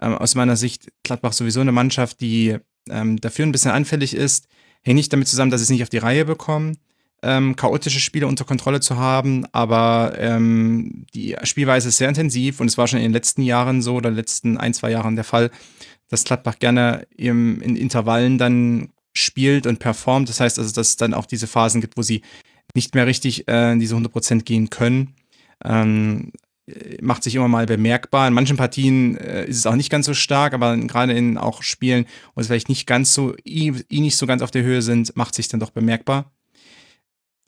Ähm, aus meiner Sicht Gladbach sowieso eine Mannschaft, die ähm, dafür ein bisschen anfällig ist. Hängt nicht damit zusammen, dass sie es nicht auf die Reihe bekommen, ähm, chaotische Spiele unter Kontrolle zu haben, aber ähm, die Spielweise ist sehr intensiv und es war schon in den letzten Jahren so oder letzten ein, zwei Jahren der Fall, dass Gladbach gerne im, in Intervallen dann spielt und performt. Das heißt also, dass es dann auch diese Phasen gibt, wo sie nicht mehr richtig äh, in diese 100% gehen können. Ähm, macht sich immer mal bemerkbar. In manchen Partien äh, ist es auch nicht ganz so stark, aber gerade in auch Spielen, wo es vielleicht nicht ganz so, i nicht so ganz auf der Höhe sind, macht sich dann doch bemerkbar.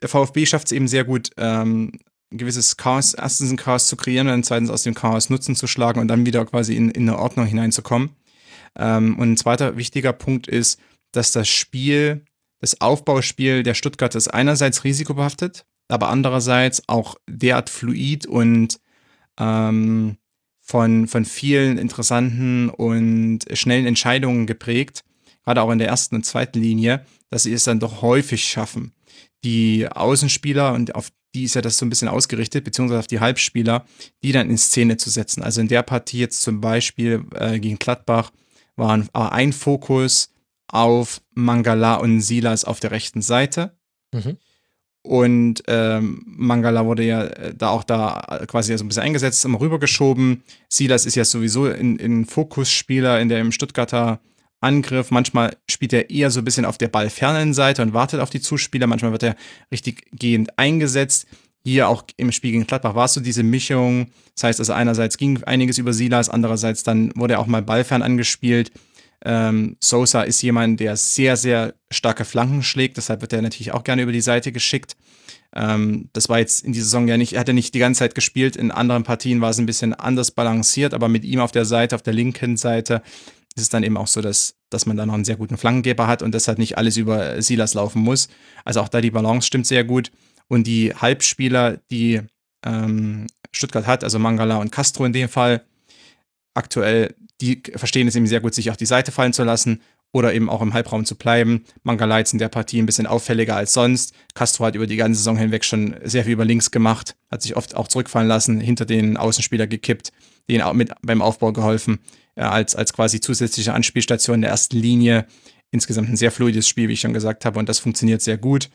Der VfB schafft es eben sehr gut, ähm, ein gewisses Chaos, erstens ein Chaos zu kreieren und dann zweitens aus dem Chaos Nutzen zu schlagen und dann wieder quasi in, in eine Ordnung hineinzukommen. Ähm, und ein zweiter wichtiger Punkt ist, dass das Spiel, das Aufbauspiel der Stuttgart ist einerseits risikobehaftet, aber andererseits auch derart fluid und ähm, von, von vielen interessanten und schnellen Entscheidungen geprägt, gerade auch in der ersten und zweiten Linie, dass sie es dann doch häufig schaffen, die Außenspieler, und auf die ist ja das so ein bisschen ausgerichtet, beziehungsweise auf die Halbspieler, die dann in Szene zu setzen. Also in der Partie jetzt zum Beispiel äh, gegen Gladbach waren ein Fokus auf Mangala und Silas auf der rechten Seite. Mhm. Und ähm, Mangala wurde ja äh, da auch da quasi so ein bisschen eingesetzt, immer rübergeschoben. Silas ist ja sowieso in, in Fokusspieler in dem Stuttgarter Angriff. Manchmal spielt er eher so ein bisschen auf der ballfernen Seite und wartet auf die Zuspieler. Manchmal wird er richtig gehend eingesetzt. Hier auch im Spiel gegen Gladbach war es so diese Mischung. Das heißt also einerseits ging einiges über Silas, andererseits dann wurde er auch mal ballfern angespielt. Ähm, Sosa ist jemand, der sehr, sehr starke Flanken schlägt, deshalb wird er natürlich auch gerne über die Seite geschickt. Ähm, das war jetzt in dieser Saison ja nicht, er hat ja nicht die ganze Zeit gespielt. In anderen Partien war es ein bisschen anders balanciert, aber mit ihm auf der Seite, auf der linken Seite, ist es dann eben auch so, dass, dass man da noch einen sehr guten Flankengeber hat und deshalb nicht alles über Silas laufen muss. Also auch da die Balance stimmt sehr gut. Und die Halbspieler, die ähm, Stuttgart hat, also Mangala und Castro in dem Fall, aktuell, die verstehen es eben sehr gut, sich auf die Seite fallen zu lassen oder eben auch im Halbraum zu bleiben. Mangala jetzt in der Partie ein bisschen auffälliger als sonst. Castro hat über die ganze Saison hinweg schon sehr viel über links gemacht, hat sich oft auch zurückfallen lassen, hinter den Außenspieler gekippt, denen auch mit beim Aufbau geholfen, als, als quasi zusätzliche Anspielstation in der ersten Linie. Insgesamt ein sehr fluides Spiel, wie ich schon gesagt habe, und das funktioniert sehr gut.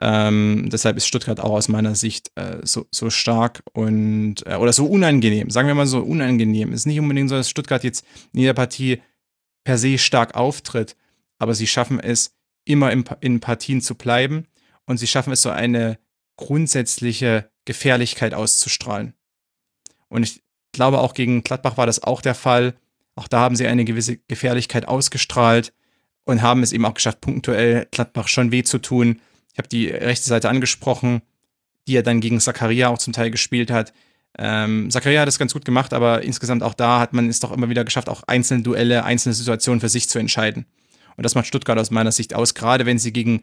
Ähm, deshalb ist Stuttgart auch aus meiner Sicht äh, so, so stark und äh, oder so unangenehm. Sagen wir mal so unangenehm. Es ist nicht unbedingt so, dass Stuttgart jetzt in jeder Partie per se stark auftritt, aber sie schaffen es, immer in, in Partien zu bleiben und sie schaffen es, so eine grundsätzliche Gefährlichkeit auszustrahlen. Und ich glaube, auch gegen Gladbach war das auch der Fall. Auch da haben sie eine gewisse Gefährlichkeit ausgestrahlt und haben es eben auch geschafft, punktuell Gladbach schon weh zu tun. Ich habe die rechte Seite angesprochen, die er dann gegen Zakaria auch zum Teil gespielt hat. Ähm, Zakaria hat es ganz gut gemacht, aber insgesamt auch da hat man es doch immer wieder geschafft, auch einzelne Duelle, einzelne Situationen für sich zu entscheiden. Und das macht Stuttgart aus meiner Sicht aus, gerade wenn sie gegen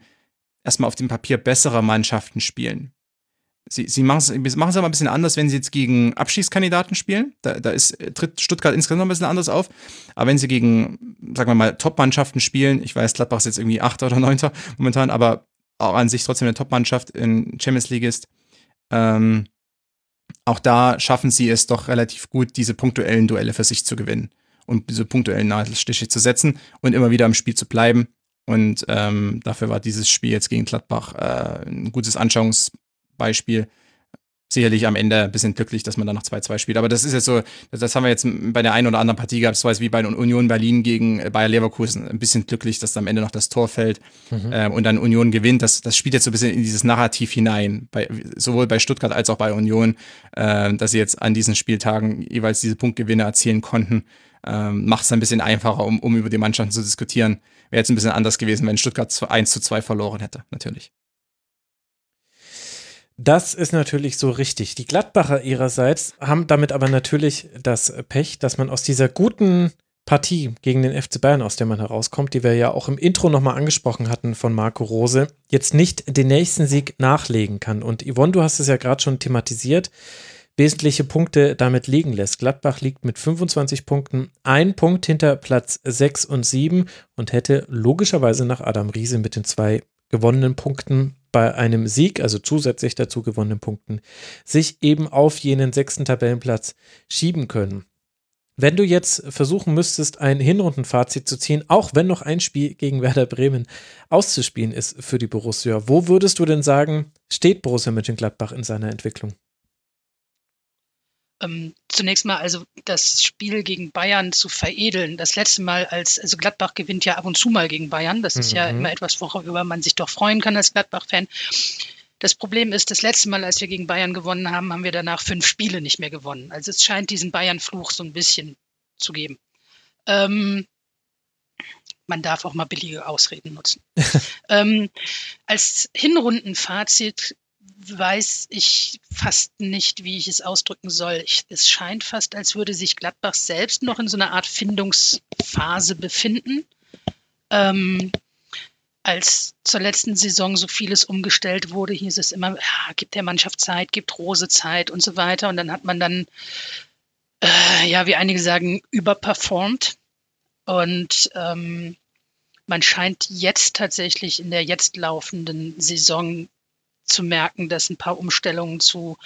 erstmal auf dem Papier bessere Mannschaften spielen. Sie, sie machen es aber ein bisschen anders, wenn sie jetzt gegen Abschießkandidaten spielen. Da, da ist, tritt Stuttgart insgesamt noch ein bisschen anders auf. Aber wenn sie gegen, sagen wir mal, Top-Mannschaften spielen, ich weiß, Gladbach ist jetzt irgendwie Achter oder Neunter momentan, aber auch an sich trotzdem eine Top-Mannschaft in Champions League ist, ähm, auch da schaffen sie es doch relativ gut, diese punktuellen Duelle für sich zu gewinnen und diese punktuellen Nadelstiche zu setzen und immer wieder im Spiel zu bleiben. Und ähm, dafür war dieses Spiel jetzt gegen Gladbach äh, ein gutes Anschauungsbeispiel sicherlich am Ende ein bisschen glücklich, dass man da noch 2-2 spielt. Aber das ist jetzt so, das haben wir jetzt bei der einen oder anderen Partie gehabt, so wie bei Union Berlin gegen Bayer Leverkusen. Ein bisschen glücklich, dass da am Ende noch das Tor fällt mhm. ähm, und dann Union gewinnt. Das, das spielt jetzt so ein bisschen in dieses Narrativ hinein, bei, sowohl bei Stuttgart als auch bei Union, äh, dass sie jetzt an diesen Spieltagen jeweils diese Punktgewinne erzielen konnten. Ähm, Macht es ein bisschen einfacher, um, um über die Mannschaften zu diskutieren. Wäre jetzt ein bisschen anders gewesen, wenn Stuttgart 1 zu 2 verloren hätte, natürlich. Das ist natürlich so richtig. Die Gladbacher ihrerseits haben damit aber natürlich das Pech, dass man aus dieser guten Partie gegen den FC Bayern, aus der man herauskommt, die wir ja auch im Intro nochmal angesprochen hatten von Marco Rose, jetzt nicht den nächsten Sieg nachlegen kann. Und Yvonne, du hast es ja gerade schon thematisiert, wesentliche Punkte damit liegen lässt. Gladbach liegt mit 25 Punkten ein Punkt hinter Platz 6 und 7 und hätte logischerweise nach Adam Riese mit den zwei gewonnenen Punkten bei einem Sieg, also zusätzlich dazu gewonnenen Punkten, sich eben auf jenen sechsten Tabellenplatz schieben können. Wenn du jetzt versuchen müsstest, ein Hinrundenfazit zu ziehen, auch wenn noch ein Spiel gegen Werder Bremen auszuspielen ist für die Borussia, wo würdest du denn sagen, steht Borussia Mönchengladbach in seiner Entwicklung? Ähm, zunächst mal also das Spiel gegen Bayern zu veredeln. Das letzte Mal als, also Gladbach gewinnt ja ab und zu mal gegen Bayern. Das ist ja mhm. immer etwas, worüber man sich doch freuen kann als Gladbach-Fan. Das Problem ist, das letzte Mal, als wir gegen Bayern gewonnen haben, haben wir danach fünf Spiele nicht mehr gewonnen. Also es scheint diesen Bayern-Fluch so ein bisschen zu geben. Ähm, man darf auch mal billige Ausreden nutzen. [LAUGHS] ähm, als Hinrundenfazit weiß ich fast nicht, wie ich es ausdrücken soll. Ich, es scheint fast, als würde sich Gladbach selbst noch in so einer Art Findungsphase befinden. Ähm, als zur letzten Saison so vieles umgestellt wurde, hieß es immer, ja, gibt der Mannschaft Zeit, gibt Rose Zeit und so weiter. Und dann hat man dann, äh, ja, wie einige sagen, überperformt. Und ähm, man scheint jetzt tatsächlich in der jetzt laufenden Saison zu merken, dass ein paar Umstellungen zu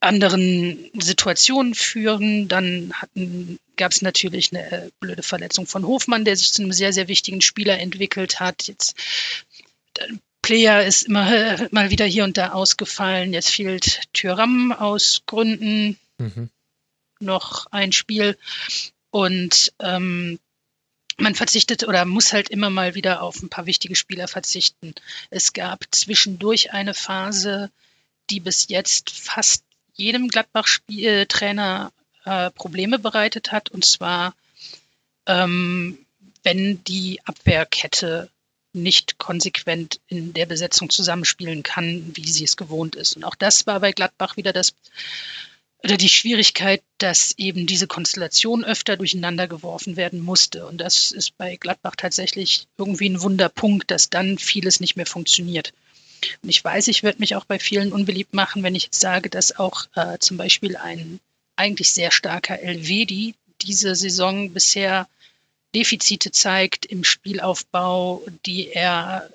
anderen Situationen führen. Dann gab es natürlich eine äh, blöde Verletzung von Hofmann, der sich zu einem sehr, sehr wichtigen Spieler entwickelt hat. Jetzt Player ist immer äh, [LAUGHS] mal wieder hier und da ausgefallen. Jetzt fehlt Thüram aus Gründen mhm. noch ein Spiel. Und ähm, man verzichtet oder muss halt immer mal wieder auf ein paar wichtige Spieler verzichten. Es gab zwischendurch eine Phase, die bis jetzt fast jedem Gladbach-Trainer äh, Probleme bereitet hat, und zwar ähm, wenn die Abwehrkette nicht konsequent in der Besetzung zusammenspielen kann, wie sie es gewohnt ist. Und auch das war bei Gladbach wieder das oder die Schwierigkeit, dass eben diese Konstellation öfter durcheinander geworfen werden musste. Und das ist bei Gladbach tatsächlich irgendwie ein Wunderpunkt, dass dann vieles nicht mehr funktioniert. Und ich weiß, ich werde mich auch bei vielen unbeliebt machen, wenn ich sage, dass auch äh, zum Beispiel ein eigentlich sehr starker Elvedi diese Saison bisher Defizite zeigt im Spielaufbau, die er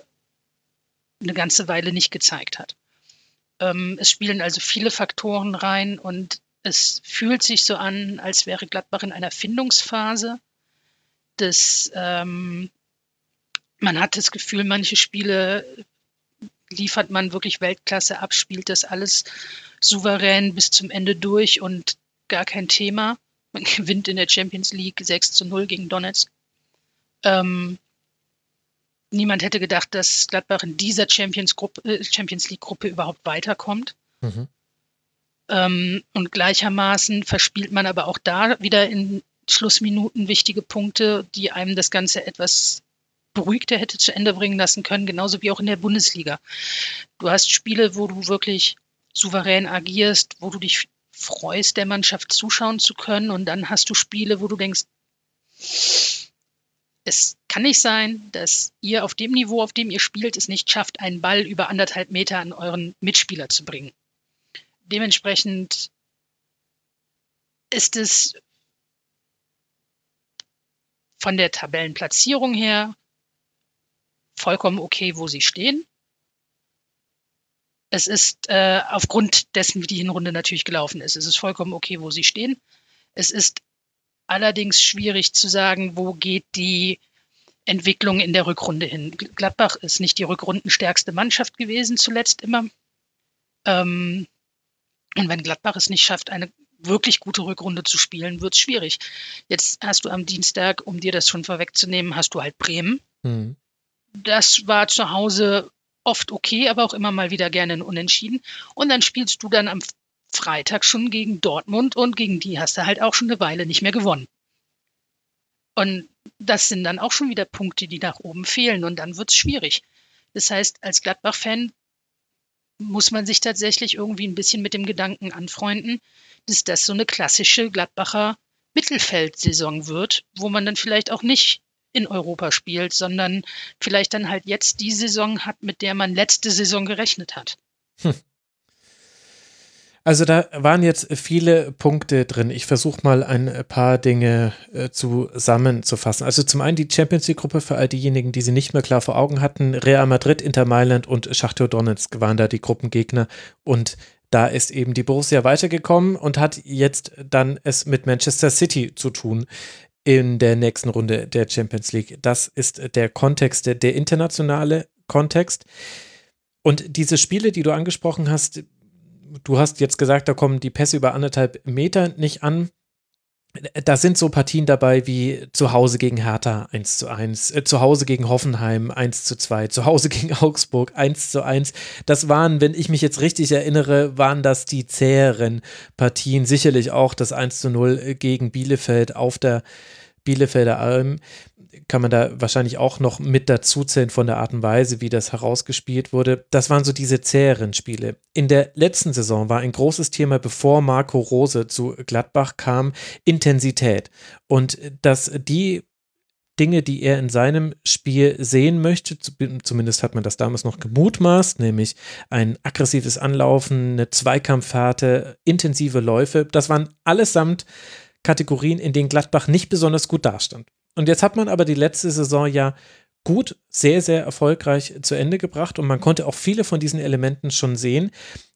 eine ganze Weile nicht gezeigt hat. Ähm, es spielen also viele Faktoren rein und es fühlt sich so an, als wäre Gladbach in einer Findungsphase. Das, ähm, man hat das Gefühl, manche Spiele liefert man wirklich Weltklasse ab, spielt das alles souverän bis zum Ende durch und gar kein Thema. Man [LAUGHS] gewinnt in der Champions League 6 zu 0 gegen Donetsk. Ähm, niemand hätte gedacht, dass Gladbach in dieser Champions, äh, Champions League Gruppe überhaupt weiterkommt. Mhm. Ähm, und gleichermaßen verspielt man aber auch da wieder in Schlussminuten wichtige Punkte, die einem das Ganze etwas beruhigter hätte zu Ende bringen lassen können, genauso wie auch in der Bundesliga. Du hast Spiele, wo du wirklich souverän agierst, wo du dich freust, der Mannschaft zuschauen zu können, und dann hast du Spiele, wo du denkst, es kann nicht sein, dass ihr auf dem Niveau, auf dem ihr spielt, es nicht schafft, einen Ball über anderthalb Meter an euren Mitspieler zu bringen. Dementsprechend ist es von der Tabellenplatzierung her vollkommen okay, wo sie stehen. Es ist äh, aufgrund dessen, wie die Hinrunde natürlich gelaufen ist, es ist vollkommen okay, wo sie stehen. Es ist allerdings schwierig zu sagen, wo geht die Entwicklung in der Rückrunde hin. Gladbach ist nicht die rückrundenstärkste Mannschaft gewesen, zuletzt immer. Ähm, und wenn Gladbach es nicht schafft, eine wirklich gute Rückrunde zu spielen, wird es schwierig. Jetzt hast du am Dienstag, um dir das schon vorwegzunehmen, hast du halt Bremen. Mhm. Das war zu Hause oft okay, aber auch immer mal wieder gerne ein Unentschieden. Und dann spielst du dann am Freitag schon gegen Dortmund und gegen die hast du halt auch schon eine Weile nicht mehr gewonnen. Und das sind dann auch schon wieder Punkte, die nach oben fehlen und dann wird es schwierig. Das heißt, als Gladbach-Fan muss man sich tatsächlich irgendwie ein bisschen mit dem Gedanken anfreunden, dass das so eine klassische Gladbacher Mittelfeldsaison wird, wo man dann vielleicht auch nicht in Europa spielt, sondern vielleicht dann halt jetzt die Saison hat, mit der man letzte Saison gerechnet hat. Hm. Also da waren jetzt viele Punkte drin. Ich versuche mal ein paar Dinge äh, zusammenzufassen. Also zum einen die Champions League Gruppe für all diejenigen, die sie nicht mehr klar vor Augen hatten. Real Madrid, Inter Mailand und Schachtel Donetsk waren da die Gruppengegner und da ist eben die Borussia weitergekommen und hat jetzt dann es mit Manchester City zu tun in der nächsten Runde der Champions League. Das ist der Kontext, der internationale Kontext. Und diese Spiele, die du angesprochen hast, du hast jetzt gesagt, da kommen die Pässe über anderthalb Meter nicht an. Da sind so Partien dabei wie zu Hause gegen Hertha 1 zu 1, äh, zu Hause gegen Hoffenheim 1 zu 2, zu Hause gegen [LAUGHS] Augsburg 1 zu 1. Das waren, wenn ich mich jetzt richtig erinnere, waren das die zäheren Partien. Sicherlich auch das 1 zu 0 gegen Bielefeld auf der Bielefelder Alm kann man da wahrscheinlich auch noch mit dazuzählen von der Art und Weise, wie das herausgespielt wurde. Das waren so diese zäheren Spiele. In der letzten Saison war ein großes Thema, bevor Marco Rose zu Gladbach kam, Intensität. Und dass die Dinge, die er in seinem Spiel sehen möchte, zumindest hat man das damals noch gemutmaßt, nämlich ein aggressives Anlaufen, eine Zweikampfhärte, intensive Läufe, das waren allesamt Kategorien, in denen Gladbach nicht besonders gut dastand. Und jetzt hat man aber die letzte Saison ja gut, sehr, sehr erfolgreich zu Ende gebracht und man konnte auch viele von diesen Elementen schon sehen.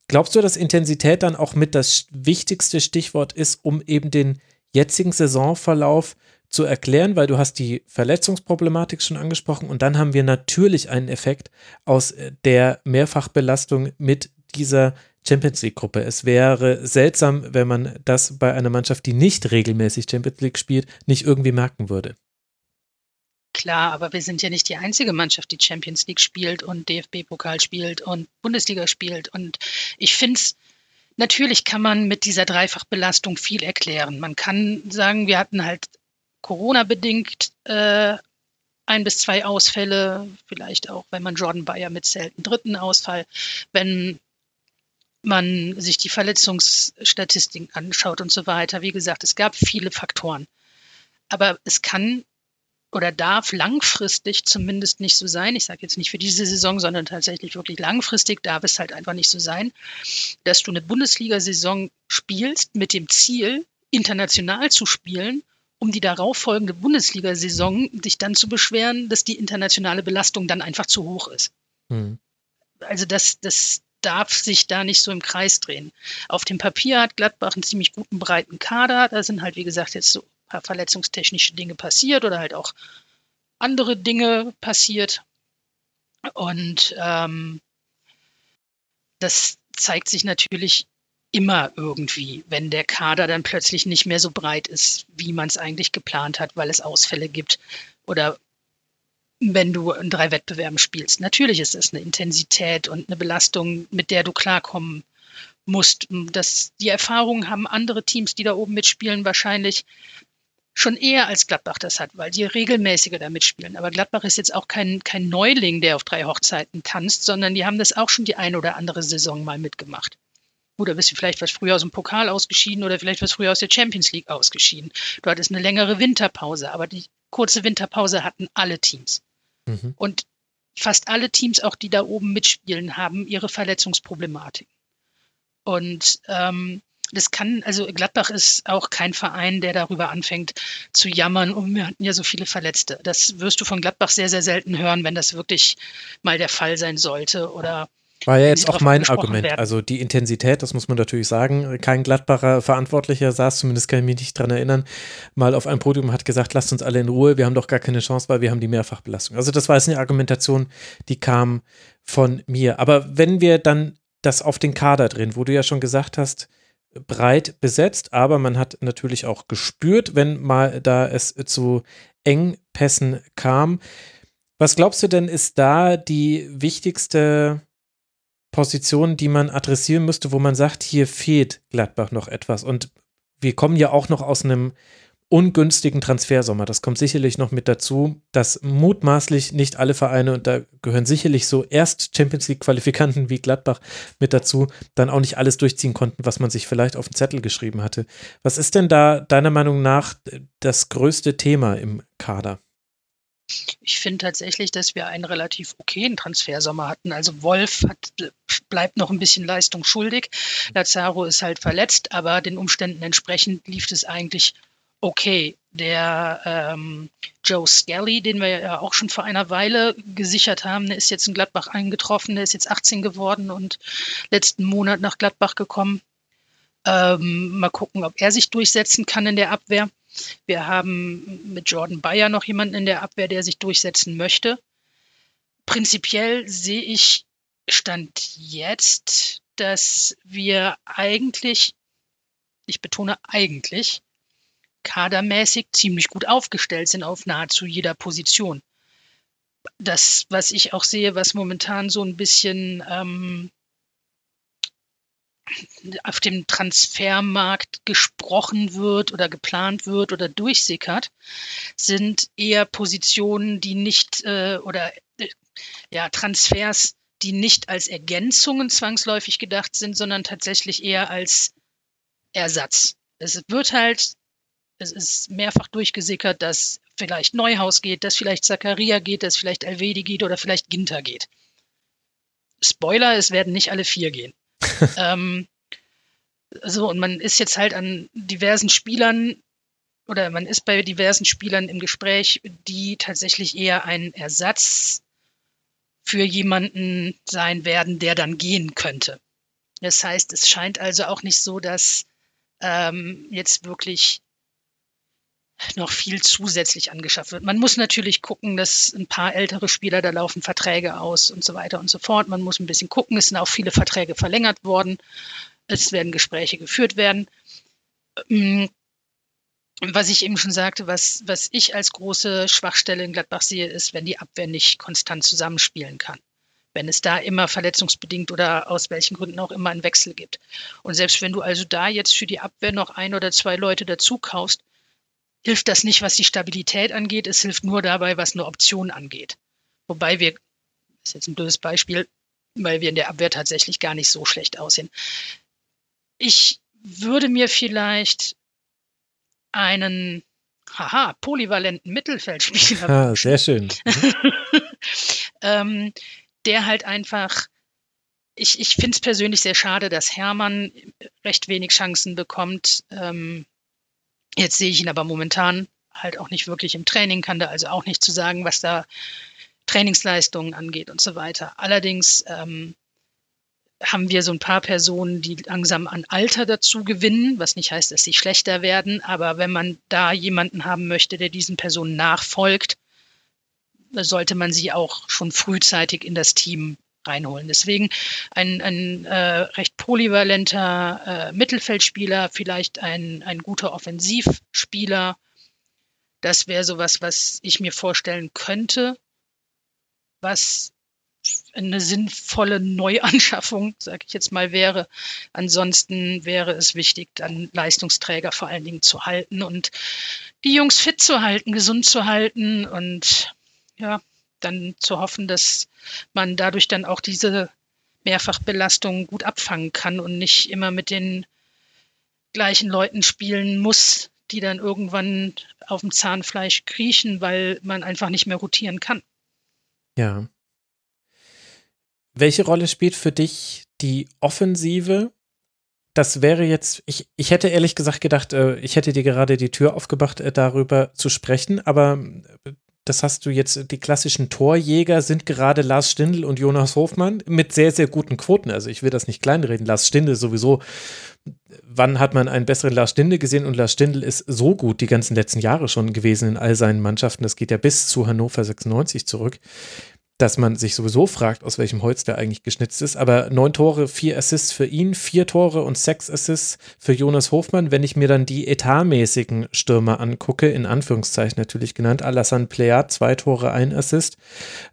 Glaubst du, dass Intensität dann auch mit das wichtigste Stichwort ist, um eben den jetzigen Saisonverlauf zu erklären, weil du hast die Verletzungsproblematik schon angesprochen und dann haben wir natürlich einen Effekt aus der Mehrfachbelastung mit dieser Champions League-Gruppe. Es wäre seltsam, wenn man das bei einer Mannschaft, die nicht regelmäßig Champions League spielt, nicht irgendwie merken würde. Klar, aber wir sind ja nicht die einzige Mannschaft, die Champions League spielt und DFB-Pokal spielt und Bundesliga spielt. Und ich finde es, natürlich kann man mit dieser Dreifachbelastung viel erklären. Man kann sagen, wir hatten halt Corona-bedingt äh, ein bis zwei Ausfälle, vielleicht auch, wenn man Jordan Bayer mitzählt, einen dritten Ausfall. Wenn man sich die Verletzungsstatistiken anschaut und so weiter. Wie gesagt, es gab viele Faktoren. Aber es kann oder darf langfristig zumindest nicht so sein. Ich sage jetzt nicht für diese Saison, sondern tatsächlich wirklich langfristig darf es halt einfach nicht so sein, dass du eine Bundesliga-Saison spielst mit dem Ziel, international zu spielen, um die darauffolgende Bundesliga-Saison dich dann zu beschweren, dass die internationale Belastung dann einfach zu hoch ist. Mhm. Also das, das, darf sich da nicht so im Kreis drehen. Auf dem Papier hat Gladbach einen ziemlich guten, breiten Kader. Da sind halt, wie gesagt, jetzt so ein paar verletzungstechnische Dinge passiert oder halt auch andere Dinge passiert. Und ähm, das zeigt sich natürlich immer irgendwie, wenn der Kader dann plötzlich nicht mehr so breit ist, wie man es eigentlich geplant hat, weil es Ausfälle gibt oder wenn du in drei Wettbewerben spielst. Natürlich ist es eine Intensität und eine Belastung, mit der du klarkommen musst. Das, die Erfahrungen haben andere Teams, die da oben mitspielen, wahrscheinlich schon eher als Gladbach das hat, weil die regelmäßiger da mitspielen. Aber Gladbach ist jetzt auch kein, kein Neuling, der auf drei Hochzeiten tanzt, sondern die haben das auch schon die eine oder andere Saison mal mitgemacht. Oder bist du vielleicht was früher aus dem Pokal ausgeschieden oder vielleicht was früher aus der Champions League ausgeschieden. Du hattest eine längere Winterpause, aber die kurze Winterpause hatten alle Teams. Mhm. Und fast alle Teams, auch die da oben mitspielen, haben ihre Verletzungsproblematik. Und ähm, das kann, also Gladbach ist auch kein Verein, der darüber anfängt zu jammern, und oh, wir hatten ja so viele Verletzte. Das wirst du von Gladbach sehr, sehr selten hören, wenn das wirklich mal der Fall sein sollte oder war ja jetzt auch mein Argument. Werden. Also die Intensität, das muss man natürlich sagen. Kein Gladbacher Verantwortlicher saß, zumindest kann ich mich nicht dran erinnern, mal auf einem Podium hat gesagt, lasst uns alle in Ruhe, wir haben doch gar keine Chance, weil wir haben die Mehrfachbelastung. Also das war jetzt eine Argumentation, die kam von mir. Aber wenn wir dann das auf den Kader drehen, wo du ja schon gesagt hast, breit besetzt, aber man hat natürlich auch gespürt, wenn mal da es zu Engpässen kam. Was glaubst du denn, ist da die wichtigste Position, die man adressieren müsste, wo man sagt, hier fehlt Gladbach noch etwas? Und wir kommen ja auch noch aus einem ungünstigen Transfersommer. Das kommt sicherlich noch mit dazu, dass mutmaßlich nicht alle Vereine, und da gehören sicherlich so erst Champions League-Qualifikanten wie Gladbach mit dazu, dann auch nicht alles durchziehen konnten, was man sich vielleicht auf den Zettel geschrieben hatte. Was ist denn da deiner Meinung nach das größte Thema im Kader? Ich finde tatsächlich, dass wir einen relativ okayen Transfersommer hatten. Also Wolf hat, bleibt noch ein bisschen Leistung schuldig. Lazaro ist halt verletzt, aber den Umständen entsprechend lief es eigentlich okay. Der ähm, Joe Skelly, den wir ja auch schon vor einer Weile gesichert haben, der ist jetzt in Gladbach eingetroffen, der ist jetzt 18 geworden und letzten Monat nach Gladbach gekommen. Ähm, mal gucken, ob er sich durchsetzen kann in der Abwehr. Wir haben mit Jordan Bayer noch jemanden in der Abwehr, der sich durchsetzen möchte. Prinzipiell sehe ich Stand jetzt, dass wir eigentlich, ich betone eigentlich, kadermäßig ziemlich gut aufgestellt sind auf nahezu jeder Position. Das, was ich auch sehe, was momentan so ein bisschen ähm, auf dem Transfermarkt gesprochen wird oder geplant wird oder durchsickert, sind eher Positionen, die nicht äh, oder äh, ja, Transfers, die nicht als Ergänzungen zwangsläufig gedacht sind, sondern tatsächlich eher als Ersatz. Es wird halt es ist mehrfach durchgesickert, dass vielleicht Neuhaus geht, dass vielleicht Zakaria geht, dass vielleicht Elvedi geht oder vielleicht Ginter geht. Spoiler, es werden nicht alle vier gehen. [LAUGHS] ähm, so, und man ist jetzt halt an diversen Spielern oder man ist bei diversen Spielern im Gespräch, die tatsächlich eher ein Ersatz für jemanden sein werden, der dann gehen könnte. Das heißt, es scheint also auch nicht so, dass ähm, jetzt wirklich noch viel zusätzlich angeschafft wird. Man muss natürlich gucken, dass ein paar ältere Spieler, da laufen Verträge aus und so weiter und so fort. Man muss ein bisschen gucken. Es sind auch viele Verträge verlängert worden. Es werden Gespräche geführt werden. Ähm, was ich eben schon sagte, was, was ich als große Schwachstelle in Gladbach sehe, ist, wenn die Abwehr nicht konstant zusammenspielen kann. Wenn es da immer verletzungsbedingt oder aus welchen Gründen auch immer einen Wechsel gibt. Und selbst wenn du also da jetzt für die Abwehr noch ein oder zwei Leute dazu kaufst, hilft das nicht, was die Stabilität angeht. Es hilft nur dabei, was eine Option angeht. Wobei wir, das ist jetzt ein blödes Beispiel, weil wir in der Abwehr tatsächlich gar nicht so schlecht aussehen. Ich würde mir vielleicht einen, haha, polyvalenten Mittelfeldspieler [LAUGHS] ah, Sehr schön. [LAUGHS] ähm, der halt einfach ich, ich finde es persönlich sehr schade, dass Hermann recht wenig Chancen bekommt. Ähm, Jetzt sehe ich ihn aber momentan halt auch nicht wirklich im Training, kann da also auch nicht zu sagen, was da Trainingsleistungen angeht und so weiter. Allerdings ähm, haben wir so ein paar Personen, die langsam an Alter dazu gewinnen, was nicht heißt, dass sie schlechter werden. Aber wenn man da jemanden haben möchte, der diesen Personen nachfolgt, sollte man sie auch schon frühzeitig in das Team reinholen. Deswegen ein, ein äh, recht polyvalenter äh, Mittelfeldspieler, vielleicht ein, ein guter Offensivspieler. Das wäre sowas, was ich mir vorstellen könnte, was eine sinnvolle Neuanschaffung, sage ich jetzt mal, wäre. Ansonsten wäre es wichtig, dann Leistungsträger vor allen Dingen zu halten und die Jungs fit zu halten, gesund zu halten und ja, dann zu hoffen, dass man dadurch dann auch diese Mehrfachbelastung gut abfangen kann und nicht immer mit den gleichen Leuten spielen muss, die dann irgendwann auf dem Zahnfleisch kriechen, weil man einfach nicht mehr rotieren kann. Ja. Welche Rolle spielt für dich die Offensive? Das wäre jetzt, ich, ich hätte ehrlich gesagt gedacht, äh, ich hätte dir gerade die Tür aufgemacht, äh, darüber zu sprechen, aber äh, das hast du jetzt, die klassischen Torjäger sind gerade Lars Stindl und Jonas Hofmann mit sehr, sehr guten Quoten. Also ich will das nicht kleinreden. Lars Stindl sowieso. Wann hat man einen besseren Lars Stindl gesehen? Und Lars Stindl ist so gut die ganzen letzten Jahre schon gewesen in all seinen Mannschaften. Das geht ja bis zu Hannover 96 zurück dass man sich sowieso fragt, aus welchem Holz der eigentlich geschnitzt ist. Aber neun Tore, vier Assists für ihn, vier Tore und sechs Assists für Jonas Hofmann. Wenn ich mir dann die etatmäßigen Stürmer angucke, in Anführungszeichen natürlich genannt, Alassane Plea, zwei Tore, ein Assist.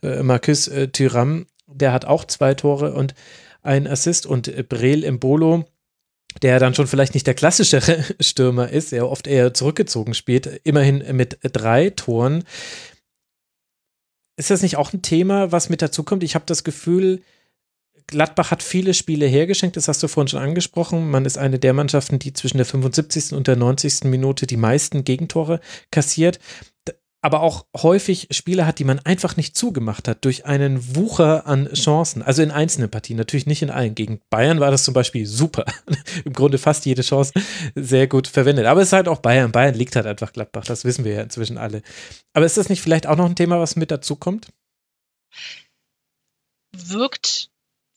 Äh, Marcus äh, Thuram, der hat auch zwei Tore und ein Assist. Und äh, Brel Mbolo, der dann schon vielleicht nicht der klassischere [LAUGHS] Stürmer ist, der oft eher zurückgezogen spielt, immerhin mit drei Toren. Ist das nicht auch ein Thema, was mit dazu kommt? Ich habe das Gefühl, Gladbach hat viele Spiele hergeschenkt, das hast du vorhin schon angesprochen. Man ist eine der Mannschaften, die zwischen der 75. und der 90. Minute die meisten Gegentore kassiert aber auch häufig Spiele hat, die man einfach nicht zugemacht hat durch einen Wucher an Chancen. Also in einzelnen Partien, natürlich nicht in allen. Gegen Bayern war das zum Beispiel super. [LAUGHS] Im Grunde fast jede Chance sehr gut verwendet. Aber es ist halt auch Bayern. Bayern liegt halt einfach Gladbach. Das wissen wir ja inzwischen alle. Aber ist das nicht vielleicht auch noch ein Thema, was mit dazu kommt? Wirkt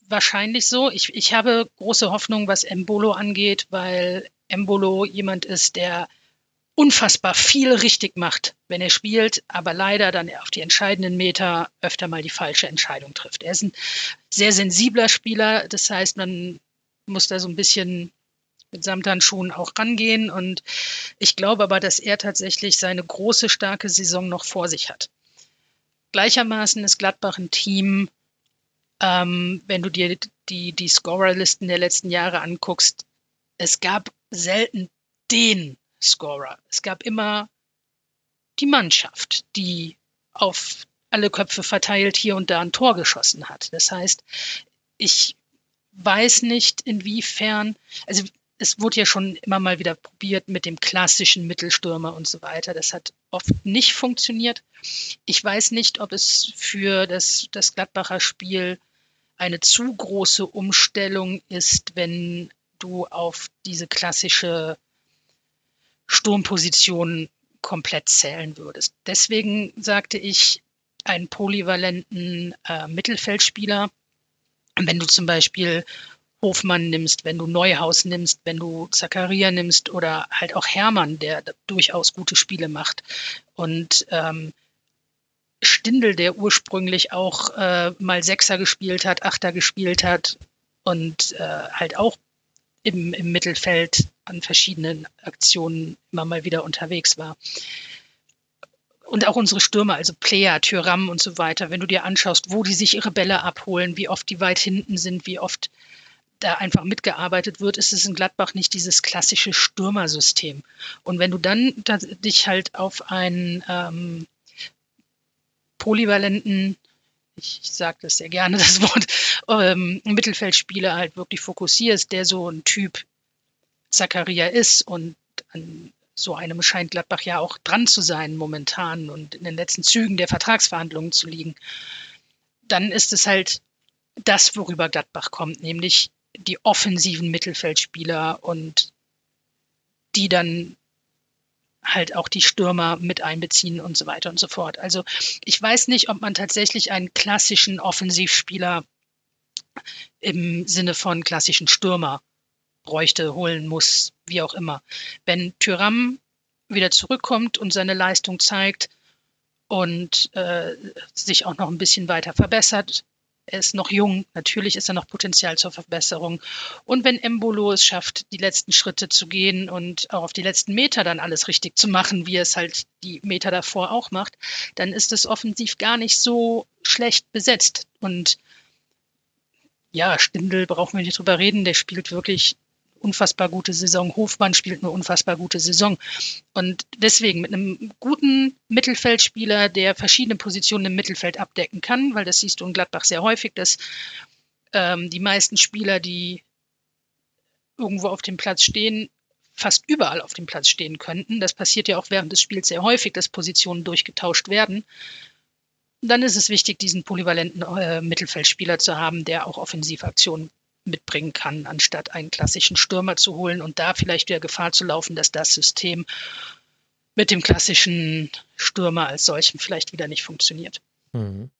wahrscheinlich so. Ich, ich habe große Hoffnung, was Embolo angeht, weil Embolo jemand ist, der unfassbar viel richtig macht, wenn er spielt, aber leider dann auf die entscheidenden Meter öfter mal die falsche Entscheidung trifft. Er ist ein sehr sensibler Spieler, das heißt, man muss da so ein bisschen mit Samthandschuhen auch rangehen und ich glaube aber, dass er tatsächlich seine große, starke Saison noch vor sich hat. Gleichermaßen ist Gladbach ein Team, ähm, wenn du dir die, die Scorerlisten der letzten Jahre anguckst, es gab selten den Scorer. Es gab immer die Mannschaft, die auf alle Köpfe verteilt hier und da ein Tor geschossen hat. Das heißt, ich weiß nicht, inwiefern, also es wurde ja schon immer mal wieder probiert mit dem klassischen Mittelstürmer und so weiter. Das hat oft nicht funktioniert. Ich weiß nicht, ob es für das, das Gladbacher Spiel eine zu große Umstellung ist, wenn du auf diese klassische Sturmpositionen komplett zählen würdest. Deswegen sagte ich einen polyvalenten äh, Mittelfeldspieler. Wenn du zum Beispiel Hofmann nimmst, wenn du Neuhaus nimmst, wenn du Zakaria nimmst oder halt auch Hermann, der durchaus gute Spiele macht. Und ähm, Stindel, der ursprünglich auch äh, mal Sechser gespielt hat, Achter gespielt hat und äh, halt auch im, im Mittelfeld an verschiedenen Aktionen immer mal wieder unterwegs war. Und auch unsere Stürmer, also Plea, Tyram und so weiter, wenn du dir anschaust, wo die sich ihre Bälle abholen, wie oft die weit hinten sind, wie oft da einfach mitgearbeitet wird, ist es in Gladbach nicht dieses klassische Stürmersystem. Und wenn du dann dich halt auf einen ähm, polyvalenten ich, ich sage das sehr gerne, [LAUGHS] das Wort, ähm, Mittelfeldspieler halt wirklich fokussierst, der so ein Typ Zakaria ist und an so einem scheint Gladbach ja auch dran zu sein momentan und in den letzten Zügen der Vertragsverhandlungen zu liegen, dann ist es halt das, worüber Gladbach kommt, nämlich die offensiven Mittelfeldspieler und die dann halt auch die Stürmer mit einbeziehen und so weiter und so fort. Also ich weiß nicht, ob man tatsächlich einen klassischen Offensivspieler im Sinne von klassischen Stürmer bräuchte, holen muss, wie auch immer. Wenn Tyram wieder zurückkommt und seine Leistung zeigt und äh, sich auch noch ein bisschen weiter verbessert, er ist noch jung, natürlich ist da noch Potenzial zur Verbesserung. Und wenn Embolo es schafft, die letzten Schritte zu gehen und auch auf die letzten Meter dann alles richtig zu machen, wie es halt die Meter davor auch macht, dann ist es offensiv gar nicht so schlecht besetzt. Und ja, Stindl brauchen wir nicht drüber reden, der spielt wirklich unfassbar gute Saison. Hofmann spielt eine unfassbar gute Saison. Und deswegen mit einem guten Mittelfeldspieler, der verschiedene Positionen im Mittelfeld abdecken kann, weil das siehst du in Gladbach sehr häufig, dass ähm, die meisten Spieler, die irgendwo auf dem Platz stehen, fast überall auf dem Platz stehen könnten. Das passiert ja auch während des Spiels sehr häufig, dass Positionen durchgetauscht werden. Dann ist es wichtig, diesen polyvalenten äh, Mittelfeldspieler zu haben, der auch Offensivaktionen mitbringen kann, anstatt einen klassischen Stürmer zu holen und da vielleicht wieder Gefahr zu laufen, dass das System mit dem klassischen Stürmer als solchem vielleicht wieder nicht funktioniert. Mhm.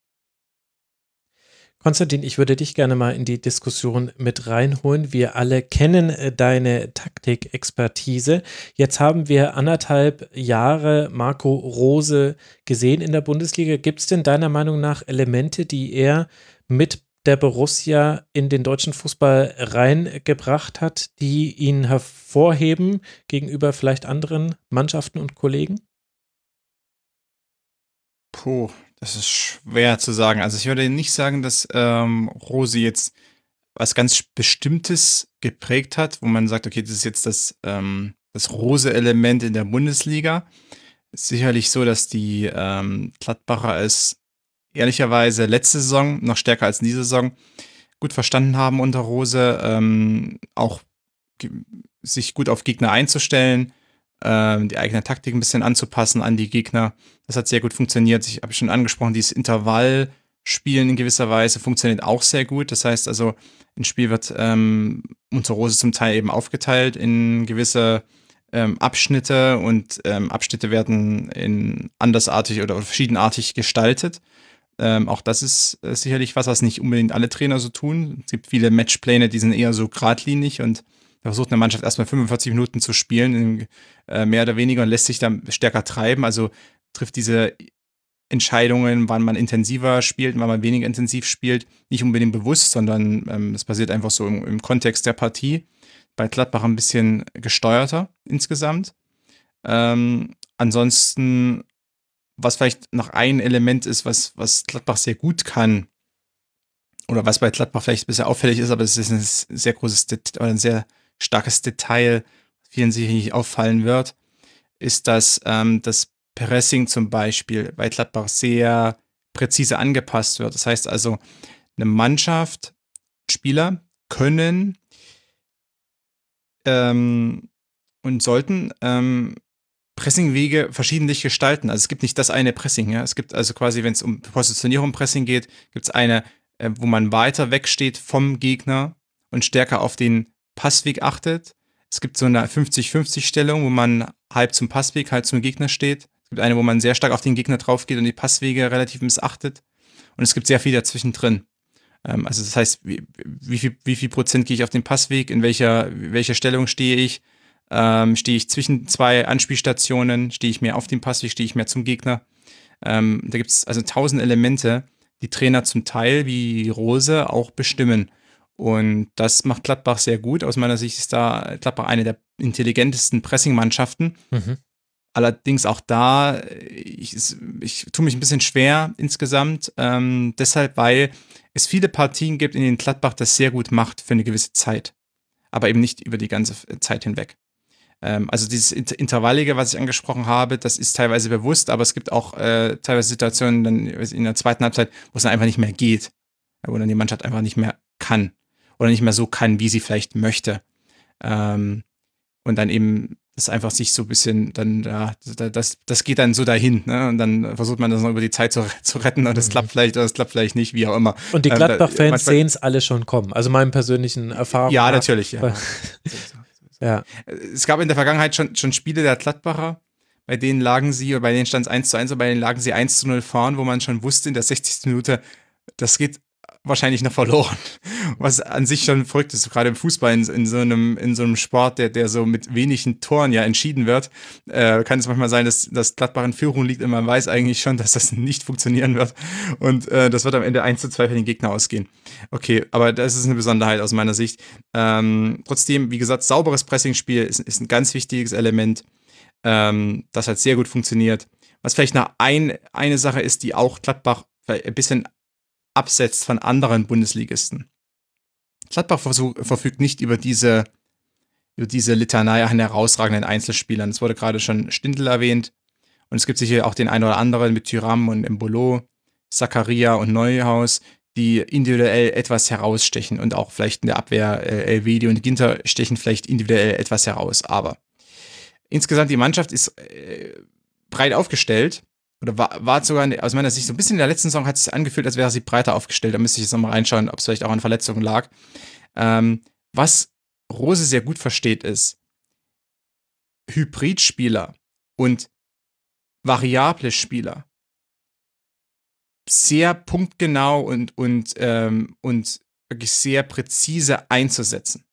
Konstantin, ich würde dich gerne mal in die Diskussion mit reinholen. Wir alle kennen äh, deine Taktikexpertise. Jetzt haben wir anderthalb Jahre Marco Rose gesehen in der Bundesliga. Gibt es denn deiner Meinung nach Elemente, die er mit der Borussia in den deutschen Fußball reingebracht hat, die ihn hervorheben gegenüber vielleicht anderen Mannschaften und Kollegen? Puh, das ist schwer zu sagen. Also ich würde nicht sagen, dass ähm, Rosi jetzt was ganz Bestimmtes geprägt hat, wo man sagt, okay, das ist jetzt das, ähm, das Rose-Element in der Bundesliga. Sicherlich so, dass die ähm, Gladbacher es ehrlicherweise letzte Saison noch stärker als in dieser Saison gut verstanden haben unter Rose, ähm, auch sich gut auf Gegner einzustellen, ähm, die eigene Taktik ein bisschen anzupassen an die Gegner. Das hat sehr gut funktioniert. Ich habe schon angesprochen, dieses Intervallspielen in gewisser Weise funktioniert auch sehr gut. Das heißt also, ein Spiel wird ähm, unter Rose zum Teil eben aufgeteilt in gewisse ähm, Abschnitte und ähm, Abschnitte werden in andersartig oder verschiedenartig gestaltet. Ähm, auch das ist äh, sicherlich was, was nicht unbedingt alle Trainer so tun. Es gibt viele Matchpläne, die sind eher so geradlinig und da versucht eine Mannschaft erstmal 45 Minuten zu spielen, äh, mehr oder weniger und lässt sich dann stärker treiben. Also trifft diese Entscheidungen, wann man intensiver spielt, wann man weniger intensiv spielt, nicht unbedingt bewusst, sondern ähm, passiert einfach so im, im, Kontext der Partie. Bei Gladbach ein bisschen gesteuerter insgesamt. Ähm, ansonsten was vielleicht noch ein Element ist, was, was Gladbach sehr gut kann, oder was bei Gladbach vielleicht ein bisschen auffällig ist, aber es ist ein sehr großes oder ein sehr starkes Detail, vielen sicherlich auffallen wird, ist, dass ähm, das Pressing zum Beispiel bei Gladbach sehr präzise angepasst wird. Das heißt also, eine Mannschaft, Spieler können ähm, und sollten ähm, Pressingwege verschiedentlich gestalten. Also es gibt nicht das eine Pressing. Ja? Es gibt also quasi, wenn es um Positionierung Pressing geht, gibt es eine, äh, wo man weiter wegsteht vom Gegner und stärker auf den Passweg achtet. Es gibt so eine 50-50-Stellung, wo man halb zum Passweg, halb zum Gegner steht. Es gibt eine, wo man sehr stark auf den Gegner drauf geht und die Passwege relativ missachtet. Und es gibt sehr viel dazwischen drin. Ähm, also das heißt, wie, wie, viel, wie viel Prozent gehe ich auf den Passweg, in welcher, welcher Stellung stehe ich, ähm, stehe ich zwischen zwei Anspielstationen, stehe ich mehr auf dem Pass, wie stehe ich mehr zum Gegner. Ähm, da gibt es also tausend Elemente, die Trainer zum Teil wie Rose auch bestimmen. Und das macht Gladbach sehr gut. Aus meiner Sicht ist da Gladbach eine der intelligentesten Pressing-Mannschaften. Mhm. Allerdings auch da, ich, ich tue mich ein bisschen schwer insgesamt, ähm, deshalb, weil es viele Partien gibt, in denen Gladbach das sehr gut macht für eine gewisse Zeit. Aber eben nicht über die ganze Zeit hinweg. Ähm, also dieses Intervallige, was ich angesprochen habe, das ist teilweise bewusst, aber es gibt auch äh, teilweise Situationen dann in der zweiten Halbzeit, wo es dann einfach nicht mehr geht. Wo dann die Mannschaft einfach nicht mehr kann. Oder nicht mehr so kann, wie sie vielleicht möchte. Ähm, und dann eben das einfach sich so ein bisschen dann, ja, das, das geht dann so dahin, ne? Und dann versucht man das noch über die Zeit zu, zu retten und es mhm. klappt vielleicht oder es klappt vielleicht nicht, wie auch immer. Und die ähm, Gladbach-Fans sehen es alle schon kommen. Also meinen persönlichen Erfahrungen. Ja, natürlich, ja. [LAUGHS] [LAUGHS] Ja. Es gab in der Vergangenheit schon, schon Spiele der Gladbacher, bei denen lagen sie, oder bei denen stand es 1 zu 1, oder bei denen lagen sie 1 zu 0 vorn, wo man schon wusste in der 60. Minute, das geht wahrscheinlich noch verloren. Was an sich schon verrückt ist, gerade im Fußball, in, in, so, einem, in so einem Sport, der, der so mit wenigen Toren ja entschieden wird, äh, kann es manchmal sein, dass, dass Gladbach in Führung liegt und man weiß eigentlich schon, dass das nicht funktionieren wird. Und äh, das wird am Ende 1 zu 2 für den Gegner ausgehen. Okay, aber das ist eine Besonderheit aus meiner Sicht. Ähm, trotzdem, wie gesagt, sauberes Pressingspiel ist, ist ein ganz wichtiges Element. Ähm, das hat sehr gut funktioniert. Was vielleicht noch ein, eine Sache ist, die auch Gladbach ein bisschen absetzt von anderen Bundesligisten. Gladbach verfügt nicht über diese, über diese Litanei an herausragenden Einzelspielern. Es wurde gerade schon Stindl erwähnt. Und es gibt sicher auch den einen oder anderen mit Tyram und Embolo, Zakaria und Neuhaus, die individuell etwas herausstechen und auch vielleicht in der Abwehr äh, Elvedi und Ginter stechen vielleicht individuell etwas heraus. Aber insgesamt die Mannschaft ist äh, breit aufgestellt oder war, war sogar aus meiner Sicht so ein bisschen in der letzten Saison hat es angefühlt, als wäre sie breiter aufgestellt. Da müsste ich jetzt nochmal reinschauen, ob es vielleicht auch an Verletzungen lag. Ähm, was Rose sehr gut versteht, ist Hybridspieler und variable Spieler sehr punktgenau und, und, ähm, und wirklich sehr präzise einzusetzen.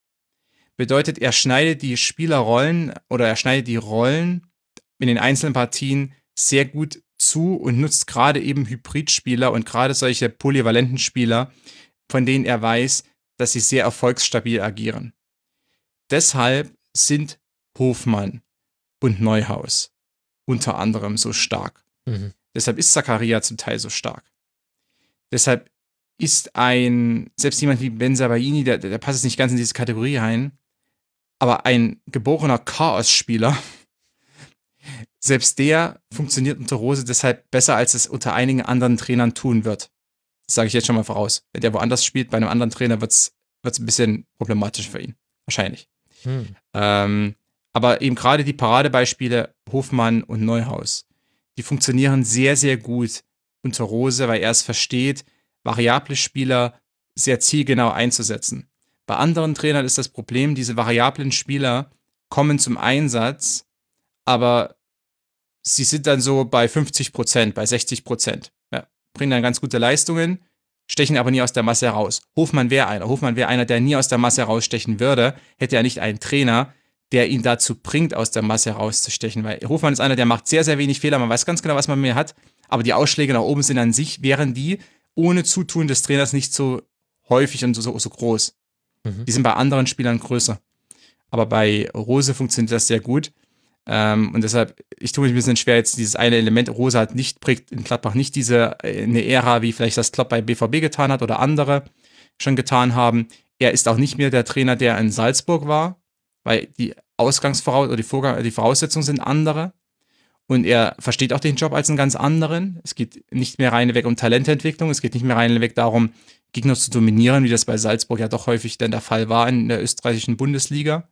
Bedeutet, er schneidet die Spielerrollen oder er schneidet die Rollen in den einzelnen Partien sehr gut zu und nutzt gerade eben Hybridspieler und gerade solche polyvalenten Spieler, von denen er weiß, dass sie sehr erfolgsstabil agieren. Deshalb sind Hofmann und Neuhaus unter anderem so stark. Mhm. Deshalb ist Zakaria zum Teil so stark. Deshalb ist ein, selbst jemand wie Ben Sabaini, der, der passt jetzt nicht ganz in diese Kategorie ein, aber ein geborener Chaos-Spieler, selbst der funktioniert unter Rose deshalb besser, als es unter einigen anderen Trainern tun wird. Das sage ich jetzt schon mal voraus. Wenn der woanders spielt, bei einem anderen Trainer wird es ein bisschen problematisch für ihn. Wahrscheinlich. Hm. Ähm, aber eben gerade die Paradebeispiele Hofmann und Neuhaus, die funktionieren sehr, sehr gut unter Rose, weil er es versteht, variable Spieler sehr zielgenau einzusetzen. Bei anderen Trainern ist das Problem, diese variablen Spieler kommen zum Einsatz, aber sie sind dann so bei 50 Prozent, bei 60 Prozent. Ja, bringen dann ganz gute Leistungen, stechen aber nie aus der Masse heraus. Hofmann wäre einer. Hofmann wäre einer, der nie aus der Masse herausstechen würde, hätte er nicht einen Trainer, der ihn dazu bringt, aus der Masse herauszustechen. Weil Hofmann ist einer, der macht sehr, sehr wenig Fehler. Man weiß ganz genau, was man mehr hat. Aber die Ausschläge nach oben sind an sich, wären die ohne Zutun des Trainers nicht so häufig und so, so groß. Mhm. Die sind bei anderen Spielern größer. Aber bei Rose funktioniert das sehr gut. Ähm, und deshalb, ich tue mich ein bisschen schwer, jetzt dieses eine Element. Rose hat nicht, prägt in Gladbach nicht diese äh, eine Ära, wie vielleicht das Klopp bei BVB getan hat oder andere schon getan haben. Er ist auch nicht mehr der Trainer, der in Salzburg war, weil die Ausgangsvoraus oder die, Vorgang die Voraussetzungen sind andere. Und er versteht auch den Job als einen ganz anderen. Es geht nicht mehr reinweg um Talententwicklung, es geht nicht mehr reinweg darum, Gegner zu dominieren, wie das bei Salzburg ja doch häufig dann der Fall war in der österreichischen Bundesliga.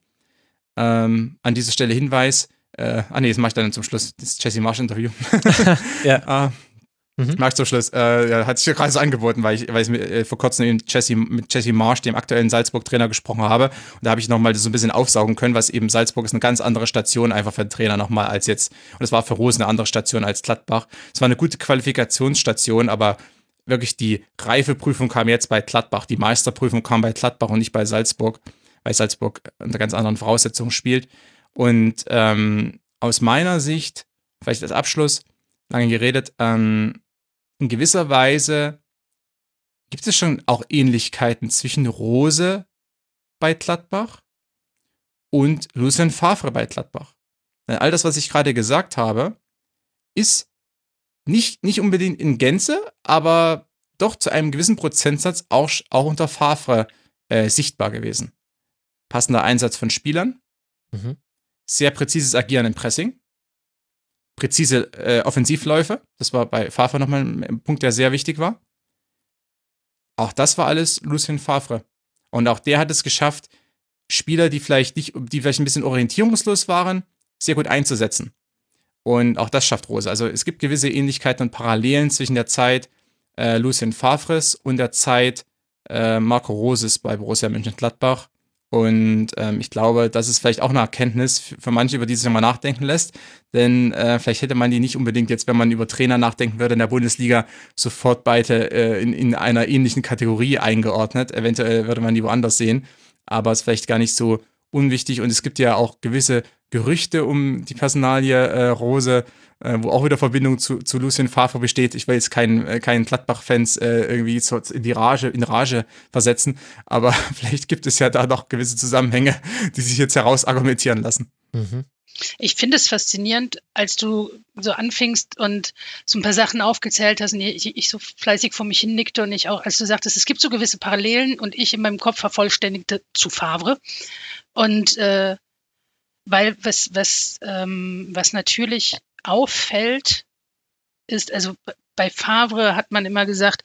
Ähm, an dieser Stelle Hinweis, äh, ah nee, das mache ich dann zum Schluss, das Jesse Marsch Interview. [LAUGHS] ja. äh, Mhm. Mag zum Schluss. Äh, hat sich gerade so angeboten, weil ich, weil ich mit, äh, vor kurzem mit Jesse, mit Jesse Marsch, dem aktuellen Salzburg-Trainer, gesprochen habe. Und da habe ich nochmal so ein bisschen aufsaugen können, was eben Salzburg ist eine ganz andere Station einfach für den Trainer nochmal als jetzt. Und es war für Rosen eine andere Station als Gladbach. Es war eine gute Qualifikationsstation, aber wirklich die Reifeprüfung kam jetzt bei Gladbach. Die Meisterprüfung kam bei Gladbach und nicht bei Salzburg, weil Salzburg unter ganz anderen Voraussetzungen spielt. Und ähm, aus meiner Sicht, vielleicht als Abschluss, lange geredet, ähm, in gewisser Weise gibt es schon auch Ähnlichkeiten zwischen Rose bei Gladbach und Lucien Favre bei Gladbach. Denn all das, was ich gerade gesagt habe, ist nicht, nicht unbedingt in Gänze, aber doch zu einem gewissen Prozentsatz auch, auch unter Favre äh, sichtbar gewesen. Passender Einsatz von Spielern, mhm. Sehr präzises Agieren im Pressing, präzise äh, Offensivläufe. Das war bei Favre nochmal ein Punkt, der sehr wichtig war. Auch das war alles Lucien Favre. Und auch der hat es geschafft, Spieler, die vielleicht nicht, die vielleicht ein bisschen orientierungslos waren, sehr gut einzusetzen. Und auch das schafft Rose. Also es gibt gewisse Ähnlichkeiten und Parallelen zwischen der Zeit äh, Lucien Favres und der Zeit äh, Marco Roses bei Borussia Mönchengladbach. Und ähm, ich glaube, das ist vielleicht auch eine Erkenntnis für manche, über die sich mal nachdenken lässt. Denn äh, vielleicht hätte man die nicht unbedingt jetzt, wenn man über Trainer nachdenken würde in der Bundesliga, sofort beide äh, in, in einer ähnlichen Kategorie eingeordnet. Eventuell würde man die woanders sehen. Aber es ist vielleicht gar nicht so unwichtig. Und es gibt ja auch gewisse Gerüchte um die Personalie äh, Rose, äh, wo auch wieder Verbindung zu, zu Lucien Favre besteht. Ich will jetzt keinen, äh, keinen Gladbach-Fans äh, irgendwie so in die Rage, in Rage versetzen, aber [LAUGHS] vielleicht gibt es ja da noch gewisse Zusammenhänge, die sich jetzt herausargumentieren lassen. Mhm. Ich finde es faszinierend, als du so anfingst und so ein paar Sachen aufgezählt hast und ich, ich so fleißig vor mich hin nickte und ich auch, als du sagtest, es gibt so gewisse Parallelen und ich in meinem Kopf vervollständigte zu Favre. Und äh, weil was, was, ähm, was natürlich auffällt, ist, also bei Favre hat man immer gesagt,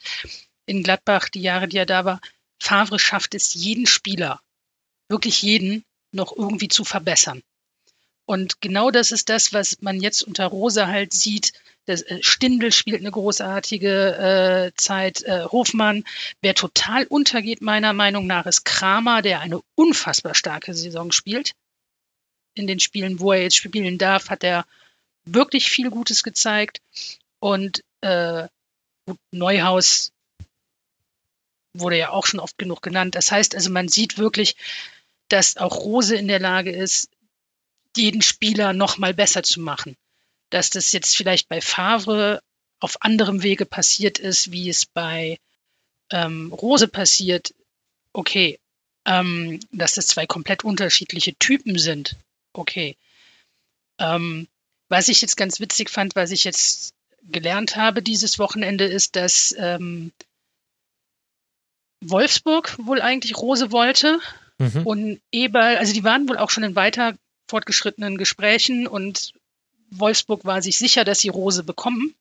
in Gladbach, die Jahre, die er da war, Favre schafft es, jeden Spieler, wirklich jeden, noch irgendwie zu verbessern. Und genau das ist das, was man jetzt unter Rosa halt sieht. Das, äh, Stindel spielt eine großartige äh, Zeit. Äh, Hofmann, wer total untergeht, meiner Meinung nach, ist Kramer, der eine unfassbar starke Saison spielt. In den Spielen, wo er jetzt spielen darf, hat er wirklich viel Gutes gezeigt. Und äh, Neuhaus wurde ja auch schon oft genug genannt. Das heißt also, man sieht wirklich, dass auch Rose in der Lage ist, jeden Spieler noch mal besser zu machen. Dass das jetzt vielleicht bei Favre auf anderem Wege passiert ist, wie es bei ähm, Rose passiert, okay. Ähm, dass das zwei komplett unterschiedliche Typen sind, okay. Ähm, was ich jetzt ganz witzig fand, was ich jetzt gelernt habe dieses Wochenende, ist, dass ähm, Wolfsburg wohl eigentlich Rose wollte mhm. und Eberl, also die waren wohl auch schon in weiter fortgeschrittenen Gesprächen und Wolfsburg war sich sicher, dass sie Rose bekommen.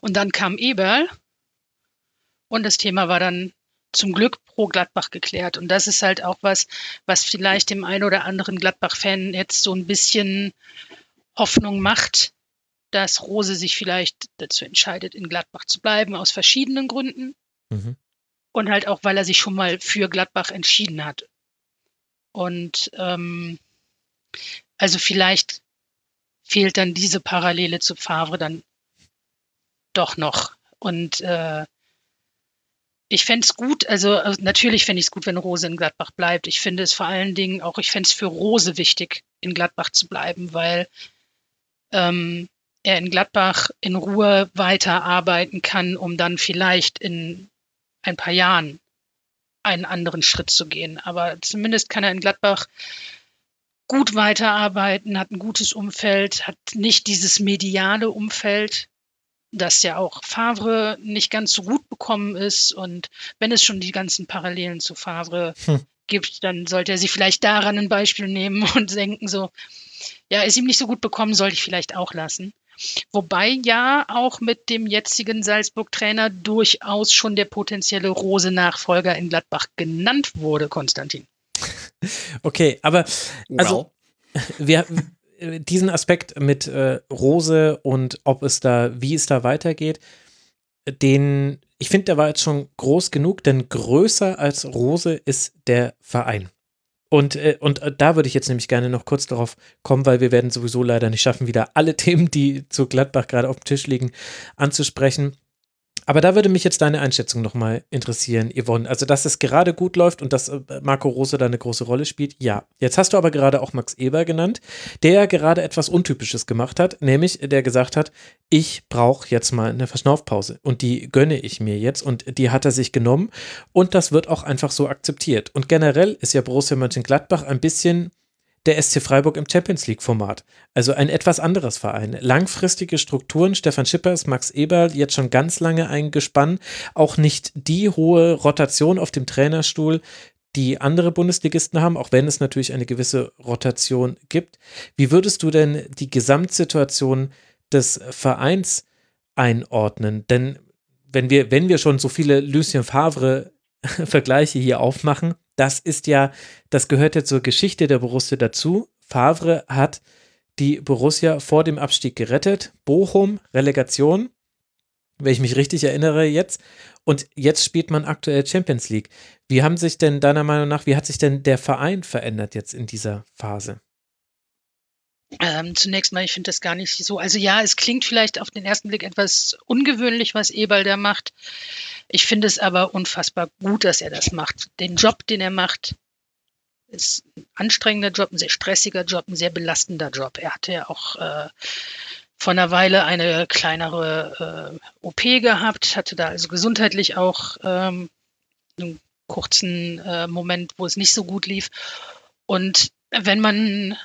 Und dann kam Eberl und das Thema war dann zum Glück pro Gladbach geklärt. Und das ist halt auch was, was vielleicht dem einen oder anderen Gladbach-Fan jetzt so ein bisschen Hoffnung macht, dass Rose sich vielleicht dazu entscheidet, in Gladbach zu bleiben, aus verschiedenen Gründen. Mhm. Und halt auch, weil er sich schon mal für Gladbach entschieden hat. Und ähm, also vielleicht fehlt dann diese Parallele zu Favre dann doch noch. Und äh, ich fände es gut, also äh, natürlich fände ich es gut, wenn Rose in Gladbach bleibt. Ich finde es vor allen Dingen auch, ich fände es für Rose wichtig, in Gladbach zu bleiben, weil ähm, er in Gladbach in Ruhe weiterarbeiten kann, um dann vielleicht in ein paar Jahren einen anderen Schritt zu gehen. Aber zumindest kann er in Gladbach gut weiterarbeiten, hat ein gutes Umfeld, hat nicht dieses mediale Umfeld, das ja auch Favre nicht ganz so gut bekommen ist. Und wenn es schon die ganzen Parallelen zu Favre hm. gibt, dann sollte er sich vielleicht daran ein Beispiel nehmen [LAUGHS] und denken so, ja, ist ihm nicht so gut bekommen, sollte ich vielleicht auch lassen. Wobei ja auch mit dem jetzigen Salzburg-Trainer durchaus schon der potenzielle Rose-Nachfolger in Gladbach genannt wurde, Konstantin. [LAUGHS] Okay, aber also well. [LAUGHS] wir diesen Aspekt mit äh, Rose und ob es da, wie es da weitergeht, den, ich finde, der war jetzt schon groß genug, denn größer als Rose ist der Verein. Und, äh, und äh, da würde ich jetzt nämlich gerne noch kurz darauf kommen, weil wir werden sowieso leider nicht schaffen, wieder alle [LAUGHS] Themen, die zu Gladbach gerade auf dem Tisch liegen, anzusprechen. Aber da würde mich jetzt deine Einschätzung nochmal interessieren, Yvonne. Also, dass es gerade gut läuft und dass äh, Marco Rose da eine große Rolle spielt, ja. Jetzt hast du aber gerade auch Max Eber genannt, der gerade etwas Untypisches gemacht hat, nämlich der gesagt hat, ich brauche jetzt mal eine Verschnaufpause und die gönne ich mir jetzt und die hat er sich genommen und das wird auch einfach so akzeptiert. Und generell ist ja Borussia Mönchengladbach ein bisschen der SC Freiburg im Champions League-Format. Also ein etwas anderes Verein. Langfristige Strukturen, Stefan Schippers, Max Eberl, jetzt schon ganz lange ein Gespann. Auch nicht die hohe Rotation auf dem Trainerstuhl, die andere Bundesligisten haben, auch wenn es natürlich eine gewisse Rotation gibt. Wie würdest du denn die Gesamtsituation des Vereins einordnen? Denn wenn wir, wenn wir schon so viele Lucien Favre [LAUGHS] Vergleiche hier aufmachen, das ist ja, das gehört ja zur Geschichte der Borussia dazu. Favre hat die Borussia vor dem Abstieg gerettet. Bochum, Relegation, wenn ich mich richtig erinnere jetzt. Und jetzt spielt man aktuell Champions League. Wie haben sich denn deiner Meinung nach, wie hat sich denn der Verein verändert jetzt in dieser Phase? Ähm, zunächst mal, ich finde das gar nicht so. Also ja, es klingt vielleicht auf den ersten Blick etwas ungewöhnlich, was Eberl da macht. Ich finde es aber unfassbar gut, dass er das macht. Den Job, den er macht, ist ein anstrengender Job, ein sehr stressiger Job, ein sehr belastender Job. Er hatte ja auch äh, vor einer Weile eine kleinere äh, OP gehabt, hatte da also gesundheitlich auch ähm, einen kurzen äh, Moment, wo es nicht so gut lief. Und wenn man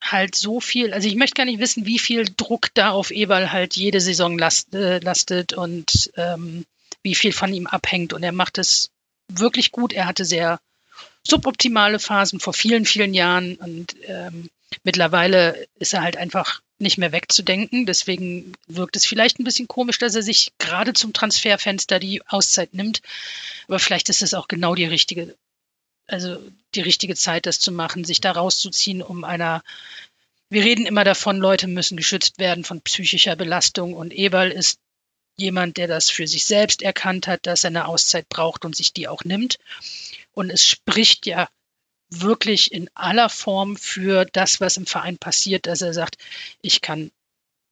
halt so viel, also ich möchte gar nicht wissen, wie viel Druck da auf Eberl halt jede Saison last, äh, lastet und ähm, wie viel von ihm abhängt. Und er macht es wirklich gut. Er hatte sehr suboptimale Phasen vor vielen, vielen Jahren und ähm, mittlerweile ist er halt einfach nicht mehr wegzudenken. Deswegen wirkt es vielleicht ein bisschen komisch, dass er sich gerade zum Transferfenster die Auszeit nimmt. Aber vielleicht ist es auch genau die richtige, also die richtige Zeit, das zu machen, sich da rauszuziehen, um einer wir reden immer davon, Leute müssen geschützt werden von psychischer Belastung und Eberl ist jemand, der das für sich selbst erkannt hat, dass er eine Auszeit braucht und sich die auch nimmt. Und es spricht ja wirklich in aller Form für das, was im Verein passiert, dass er sagt, ich kann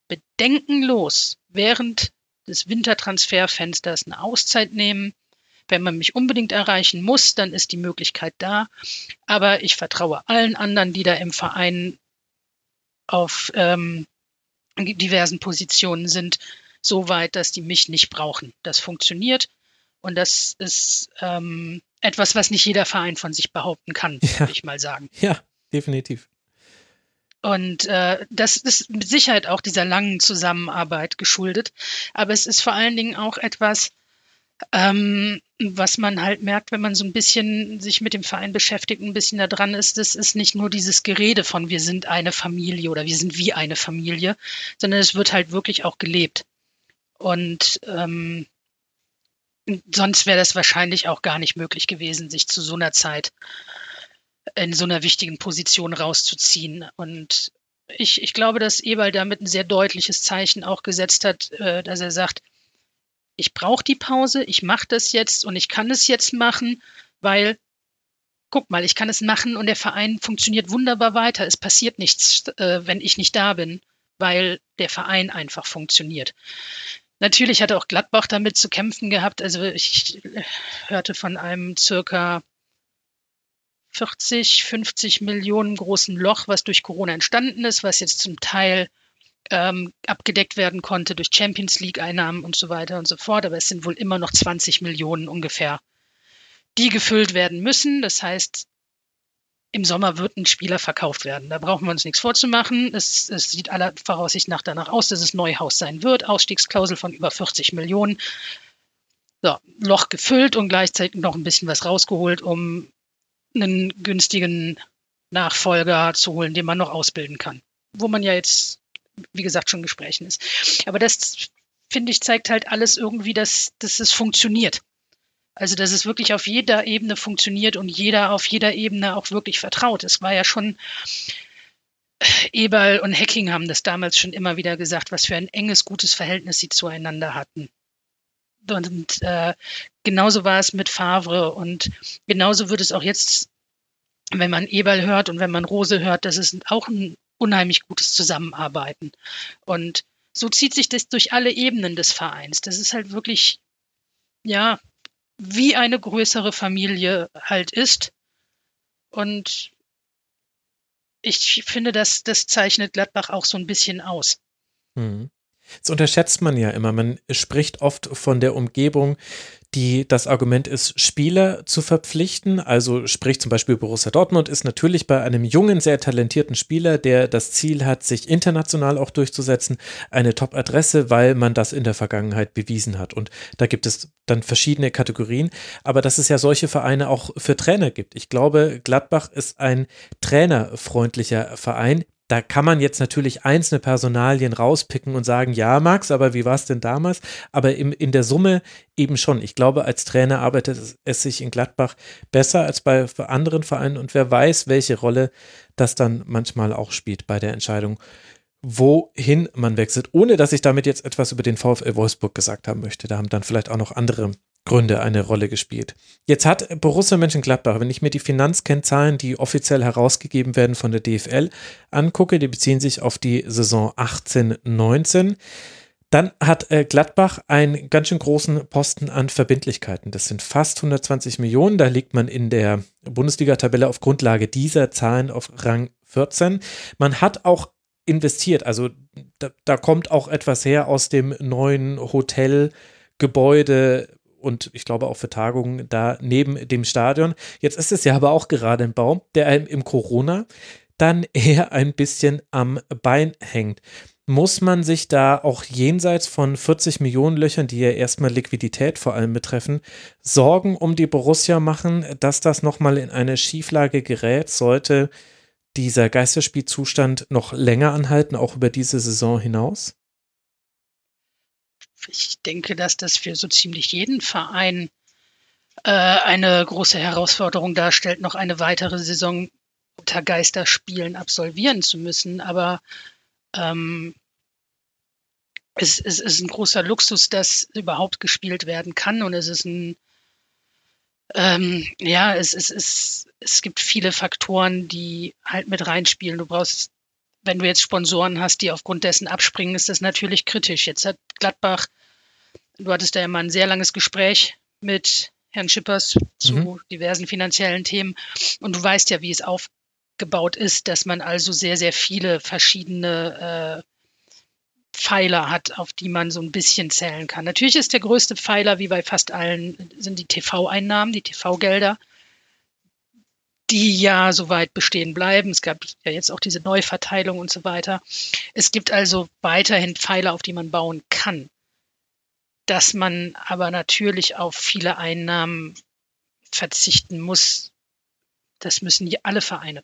bedenkenlos während des Wintertransferfensters eine Auszeit nehmen. Wenn man mich unbedingt erreichen muss, dann ist die Möglichkeit da. Aber ich vertraue allen anderen, die da im Verein auf ähm, diversen Positionen sind, so weit, dass die mich nicht brauchen. Das funktioniert. Und das ist ähm, etwas, was nicht jeder Verein von sich behaupten kann, ja. würde ich mal sagen. Ja, definitiv. Und äh, das ist mit Sicherheit auch dieser langen Zusammenarbeit geschuldet. Aber es ist vor allen Dingen auch etwas, ähm, was man halt merkt, wenn man so ein bisschen sich mit dem Verein beschäftigt, ein bisschen da dran ist, das ist nicht nur dieses Gerede von wir sind eine Familie oder wir sind wie eine Familie, sondern es wird halt wirklich auch gelebt. Und ähm, sonst wäre das wahrscheinlich auch gar nicht möglich gewesen, sich zu so einer Zeit in so einer wichtigen Position rauszuziehen. Und ich, ich glaube, dass Eberl damit ein sehr deutliches Zeichen auch gesetzt hat, äh, dass er sagt, ich brauche die Pause, ich mache das jetzt und ich kann es jetzt machen, weil, guck mal, ich kann es machen und der Verein funktioniert wunderbar weiter. Es passiert nichts, äh, wenn ich nicht da bin, weil der Verein einfach funktioniert. Natürlich hatte auch Gladbach damit zu kämpfen gehabt. Also ich hörte von einem circa 40, 50 Millionen großen Loch, was durch Corona entstanden ist, was jetzt zum Teil ähm, abgedeckt werden konnte durch Champions League-Einnahmen und so weiter und so fort. Aber es sind wohl immer noch 20 Millionen ungefähr, die gefüllt werden müssen. Das heißt, im Sommer wird ein Spieler verkauft werden. Da brauchen wir uns nichts vorzumachen. Es, es sieht aller Voraussicht nach danach aus, dass es Neuhaus sein wird. Ausstiegsklausel von über 40 Millionen. So, Loch gefüllt und gleichzeitig noch ein bisschen was rausgeholt, um einen günstigen Nachfolger zu holen, den man noch ausbilden kann. Wo man ja jetzt, wie gesagt, schon Gesprächen ist. Aber das, finde ich, zeigt halt alles irgendwie, dass, dass es funktioniert. Also, dass es wirklich auf jeder Ebene funktioniert und jeder auf jeder Ebene auch wirklich vertraut. Es war ja schon, Eberl und Hacking haben das damals schon immer wieder gesagt, was für ein enges, gutes Verhältnis sie zueinander hatten. Und äh, genauso war es mit Favre und genauso wird es auch jetzt, wenn man Eberl hört und wenn man Rose hört, das ist auch ein unheimlich gutes Zusammenarbeiten. Und so zieht sich das durch alle Ebenen des Vereins. Das ist halt wirklich, ja, wie eine größere Familie halt ist. Und ich finde, das, das zeichnet Gladbach auch so ein bisschen aus. Mhm. Das unterschätzt man ja immer. Man spricht oft von der Umgebung, die das Argument ist, Spieler zu verpflichten. Also sprich zum Beispiel Borussia Dortmund ist natürlich bei einem jungen, sehr talentierten Spieler, der das Ziel hat, sich international auch durchzusetzen, eine Top-Adresse, weil man das in der Vergangenheit bewiesen hat. Und da gibt es dann verschiedene Kategorien. Aber dass es ja solche Vereine auch für Trainer gibt. Ich glaube, Gladbach ist ein trainerfreundlicher Verein, da kann man jetzt natürlich einzelne Personalien rauspicken und sagen, ja, Max, aber wie war es denn damals? Aber im, in der Summe eben schon. Ich glaube, als Trainer arbeitet es, es sich in Gladbach besser als bei anderen Vereinen und wer weiß, welche Rolle das dann manchmal auch spielt bei der Entscheidung, wohin man wechselt, ohne dass ich damit jetzt etwas über den VfL Wolfsburg gesagt haben möchte. Da haben dann vielleicht auch noch andere Gründe eine Rolle gespielt. Jetzt hat Borussia Mönchengladbach, wenn ich mir die Finanzkennzahlen, die offiziell herausgegeben werden von der DFL, angucke, die beziehen sich auf die Saison 18-19, dann hat äh, Gladbach einen ganz schön großen Posten an Verbindlichkeiten. Das sind fast 120 Millionen. Da liegt man in der Bundesliga-Tabelle auf Grundlage dieser Zahlen auf Rang 14. Man hat auch investiert. Also da, da kommt auch etwas her aus dem neuen Hotelgebäude und ich glaube auch für Tagungen da neben dem Stadion. Jetzt ist es ja aber auch gerade ein Baum, der einem im Corona dann [LAUGHS] eher ein bisschen am Bein hängt. Muss man sich da auch jenseits von 40 Millionen Löchern, die ja erstmal Liquidität vor allem betreffen, Sorgen um die Borussia machen, dass das nochmal in eine Schieflage gerät, sollte dieser Geisterspielzustand noch länger anhalten, auch über diese Saison hinaus? Ich denke, dass das für so ziemlich jeden Verein äh, eine große Herausforderung darstellt, noch eine weitere Saison unter Geisterspielen absolvieren zu müssen. Aber ähm, es, es ist ein großer Luxus, dass überhaupt gespielt werden kann. Und es ist ein, ähm, ja, es, es, es, es gibt viele Faktoren, die halt mit reinspielen. Du brauchst, wenn du jetzt Sponsoren hast, die aufgrund dessen abspringen, ist das natürlich kritisch. Jetzt hat Gladbach, du hattest da ja mal ein sehr langes Gespräch mit Herrn Schippers zu mhm. diversen finanziellen Themen. Und du weißt ja, wie es aufgebaut ist, dass man also sehr, sehr viele verschiedene äh, Pfeiler hat, auf die man so ein bisschen zählen kann. Natürlich ist der größte Pfeiler, wie bei fast allen, sind die TV-Einnahmen, die TV-Gelder, die ja soweit bestehen bleiben. Es gab ja jetzt auch diese Neuverteilung und so weiter. Es gibt also weiterhin Pfeiler, auf die man bauen kann dass man aber natürlich auf viele Einnahmen verzichten muss. Das müssen die alle Vereine.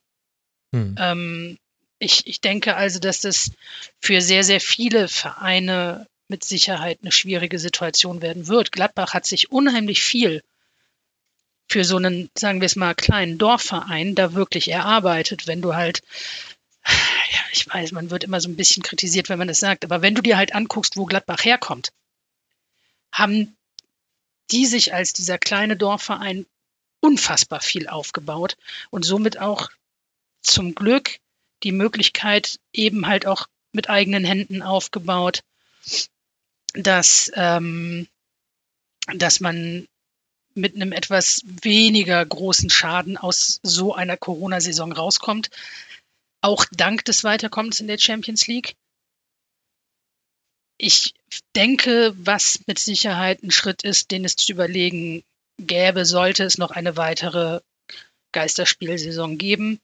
Hm. Ähm, ich, ich denke also, dass das für sehr, sehr viele Vereine mit Sicherheit eine schwierige Situation werden wird. Gladbach hat sich unheimlich viel für so einen, sagen wir es mal, kleinen Dorfverein da wirklich erarbeitet, wenn du halt, ja, ich weiß, man wird immer so ein bisschen kritisiert, wenn man das sagt, aber wenn du dir halt anguckst, wo Gladbach herkommt, haben die sich als dieser kleine Dorfverein unfassbar viel aufgebaut und somit auch zum Glück die Möglichkeit eben halt auch mit eigenen Händen aufgebaut, dass, ähm, dass man mit einem etwas weniger großen Schaden aus so einer Corona-Saison rauskommt. Auch dank des Weiterkommens in der Champions League ich denke, was mit Sicherheit ein Schritt ist, den es zu überlegen gäbe, sollte es noch eine weitere Geisterspielsaison geben,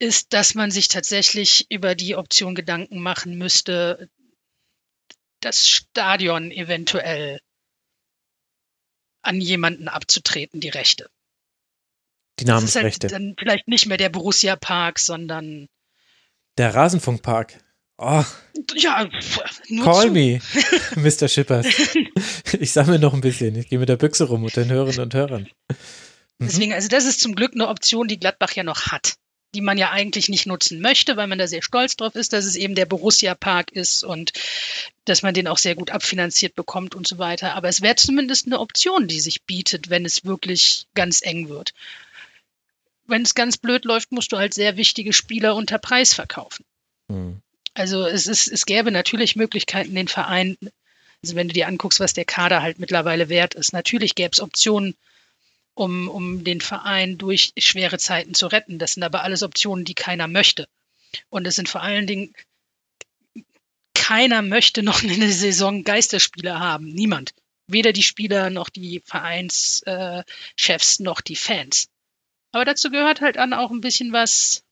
ist, dass man sich tatsächlich über die Option Gedanken machen müsste, das Stadion eventuell an jemanden abzutreten, die Rechte. Die Namensrechte. Das ist halt dann vielleicht nicht mehr der Borussia Park, sondern der Rasenfunkpark. Oh. Ja, nur Call zu. me, [LAUGHS] Mr. Schippers. Ich sammle noch ein bisschen. Ich gehe mit der Büchse rum mit den Hörerinnen und Hörern. Mhm. Deswegen, also das ist zum Glück eine Option, die Gladbach ja noch hat, die man ja eigentlich nicht nutzen möchte, weil man da sehr stolz drauf ist, dass es eben der Borussia Park ist und dass man den auch sehr gut abfinanziert bekommt und so weiter. Aber es wäre zumindest eine Option, die sich bietet, wenn es wirklich ganz eng wird. Wenn es ganz blöd läuft, musst du halt sehr wichtige Spieler unter Preis verkaufen. Mhm. Also es, ist, es gäbe natürlich Möglichkeiten, den Verein, also wenn du dir anguckst, was der Kader halt mittlerweile wert ist, natürlich gäbe es Optionen, um, um den Verein durch schwere Zeiten zu retten. Das sind aber alles Optionen, die keiner möchte. Und es sind vor allen Dingen, keiner möchte noch [LAUGHS] eine Saison Geisterspieler haben. Niemand. Weder die Spieler noch die Vereinschefs äh, noch die Fans. Aber dazu gehört halt an auch ein bisschen was,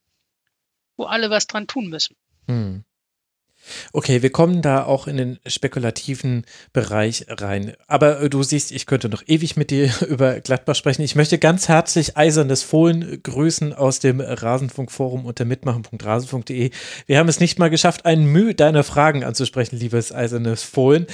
wo alle was dran tun müssen. Hm. Okay, wir kommen da auch in den spekulativen Bereich rein. Aber äh, du siehst, ich könnte noch ewig mit dir [LAUGHS] über Gladbach sprechen. Ich möchte ganz herzlich Eisernes Fohlen grüßen aus dem Rasenfunkforum unter mitmachen.rasenfunk.de. Wir haben es nicht mal geschafft, ein Mühe deiner Fragen anzusprechen, liebes Eisernes Fohlen.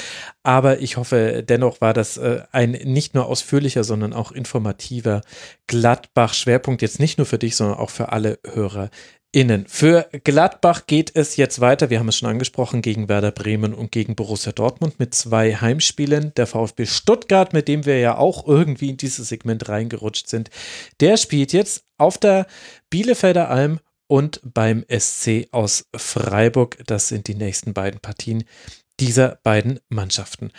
Aber ich hoffe, dennoch war das äh, ein nicht nur ausführlicher, sondern auch informativer Gladbach-Schwerpunkt. Jetzt nicht nur für dich, sondern auch für alle Hörer Innen. Für Gladbach geht es jetzt weiter. Wir haben es schon angesprochen gegen Werder Bremen und gegen Borussia Dortmund mit zwei Heimspielen. Der VfB Stuttgart, mit dem wir ja auch irgendwie in dieses Segment reingerutscht sind, der spielt jetzt auf der Bielefelder Alm und beim SC aus Freiburg. Das sind die nächsten beiden Partien dieser beiden Mannschaften.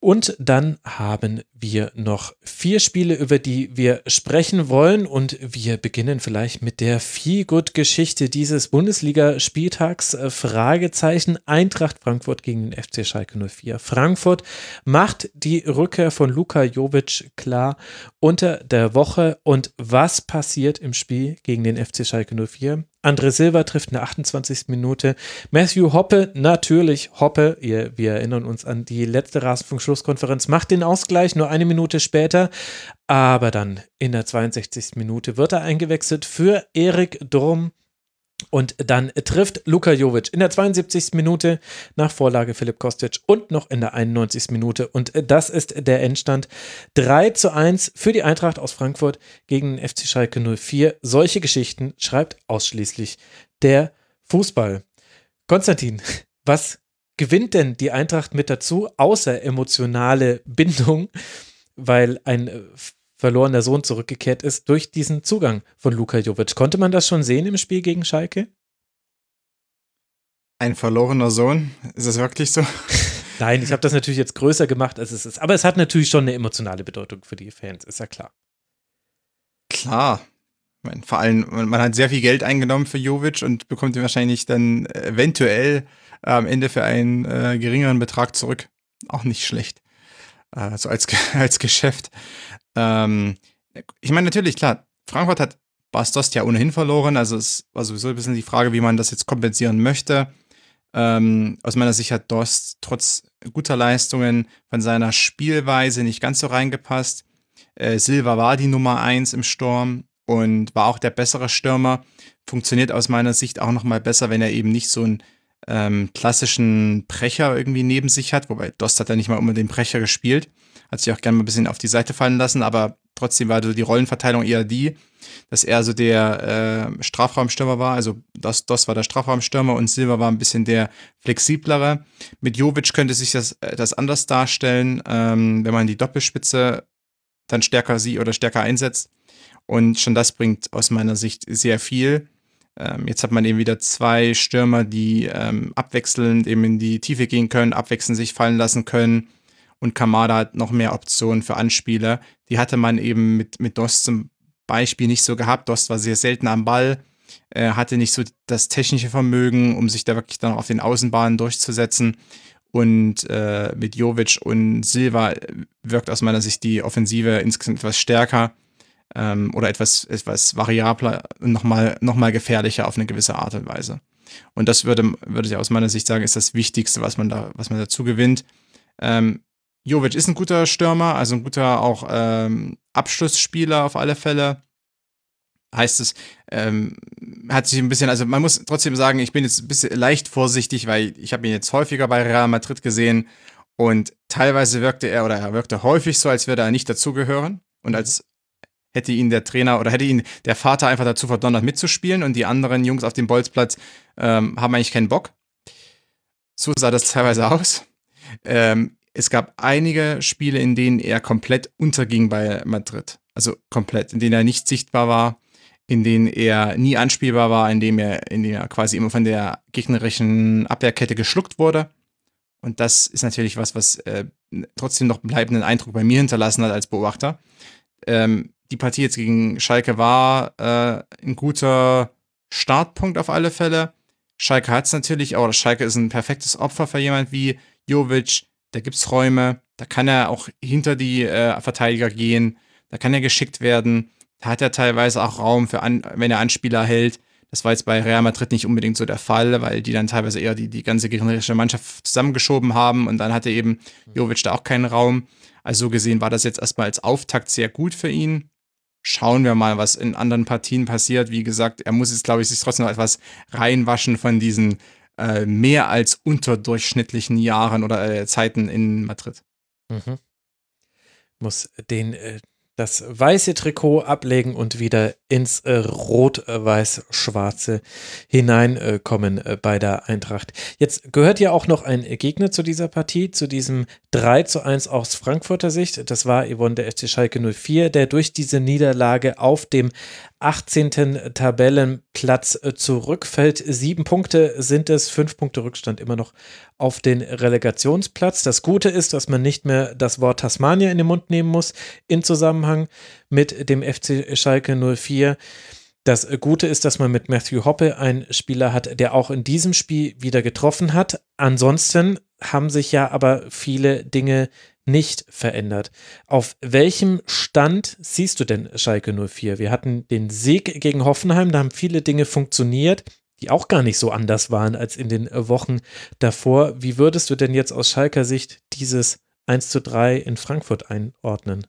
Und dann haben wir noch vier Spiele, über die wir sprechen wollen. Und wir beginnen vielleicht mit der Feelgood-Geschichte dieses Bundesliga-Spieltags. Äh, Fragezeichen Eintracht Frankfurt gegen den FC Schalke 04. Frankfurt macht die Rückkehr von Luka Jovic klar unter der Woche. Und was passiert im Spiel gegen den FC Schalke 04? André Silva trifft in der 28. Minute. Matthew Hoppe, natürlich Hoppe, ihr, wir erinnern uns an die letzte Rasenfunk-Schlusskonferenz, macht den Ausgleich nur eine Minute später. Aber dann in der 62. Minute wird er eingewechselt für Erik Durm. Und dann trifft Luka Jovic in der 72. Minute nach Vorlage Philipp Kostic und noch in der 91. Minute. Und das ist der Endstand. 3 zu 1 für die Eintracht aus Frankfurt gegen den FC Schalke 04. Solche Geschichten schreibt ausschließlich der Fußball. Konstantin, [LAUGHS] was gewinnt denn die Eintracht mit dazu, außer emotionale Bindung? Weil ein verlorener Sohn zurückgekehrt ist durch diesen Zugang von Luka Jovic. Konnte man das schon sehen im Spiel gegen Schalke? Ein verlorener Sohn? Ist das wirklich so? [LAUGHS] Nein, ich habe das natürlich jetzt größer gemacht, als es ist. Aber es hat natürlich schon eine emotionale Bedeutung für die Fans, ist ja klar. Klar. Meine, vor allem, man hat sehr viel Geld eingenommen für Jovic und bekommt ihn wahrscheinlich dann eventuell am Ende für einen äh, geringeren Betrag zurück. Auch nicht schlecht. Äh, so als, [LAUGHS] als Geschäft. Ähm, ich meine, natürlich, klar, Frankfurt hat Bastos ja ohnehin verloren, also es war sowieso ein bisschen die Frage, wie man das jetzt kompensieren möchte. Ähm, aus meiner Sicht hat Dost trotz guter Leistungen von seiner Spielweise nicht ganz so reingepasst. Äh, Silva war die Nummer eins im Sturm und war auch der bessere Stürmer. Funktioniert aus meiner Sicht auch nochmal besser, wenn er eben nicht so einen ähm, klassischen Brecher irgendwie neben sich hat, wobei Dost hat ja nicht mal den Brecher gespielt hat sich auch gerne mal ein bisschen auf die Seite fallen lassen, aber trotzdem war so die Rollenverteilung eher die, dass er so der äh, Strafraumstürmer war, also das, das war der Strafraumstürmer und Silva war ein bisschen der flexiblere. Mit Jovic könnte sich das, äh, das anders darstellen, ähm, wenn man die Doppelspitze dann stärker sieht oder stärker einsetzt. Und schon das bringt aus meiner Sicht sehr viel. Ähm, jetzt hat man eben wieder zwei Stürmer, die ähm, abwechselnd eben in die Tiefe gehen können, abwechselnd sich fallen lassen können und Kamada hat noch mehr Optionen für Anspieler. Die hatte man eben mit, mit Dost zum Beispiel nicht so gehabt. Dost war sehr selten am Ball, äh, hatte nicht so das technische Vermögen, um sich da wirklich dann auf den Außenbahnen durchzusetzen. Und äh, mit Jovic und Silva wirkt aus meiner Sicht die Offensive insgesamt etwas stärker ähm, oder etwas, etwas variabler und nochmal noch mal gefährlicher auf eine gewisse Art und Weise. Und das würde, würde ich aus meiner Sicht sagen, ist das Wichtigste, was man da, was man dazu gewinnt. Ähm, Jovic ist ein guter Stürmer, also ein guter auch ähm, Abschlussspieler auf alle Fälle. Heißt es, ähm, hat sich ein bisschen, also man muss trotzdem sagen, ich bin jetzt ein bisschen leicht vorsichtig, weil ich habe ihn jetzt häufiger bei Real Madrid gesehen und teilweise wirkte er oder er wirkte häufig so, als würde er nicht dazugehören und als hätte ihn der Trainer oder hätte ihn der Vater einfach dazu verdonnert mitzuspielen und die anderen Jungs auf dem Bolzplatz ähm, haben eigentlich keinen Bock. So sah das teilweise aus. Ähm, es gab einige Spiele, in denen er komplett unterging bei Madrid. Also komplett, in denen er nicht sichtbar war, in denen er nie anspielbar war, in denen er, in denen er quasi immer von der gegnerischen Abwehrkette geschluckt wurde. Und das ist natürlich was, was äh, trotzdem noch bleibenden Eindruck bei mir hinterlassen hat als Beobachter. Ähm, die Partie jetzt gegen Schalke war äh, ein guter Startpunkt auf alle Fälle. Schalke hat es natürlich, aber Schalke ist ein perfektes Opfer für jemand wie Jovic, da gibt es Räume, da kann er auch hinter die äh, Verteidiger gehen, da kann er geschickt werden, da hat er teilweise auch Raum für, an, wenn er Anspieler hält. Das war jetzt bei Real Madrid nicht unbedingt so der Fall, weil die dann teilweise eher die, die ganze gegnerische Mannschaft zusammengeschoben haben und dann hatte eben Jovic da auch keinen Raum. Also so gesehen war das jetzt erstmal als Auftakt sehr gut für ihn. Schauen wir mal, was in anderen Partien passiert. Wie gesagt, er muss jetzt, glaube ich, sich trotzdem noch etwas reinwaschen von diesen äh, mehr als unterdurchschnittlichen Jahren oder äh, Zeiten in Madrid. Mhm. Muss den äh, das weiße Trikot ablegen und wieder ins äh, rot-weiß-schwarze hineinkommen äh, bei der Eintracht. Jetzt gehört ja auch noch ein Gegner zu dieser Partie, zu diesem 3 zu 1 aus Frankfurter Sicht. Das war Yvonne der FC Schalke 04, der durch diese Niederlage auf dem 18. Tabellenplatz äh, zurückfällt. Sieben Punkte sind es, fünf Punkte Rückstand immer noch auf den Relegationsplatz. Das Gute ist, dass man nicht mehr das Wort Tasmania in den Mund nehmen muss in Zusammenhang mit dem FC Schalke 04. Das Gute ist, dass man mit Matthew Hoppe einen Spieler hat, der auch in diesem Spiel wieder getroffen hat. Ansonsten haben sich ja aber viele Dinge nicht verändert. Auf welchem Stand siehst du denn Schalke 04? Wir hatten den Sieg gegen Hoffenheim, da haben viele Dinge funktioniert, die auch gar nicht so anders waren als in den Wochen davor. Wie würdest du denn jetzt aus Schalker Sicht dieses 1 zu 3 in Frankfurt einordnen?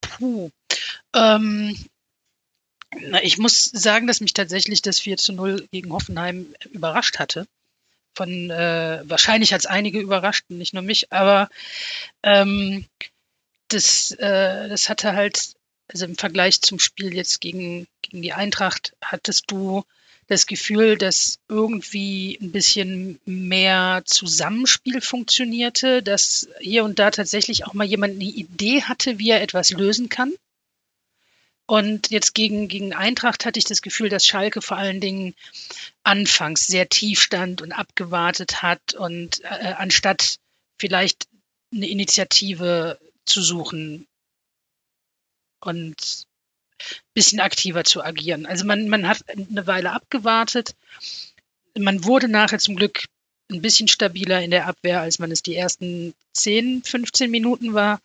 Puh. Ähm, na, ich muss sagen, dass mich tatsächlich das 4 zu 0 gegen Hoffenheim überrascht hatte von äh, wahrscheinlich hat es einige überrascht, nicht nur mich, aber ähm, das, äh, das hatte halt, also im Vergleich zum Spiel jetzt gegen, gegen die Eintracht, hattest du das Gefühl, dass irgendwie ein bisschen mehr Zusammenspiel funktionierte, dass hier und da tatsächlich auch mal jemand eine Idee hatte, wie er etwas lösen kann. Und jetzt gegen, gegen Eintracht hatte ich das Gefühl, dass Schalke vor allen Dingen anfangs sehr tief stand und abgewartet hat und äh, anstatt vielleicht eine Initiative zu suchen und ein bisschen aktiver zu agieren. Also man, man hat eine Weile abgewartet. Man wurde nachher zum Glück ein bisschen stabiler in der Abwehr, als man es die ersten 10, 15 Minuten war.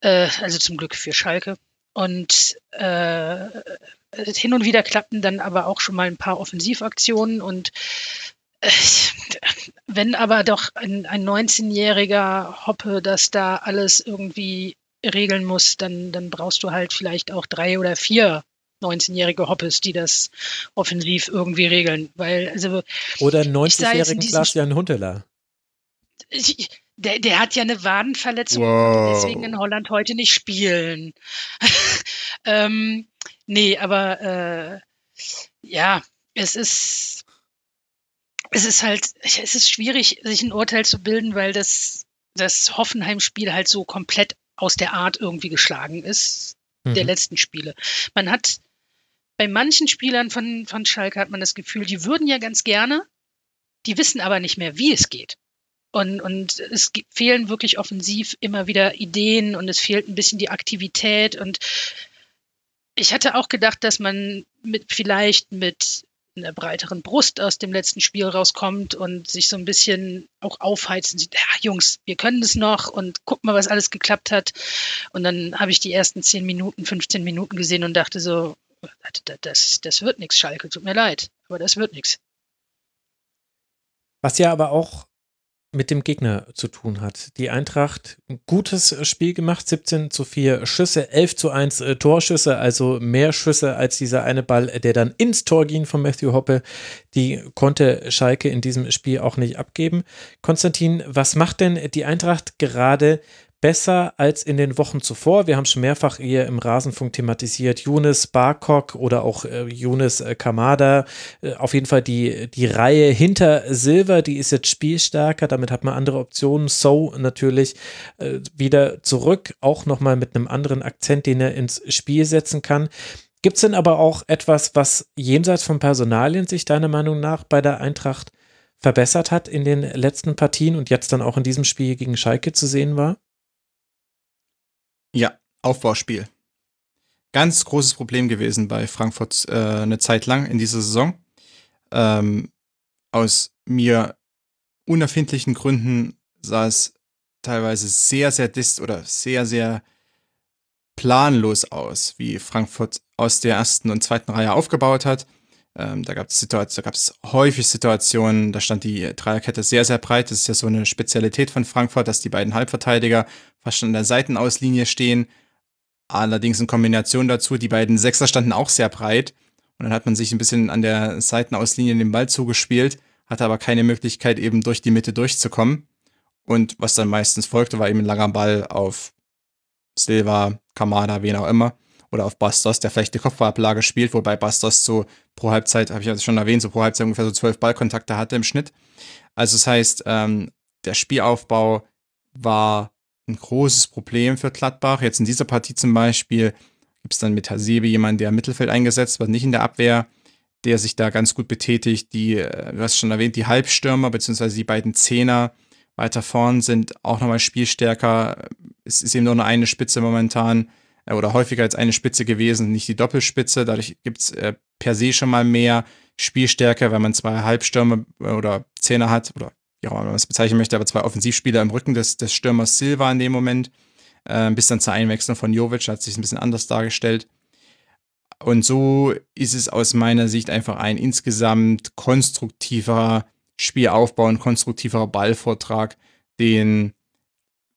Äh, also zum Glück für Schalke. Und äh, hin und wieder klappten dann aber auch schon mal ein paar Offensivaktionen. Und äh, [LAUGHS] wenn aber doch ein, ein 19-jähriger Hoppe das da alles irgendwie regeln muss, dann, dann brauchst du halt vielleicht auch drei oder vier 19-jährige Hoppes, die das offensiv irgendwie regeln. Weil, also, oder 90-jährigen Klaas-Jan Hunteler. Ich, der, der hat ja eine Wadenverletzung wow. deswegen in Holland heute nicht spielen. [LAUGHS] ähm, nee, aber äh, ja, es ist es ist halt, es ist schwierig, sich ein Urteil zu bilden, weil das, das Hoffenheim-Spiel halt so komplett aus der Art irgendwie geschlagen ist, mhm. der letzten Spiele. Man hat bei manchen Spielern von, von Schalke hat man das Gefühl, die würden ja ganz gerne, die wissen aber nicht mehr, wie es geht. Und, und es fehlen wirklich offensiv immer wieder Ideen und es fehlt ein bisschen die Aktivität. Und ich hatte auch gedacht, dass man mit vielleicht mit einer breiteren Brust aus dem letzten Spiel rauskommt und sich so ein bisschen auch aufheizen sieht, ja, Jungs, wir können es noch und guck mal, was alles geklappt hat. Und dann habe ich die ersten 10 Minuten, 15 Minuten gesehen und dachte so, das, das wird nichts, Schalke, tut mir leid, aber das wird nichts. Was ja aber auch mit dem Gegner zu tun hat. Die Eintracht, ein gutes Spiel gemacht, 17 zu 4 Schüsse, 11 zu 1 äh, Torschüsse, also mehr Schüsse als dieser eine Ball, der dann ins Tor ging von Matthew Hoppe. Die konnte Schalke in diesem Spiel auch nicht abgeben. Konstantin, was macht denn die Eintracht gerade besser als in den Wochen zuvor. Wir haben schon mehrfach hier im Rasenfunk thematisiert, Younes Barkok oder auch äh, Younes äh, Kamada. Äh, auf jeden Fall die, die Reihe hinter Silver, die ist jetzt spielstärker, damit hat man andere Optionen. So natürlich äh, wieder zurück, auch nochmal mit einem anderen Akzent, den er ins Spiel setzen kann. Gibt es denn aber auch etwas, was jenseits von Personalien sich deiner Meinung nach bei der Eintracht verbessert hat in den letzten Partien und jetzt dann auch in diesem Spiel gegen Schalke zu sehen war? Ja, Aufbauspiel. Ganz großes Problem gewesen bei Frankfurt äh, eine Zeit lang in dieser Saison. Ähm, aus mir unerfindlichen Gründen sah es teilweise sehr, sehr dist oder sehr, sehr planlos aus, wie Frankfurt aus der ersten und zweiten Reihe aufgebaut hat. Ähm, da gab es häufig Situationen, da stand die Dreierkette sehr, sehr breit. Das ist ja so eine Spezialität von Frankfurt, dass die beiden Halbverteidiger fast schon an der Seitenauslinie stehen. Allerdings in Kombination dazu, die beiden Sechser standen auch sehr breit. Und dann hat man sich ein bisschen an der Seitenauslinie den Ball zugespielt, hatte aber keine Möglichkeit, eben durch die Mitte durchzukommen. Und was dann meistens folgte, war eben ein langer Ball auf Silva, Kamada, wen auch immer oder auf Bastos, der vielleicht die Kopfablage spielt, wobei Bastos so pro Halbzeit, habe ich ja schon erwähnt, so pro Halbzeit ungefähr so zwölf Ballkontakte hatte im Schnitt. Also das heißt, ähm, der Spielaufbau war ein großes Problem für Gladbach. Jetzt in dieser Partie zum Beispiel gibt es dann mit Hasebe jemanden, der im Mittelfeld eingesetzt wird, nicht in der Abwehr, der sich da ganz gut betätigt. Die, äh, du hast schon erwähnt, die Halbstürmer bzw. die beiden Zehner weiter vorn sind auch nochmal spielstärker. Es ist eben nur eine Spitze momentan äh, oder häufiger als eine Spitze gewesen, nicht die Doppelspitze. Dadurch gibt es äh, per se schon mal mehr Spielstärke, wenn man zwei Halbstürmer äh, oder Zehner hat, oder ja, wenn man es bezeichnen möchte, aber zwei Offensivspieler im Rücken des, des Stürmers Silva in dem Moment. Äh, bis dann zur Einwechslung von Jovic hat sich ein bisschen anders dargestellt. Und so ist es aus meiner Sicht einfach ein insgesamt konstruktiver Spielaufbau und konstruktiver Ballvortrag, den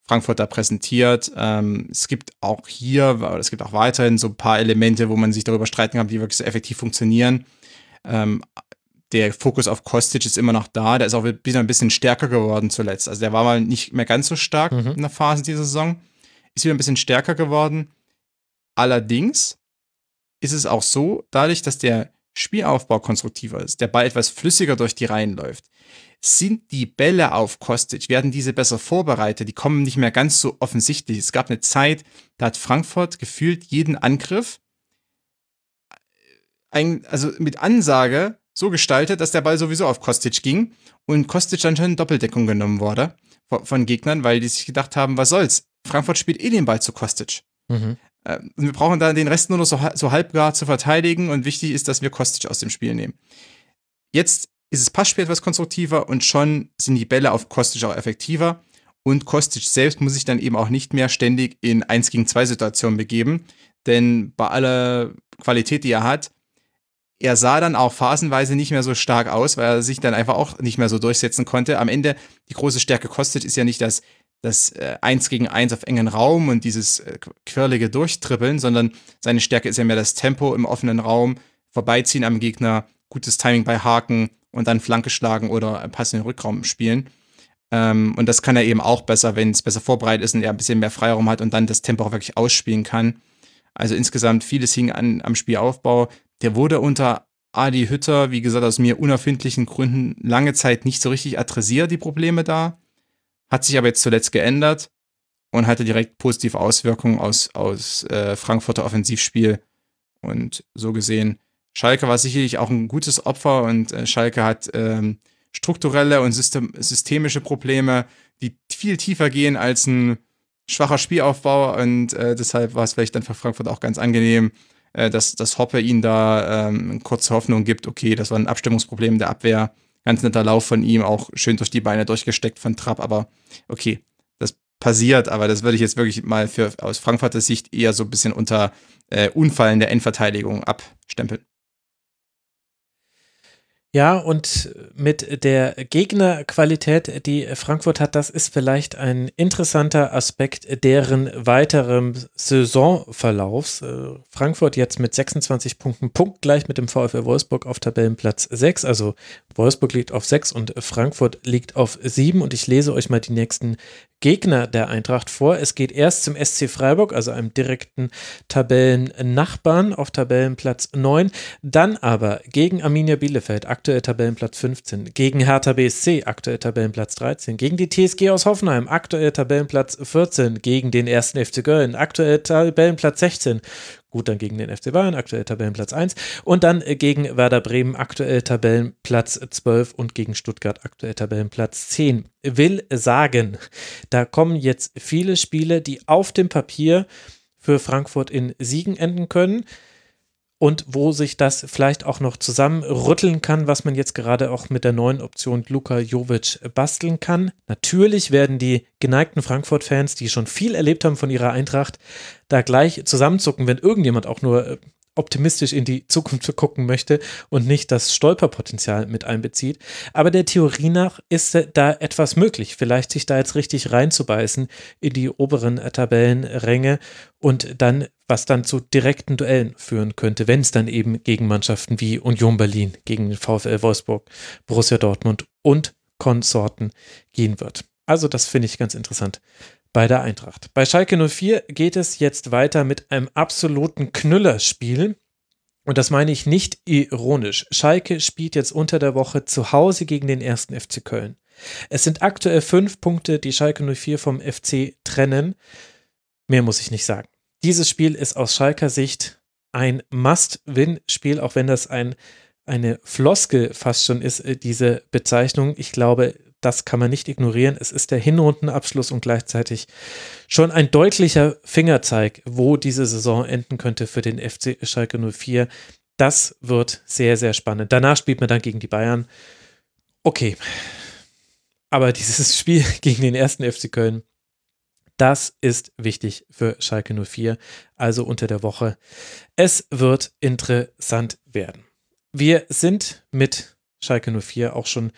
Frankfurt da präsentiert. Ähm, es gibt auch hier, es gibt auch weiterhin so ein paar Elemente, wo man sich darüber streiten kann, die wirklich so effektiv funktionieren. Ähm, der Fokus auf Kostic ist immer noch da. Der ist auch wieder ein bisschen stärker geworden zuletzt. Also der war mal nicht mehr ganz so stark mhm. in der Phase dieser Saison. Ist wieder ein bisschen stärker geworden. Allerdings ist es auch so, dadurch, dass der Spielaufbau konstruktiver ist, der Ball etwas flüssiger durch die Reihen läuft, sind die Bälle auf Kostic, werden diese besser vorbereitet, die kommen nicht mehr ganz so offensichtlich. Es gab eine Zeit, da hat Frankfurt gefühlt jeden Angriff ein, also mit Ansage so gestaltet, dass der Ball sowieso auf Kostic ging und Kostic dann schon in Doppeldeckung genommen wurde von Gegnern, weil die sich gedacht haben, was soll's? Frankfurt spielt eh den Ball zu Kostic. Mhm. Ähm, wir brauchen dann den Rest nur noch so, so halbgar zu verteidigen und wichtig ist, dass wir Kostic aus dem Spiel nehmen. Jetzt ist das Passspiel etwas konstruktiver und schon sind die Bälle auf Kostic auch effektiver. Und Kostic selbst muss sich dann eben auch nicht mehr ständig in 1 gegen 2 Situationen begeben. Denn bei aller Qualität, die er hat, er sah dann auch phasenweise nicht mehr so stark aus, weil er sich dann einfach auch nicht mehr so durchsetzen konnte. Am Ende, die große Stärke Kostic ist ja nicht das das äh, Eins gegen Eins auf engen Raum und dieses äh, quirlige Durchtrippeln, sondern seine Stärke ist ja mehr das Tempo im offenen Raum, vorbeiziehen am Gegner, gutes Timing bei Haken und dann Flanke schlagen oder Pass in den Rückraum spielen. Ähm, und das kann er eben auch besser, wenn es besser vorbereitet ist und er ein bisschen mehr Freiraum hat und dann das Tempo auch wirklich ausspielen kann. Also insgesamt vieles hing an, am Spielaufbau. Der wurde unter Adi Hütter, wie gesagt, aus mir unerfindlichen Gründen lange Zeit nicht so richtig adressiert, die Probleme da. Hat sich aber jetzt zuletzt geändert und hatte direkt positive Auswirkungen aus, aus äh, Frankfurter Offensivspiel. Und so gesehen, Schalke war sicherlich auch ein gutes Opfer und äh, Schalke hat ähm, strukturelle und system systemische Probleme, die viel tiefer gehen als ein schwacher Spielaufbau und äh, deshalb war es vielleicht dann für Frankfurt auch ganz angenehm, dass, dass Hoppe ihnen da ähm, kurze Hoffnung gibt, okay, das war ein Abstimmungsproblem der Abwehr, Ganz netter Lauf von ihm, auch schön durch die Beine durchgesteckt von Trapp, aber okay, das passiert, aber das würde ich jetzt wirklich mal für aus Frankfurter Sicht eher so ein bisschen unter äh, Unfallen der Endverteidigung abstempeln. Ja, und mit der Gegnerqualität, die Frankfurt hat, das ist vielleicht ein interessanter Aspekt deren weiteren Saisonverlaufs. Äh, Frankfurt jetzt mit 26 Punkten punktgleich mit dem VfL Wolfsburg auf Tabellenplatz 6. Also Wolfsburg liegt auf 6 und Frankfurt liegt auf 7. Und ich lese euch mal die nächsten Gegner der Eintracht vor. Es geht erst zum SC Freiburg, also einem direkten Tabellennachbarn auf Tabellenplatz 9. Dann aber gegen Arminia Bielefeld, aktuell Tabellenplatz 15. Gegen Hertha BSC, aktuell Tabellenplatz 13. Gegen die TSG aus Hoffenheim, aktuell Tabellenplatz 14. Gegen den ersten FC Köln, aktuell Tabellenplatz 16. Gut, dann gegen den FC Bayern, aktuell Tabellenplatz 1. Und dann äh, gegen Werder Bremen, aktuell Tabellenplatz 12 und gegen Stuttgart, aktuell Tabellenplatz 10. Will sagen, da kommen jetzt viele Spiele, die auf dem Papier für Frankfurt in Siegen enden können und wo sich das vielleicht auch noch zusammenrütteln kann, was man jetzt gerade auch mit der neuen Option Luka Jovic basteln kann. Natürlich werden die geneigten Frankfurt-Fans, die schon viel erlebt haben von ihrer Eintracht, da gleich zusammenzucken, wenn irgendjemand auch nur äh, optimistisch in die Zukunft gucken möchte und nicht das Stolperpotenzial mit einbezieht. Aber der Theorie nach ist da etwas möglich, vielleicht sich da jetzt richtig reinzubeißen in die oberen Tabellenränge und dann, was dann zu direkten Duellen führen könnte, wenn es dann eben gegen Mannschaften wie Union Berlin, gegen den VfL Wolfsburg, Borussia Dortmund und Konsorten gehen wird. Also das finde ich ganz interessant bei der Eintracht. Bei Schalke 04 geht es jetzt weiter mit einem absoluten Knüllerspiel. Und das meine ich nicht ironisch. Schalke spielt jetzt unter der Woche zu Hause gegen den ersten FC Köln. Es sind aktuell fünf Punkte, die Schalke 04 vom FC trennen. Mehr muss ich nicht sagen. Dieses Spiel ist aus Schalker Sicht ein Must-Win-Spiel, auch wenn das ein, eine Floskel fast schon ist, äh, diese Bezeichnung. Ich glaube, das kann man nicht ignorieren. Es ist der Hinrundenabschluss und gleichzeitig schon ein deutlicher Fingerzeig, wo diese Saison enden könnte für den FC Schalke 04. Das wird sehr, sehr spannend. Danach spielt man dann gegen die Bayern. Okay. Aber dieses [LAUGHS] Spiel gegen den ersten FC Köln, das ist wichtig für Schalke 04, also unter der Woche. Es wird interessant werden. Wir sind mit Schalke 04 auch schon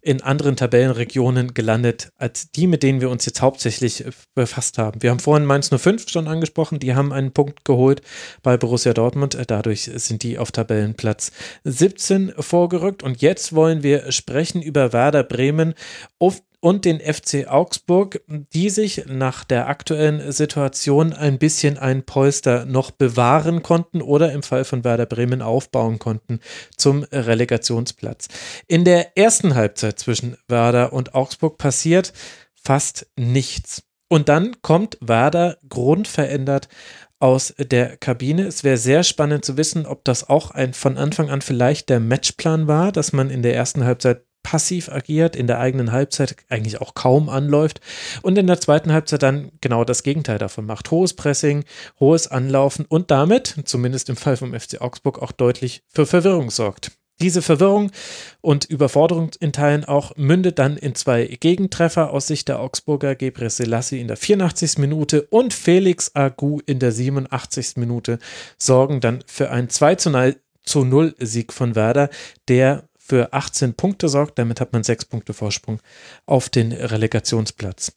in anderen Tabellenregionen gelandet, als die, mit denen wir uns jetzt hauptsächlich äh, befasst haben. Wir haben vorhin Mainz 05 schon angesprochen, die haben einen Punkt geholt bei Borussia Dortmund. Dadurch sind die auf Tabellenplatz 17 vorgerückt. Und jetzt wollen wir sprechen über Werder Bremen, und den FC Augsburg, die sich nach der aktuellen Situation ein bisschen ein Polster noch bewahren konnten oder im Fall von Werder Bremen aufbauen konnten zum Relegationsplatz. In der ersten Halbzeit zwischen Werder und Augsburg passiert fast nichts. Und dann kommt Werder grundverändert aus der Kabine. Es wäre sehr spannend zu wissen, ob das auch ein von Anfang an vielleicht der Matchplan war, dass man in der ersten Halbzeit passiv agiert, in der eigenen Halbzeit eigentlich auch kaum anläuft und in der zweiten Halbzeit dann genau das Gegenteil davon macht. Hohes Pressing, hohes Anlaufen und damit, zumindest im Fall vom FC Augsburg, auch deutlich für Verwirrung sorgt. Diese Verwirrung und Überforderung in Teilen auch mündet dann in zwei Gegentreffer aus Sicht der Augsburger Gebre Selassie in der 84. Minute und Felix Agu in der 87. Minute sorgen dann für einen 2 zu 0 Sieg von Werder, der für 18 Punkte sorgt. Damit hat man sechs Punkte Vorsprung auf den Relegationsplatz.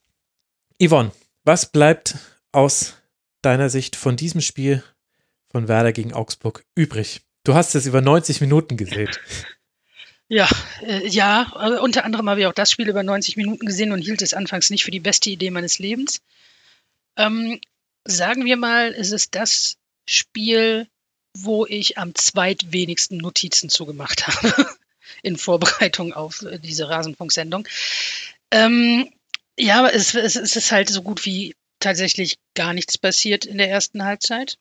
Yvonne, was bleibt aus deiner Sicht von diesem Spiel von Werder gegen Augsburg übrig? Du hast es über 90 Minuten gesehen. [LAUGHS] Ja, äh, ja, äh, unter anderem habe ich auch das Spiel über 90 Minuten gesehen und hielt es anfangs nicht für die beste Idee meines Lebens. Ähm, sagen wir mal, es ist das Spiel, wo ich am zweitwenigsten Notizen zugemacht [LAUGHS] habe in Vorbereitung auf diese Rasenfunksendung. Ähm, ja, es, es, es ist halt so gut wie tatsächlich gar nichts passiert in der ersten Halbzeit.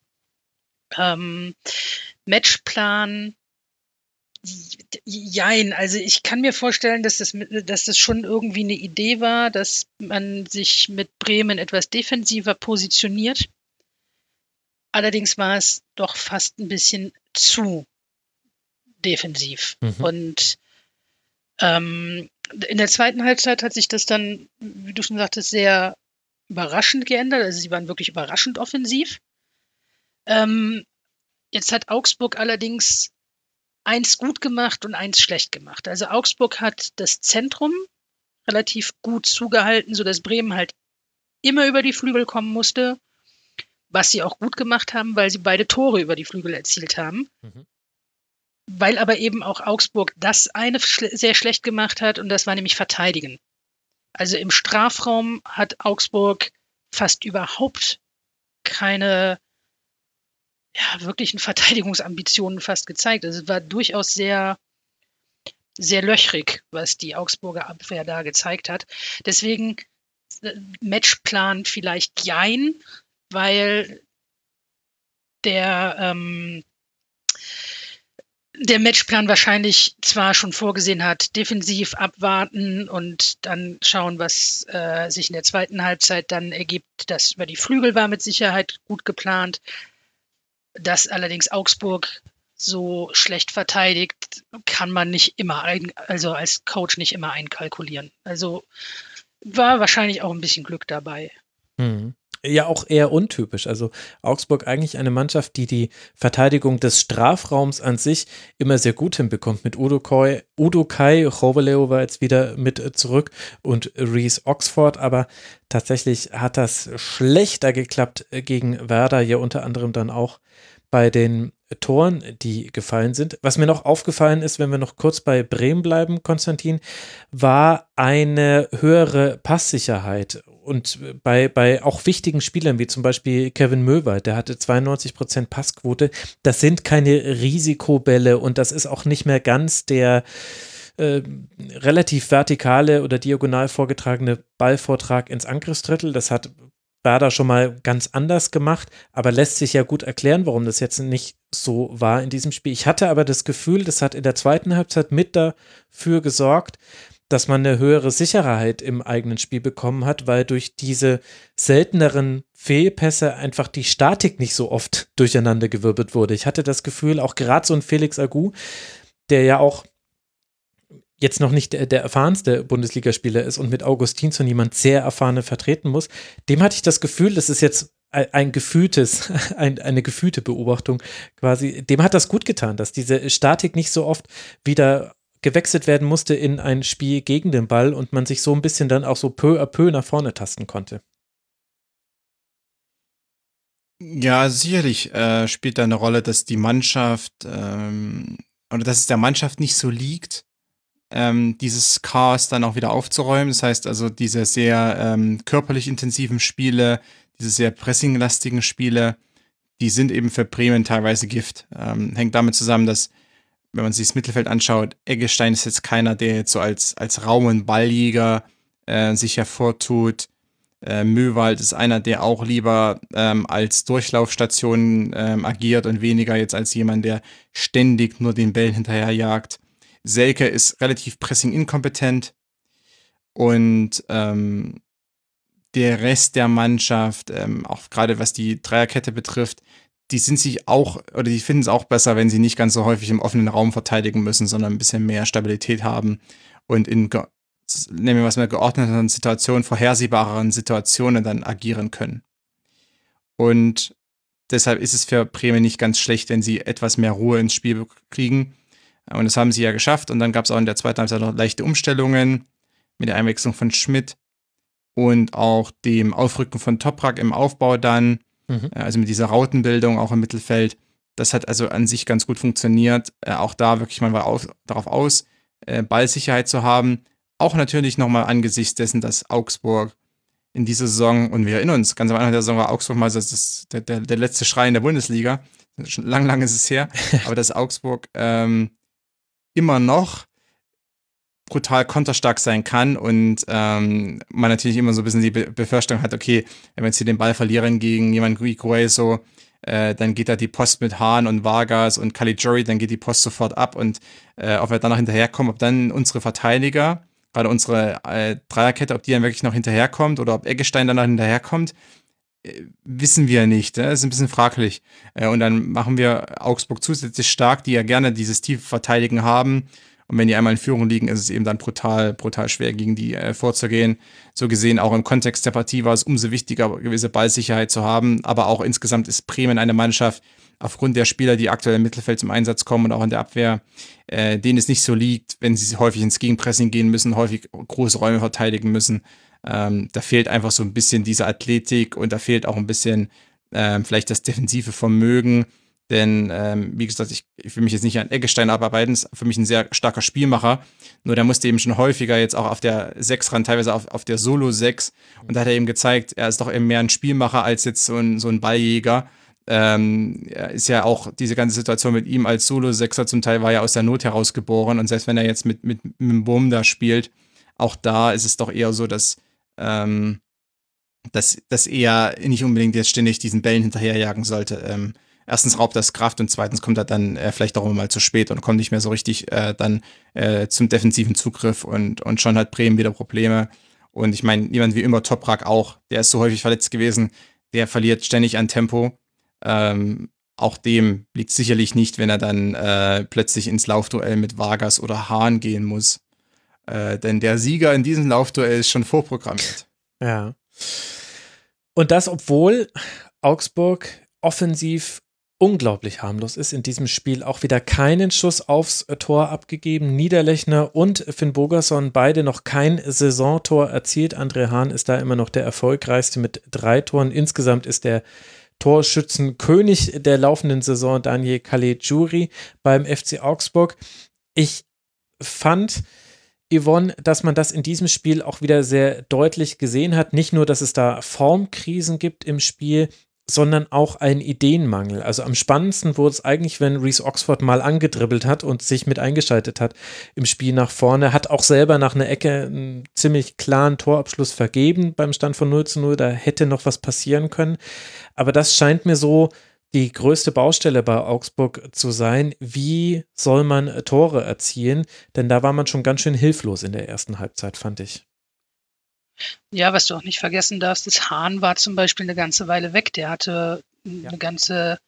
Ähm, Matchplan, jein. Also ich kann mir vorstellen, dass das, dass das schon irgendwie eine Idee war, dass man sich mit Bremen etwas defensiver positioniert. Allerdings war es doch fast ein bisschen zu defensiv. Mhm. Und ähm, in der zweiten Halbzeit hat sich das dann, wie du schon sagtest, sehr überraschend geändert. Also sie waren wirklich überraschend offensiv. Ähm, jetzt hat Augsburg allerdings eins gut gemacht und eins schlecht gemacht. Also Augsburg hat das Zentrum relativ gut zugehalten, sodass Bremen halt immer über die Flügel kommen musste, was sie auch gut gemacht haben, weil sie beide Tore über die Flügel erzielt haben. Mhm weil aber eben auch Augsburg das eine schle sehr schlecht gemacht hat und das war nämlich verteidigen. Also im Strafraum hat Augsburg fast überhaupt keine ja, wirklichen Verteidigungsambitionen fast gezeigt. Also es war durchaus sehr, sehr löchrig, was die Augsburger Abwehr da gezeigt hat. Deswegen äh, Matchplan vielleicht jein, weil der ähm, der Matchplan wahrscheinlich zwar schon vorgesehen hat, defensiv abwarten und dann schauen, was äh, sich in der zweiten Halbzeit dann ergibt. Das über die Flügel war mit Sicherheit gut geplant. Dass allerdings Augsburg so schlecht verteidigt, kann man nicht immer, ein, also als Coach nicht immer einkalkulieren. Also war wahrscheinlich auch ein bisschen Glück dabei. Mhm ja auch eher untypisch. Also Augsburg eigentlich eine Mannschaft, die die Verteidigung des Strafraums an sich immer sehr gut hinbekommt. Mit Udo, Koi, Udo Kai, Roveleo war jetzt wieder mit zurück und Reese Oxford, aber tatsächlich hat das schlechter geklappt gegen Werder, ja unter anderem dann auch bei den Toren, die gefallen sind. Was mir noch aufgefallen ist, wenn wir noch kurz bei Bremen bleiben, Konstantin, war eine höhere Passsicherheit. Und bei, bei auch wichtigen Spielern, wie zum Beispiel Kevin Möwer, der hatte 92% Passquote. Das sind keine Risikobälle und das ist auch nicht mehr ganz der äh, relativ vertikale oder diagonal vorgetragene Ballvortrag ins Angriffsdrittel. Das hat war da schon mal ganz anders gemacht, aber lässt sich ja gut erklären, warum das jetzt nicht so war in diesem Spiel. Ich hatte aber das Gefühl, das hat in der zweiten Halbzeit mit dafür gesorgt, dass man eine höhere Sicherheit im eigenen Spiel bekommen hat, weil durch diese selteneren Fehlpässe einfach die Statik nicht so oft durcheinander gewirbelt wurde. Ich hatte das Gefühl, auch gerade so ein Felix Agu, der ja auch jetzt noch nicht der, der erfahrenste Bundesligaspieler ist und mit Augustinsson jemand sehr erfahrene vertreten muss, dem hatte ich das Gefühl, das ist jetzt ein, ein gefühltes, [LAUGHS] ein, eine gefühlte Beobachtung quasi, dem hat das gut getan, dass diese Statik nicht so oft wieder gewechselt werden musste in ein Spiel gegen den Ball und man sich so ein bisschen dann auch so peu à peu nach vorne tasten konnte. Ja, sicherlich äh, spielt da eine Rolle, dass die Mannschaft ähm, oder dass es der Mannschaft nicht so liegt, ähm, dieses Chaos dann auch wieder aufzuräumen. Das heißt also, diese sehr ähm, körperlich intensiven Spiele, diese sehr pressinglastigen Spiele, die sind eben für Bremen teilweise Gift. Ähm, hängt damit zusammen, dass, wenn man sich das Mittelfeld anschaut, Eggestein ist jetzt keiner, der jetzt so als, als Raum- und Balljäger äh, sich hervortut. Äh, Möwald ist einer, der auch lieber ähm, als Durchlaufstation ähm, agiert und weniger jetzt als jemand, der ständig nur den Bällen hinterherjagt. Selke ist relativ pressing-inkompetent und ähm, der Rest der Mannschaft, ähm, auch gerade was die Dreierkette betrifft, die sind sich auch oder die finden es auch besser, wenn sie nicht ganz so häufig im offenen Raum verteidigen müssen, sondern ein bisschen mehr Stabilität haben und in, nehmen wir was mehr geordneten Situationen, vorhersehbareren Situationen dann agieren können. Und deshalb ist es für Bremen nicht ganz schlecht, wenn sie etwas mehr Ruhe ins Spiel kriegen und das haben sie ja geschafft. Und dann gab es auch in der zweiten Halbzeit noch leichte Umstellungen mit der Einwechslung von Schmidt und auch dem Aufrücken von Toprak im Aufbau dann. Mhm. Also mit dieser Rautenbildung auch im Mittelfeld. Das hat also an sich ganz gut funktioniert. Äh, auch da wirklich, man war auf, darauf aus, äh, Ballsicherheit zu haben. Auch natürlich nochmal angesichts dessen, dass Augsburg in dieser Saison, und wir erinnern uns, ganz am Anfang der Saison war Augsburg mal das, das, der, der, der letzte Schrei in der Bundesliga. Schon lang, lang ist es her. [LAUGHS] aber dass Augsburg ähm, immer noch brutal konterstark sein kann und ähm, man natürlich immer so ein bisschen die Be Befürchtung hat, okay, wenn wir jetzt hier den Ball verlieren gegen jemanden wie Gueso, äh, dann geht da die Post mit Hahn und Vargas und Caligiuri, dann geht die Post sofort ab und äh, ob wir dann noch hinterherkommen, ob dann unsere Verteidiger, gerade unsere äh, Dreierkette, ob die dann wirklich noch hinterherkommt oder ob Eggestein dann noch hinterherkommt, äh, wissen wir nicht. Das ist ein bisschen fraglich. Äh, und dann machen wir Augsburg zusätzlich stark, die ja gerne dieses tiefe Verteidigen haben. Und wenn die einmal in Führung liegen, ist es eben dann brutal, brutal schwer, gegen die äh, vorzugehen. So gesehen, auch im Kontext der Partie war es umso wichtiger, gewisse Ballsicherheit zu haben. Aber auch insgesamt ist Bremen eine Mannschaft, aufgrund der Spieler, die aktuell im Mittelfeld zum Einsatz kommen und auch in der Abwehr, äh, denen es nicht so liegt, wenn sie häufig ins Gegenpressing gehen müssen, häufig große Räume verteidigen müssen. Ähm, da fehlt einfach so ein bisschen diese Athletik und da fehlt auch ein bisschen ähm, vielleicht das defensive Vermögen. Denn, ähm, wie gesagt, ich, ich will mich jetzt nicht an Eggestein abarbeiten, ist für mich ein sehr starker Spielmacher. Nur der musste eben schon häufiger jetzt auch auf der 6 ran, teilweise auf, auf der Solo 6. Und da hat er eben gezeigt, er ist doch eben mehr ein Spielmacher als jetzt so ein, so ein Balljäger. Ähm, ist ja auch diese ganze Situation mit ihm als Solo-Sechser zum Teil war ja aus der Not heraus geboren. Und selbst wenn er jetzt mit, mit, mit Boom da spielt, auch da ist es doch eher so, dass ähm, dass, dass er nicht unbedingt jetzt ständig diesen Bällen hinterherjagen sollte. Ähm, erstens raubt das Kraft und zweitens kommt er dann äh, vielleicht auch immer mal zu spät und kommt nicht mehr so richtig äh, dann äh, zum defensiven Zugriff und, und schon hat Bremen wieder Probleme. Und ich meine, jemand wie immer Toprak auch, der ist so häufig verletzt gewesen, der verliert ständig an Tempo. Ähm, auch dem liegt sicherlich nicht, wenn er dann äh, plötzlich ins Laufduell mit Vargas oder Hahn gehen muss. Äh, denn der Sieger in diesem Laufduell ist schon vorprogrammiert. Ja. Und das, obwohl Augsburg offensiv unglaublich harmlos ist in diesem Spiel. Auch wieder keinen Schuss aufs Tor abgegeben. Niederlechner und Finn Bogerson beide noch kein Saisontor erzielt. André Hahn ist da immer noch der erfolgreichste mit drei Toren. Insgesamt ist der Torschützenkönig der laufenden Saison Daniel Caligiuri beim FC Augsburg. Ich fand, Yvonne, dass man das in diesem Spiel auch wieder sehr deutlich gesehen hat. Nicht nur, dass es da Formkrisen gibt im Spiel, sondern auch ein Ideenmangel. Also am spannendsten wurde es eigentlich, wenn Reese Oxford mal angedribbelt hat und sich mit eingeschaltet hat im Spiel nach vorne, hat auch selber nach einer Ecke einen ziemlich klaren Torabschluss vergeben beim Stand von 0 zu 0. Da hätte noch was passieren können. Aber das scheint mir so die größte Baustelle bei Augsburg zu sein. Wie soll man Tore erzielen? Denn da war man schon ganz schön hilflos in der ersten Halbzeit, fand ich. Ja, was du auch nicht vergessen darfst, ist Hahn war zum Beispiel eine ganze Weile weg. Der hatte eine ja. ganze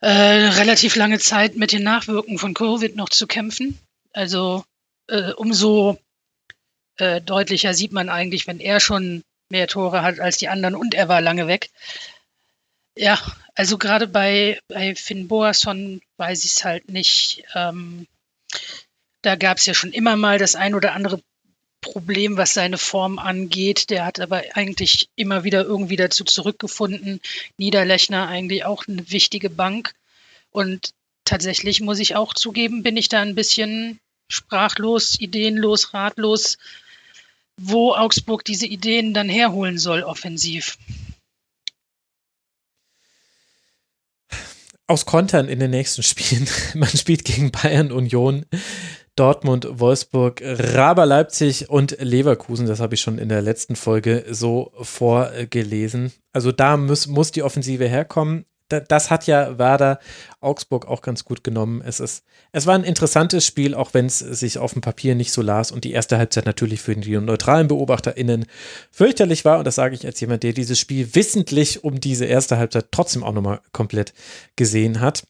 äh, relativ lange Zeit mit den Nachwirkungen von Covid noch zu kämpfen. Also äh, umso äh, deutlicher sieht man eigentlich, wenn er schon mehr Tore hat als die anderen und er war lange weg. Ja, also gerade bei, bei Finn Boasson weiß ich es halt nicht. Ähm, da gab es ja schon immer mal das ein oder andere Problem, was seine Form angeht. Der hat aber eigentlich immer wieder irgendwie dazu zurückgefunden. Niederlechner eigentlich auch eine wichtige Bank. Und tatsächlich muss ich auch zugeben, bin ich da ein bisschen sprachlos, ideenlos, ratlos, wo Augsburg diese Ideen dann herholen soll, offensiv. Aus Kontern in den nächsten Spielen. [LAUGHS] Man spielt gegen Bayern Union. Dortmund, Wolfsburg, Raber Leipzig und Leverkusen. Das habe ich schon in der letzten Folge so vorgelesen. Also da muss, muss die Offensive herkommen. Das hat ja Werder Augsburg auch ganz gut genommen. Es, ist, es war ein interessantes Spiel, auch wenn es sich auf dem Papier nicht so las und die erste Halbzeit natürlich für die neutralen BeobachterInnen fürchterlich war. Und das sage ich als jemand, der dieses Spiel wissentlich um diese erste Halbzeit trotzdem auch nochmal komplett gesehen hat.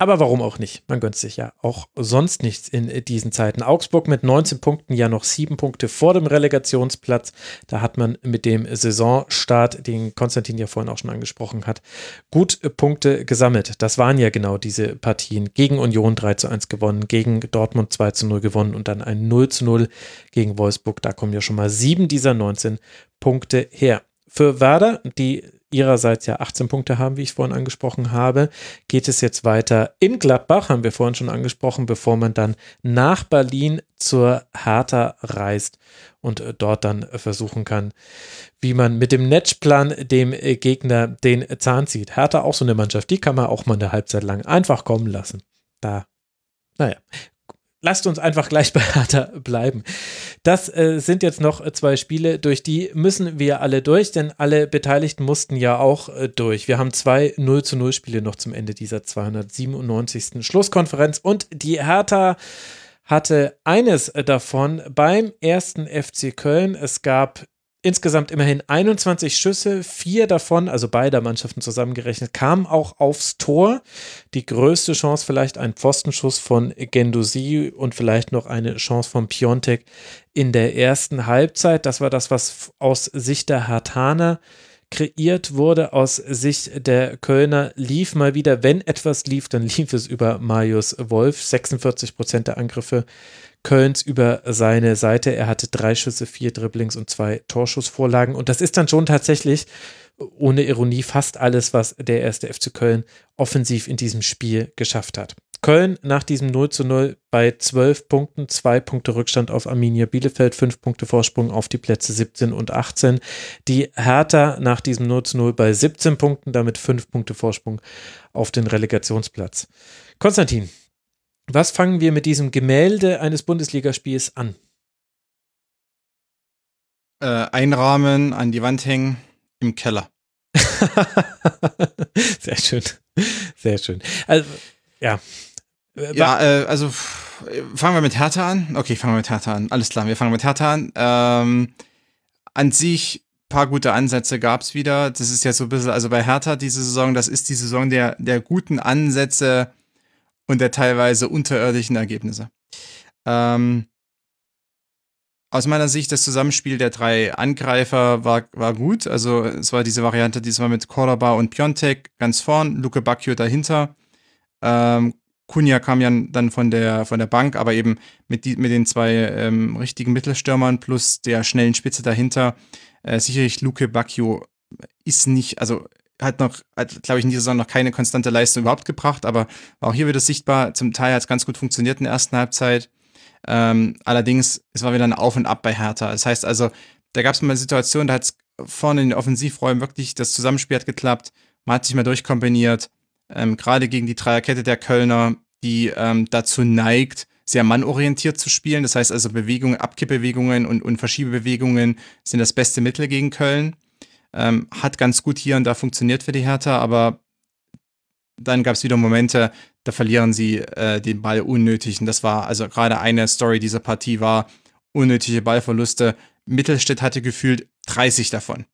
Aber warum auch nicht? Man gönnt sich ja auch sonst nichts in diesen Zeiten. Augsburg mit 19 Punkten ja noch sieben Punkte vor dem Relegationsplatz. Da hat man mit dem Saisonstart, den Konstantin ja vorhin auch schon angesprochen hat, gut Punkte gesammelt. Das waren ja genau diese Partien. Gegen Union 3 zu 1 gewonnen, gegen Dortmund 2 zu 0 gewonnen und dann ein 0 zu 0 gegen Wolfsburg. Da kommen ja schon mal sieben dieser 19 Punkte her. Für Werder, die ihrerseits ja 18 Punkte haben, wie ich vorhin angesprochen habe, geht es jetzt weiter in Gladbach, haben wir vorhin schon angesprochen, bevor man dann nach Berlin zur Hertha reist und äh, dort dann versuchen kann, wie man mit dem Netzplan dem äh, Gegner den Zahn zieht. Hertha auch so eine Mannschaft, die kann man auch mal eine Halbzeit lang einfach kommen lassen. Da, naja, lasst uns einfach gleich [LAUGHS] bei Hertha bleiben. Das äh, sind jetzt noch zwei Spiele, durch die müssen wir alle durch, denn alle Beteiligten mussten ja auch äh, durch. Wir haben zwei 0 zu 0 Spiele noch zum Ende dieser 297. Schlusskonferenz und die Hertha hatte eines davon beim ersten FC Köln. Es gab insgesamt immerhin 21 Schüsse, vier davon, also beider Mannschaften zusammengerechnet, kamen auch aufs Tor. Die größte Chance vielleicht ein Pfostenschuss von Gendosi und vielleicht noch eine Chance von Piontek in der ersten Halbzeit. Das war das, was aus Sicht der Hartaner kreiert wurde aus Sicht der Kölner, lief mal wieder, wenn etwas lief, dann lief es über Marius Wolf. 46 Prozent der Angriffe Kölns über seine Seite. Er hatte drei Schüsse, vier Dribblings und zwei Torschussvorlagen. Und das ist dann schon tatsächlich, ohne Ironie, fast alles, was der erste FC Köln offensiv in diesem Spiel geschafft hat. Köln nach diesem 0 zu 0 bei 12 Punkten, zwei Punkte Rückstand auf Arminia Bielefeld, fünf Punkte Vorsprung auf die Plätze 17 und 18. Die Hertha nach diesem 0 zu 0 bei 17 Punkten, damit fünf Punkte Vorsprung auf den Relegationsplatz. Konstantin, was fangen wir mit diesem Gemälde eines Bundesligaspiels an? Äh, einrahmen, an die Wand hängen, im Keller. [LAUGHS] Sehr schön. Sehr schön. Also, ja. Ja, äh, also fangen wir mit Hertha an. Okay, fangen wir mit Hertha an. Alles klar, wir fangen mit Hertha an. Ähm, an sich paar gute Ansätze gab es wieder. Das ist ja so ein bisschen, also bei Hertha diese Saison, das ist die Saison der, der guten Ansätze und der teilweise unterirdischen Ergebnisse. Ähm, aus meiner Sicht, das Zusammenspiel der drei Angreifer war, war gut. Also es war diese Variante diesmal mit Cordoba und Piontek ganz vorn, Luke Bacchio dahinter. Ähm, Kunja kam ja dann von der, von der Bank, aber eben mit, die, mit den zwei ähm, richtigen Mittelstürmern plus der schnellen Spitze dahinter. Äh, sicherlich Luke Bacchio ist nicht, also hat noch, hat, glaube ich, in dieser Saison noch keine konstante Leistung überhaupt gebracht, aber auch hier wieder sichtbar. Zum Teil hat es ganz gut funktioniert in der ersten Halbzeit. Ähm, allerdings, es war wieder ein Auf und Ab bei Hertha. Das heißt also, da gab es mal eine Situation, da hat es vorne in den Offensivräumen wirklich, das Zusammenspiel hat geklappt. Man hat sich mal durchkombiniert. Ähm, Gerade gegen die Dreierkette der Kölner, die ähm, dazu neigt, sehr mannorientiert zu spielen. Das heißt also Bewegungen, Abkippbewegungen und, und Verschiebebewegungen sind das beste Mittel gegen Köln. Ähm, hat ganz gut hier und da funktioniert für die Hertha, aber dann gab es wieder Momente, da verlieren sie äh, den Ball unnötig. Und das war also gerade eine Story dieser Partie war unnötige Ballverluste. Mittelstädt hatte gefühlt 30 davon.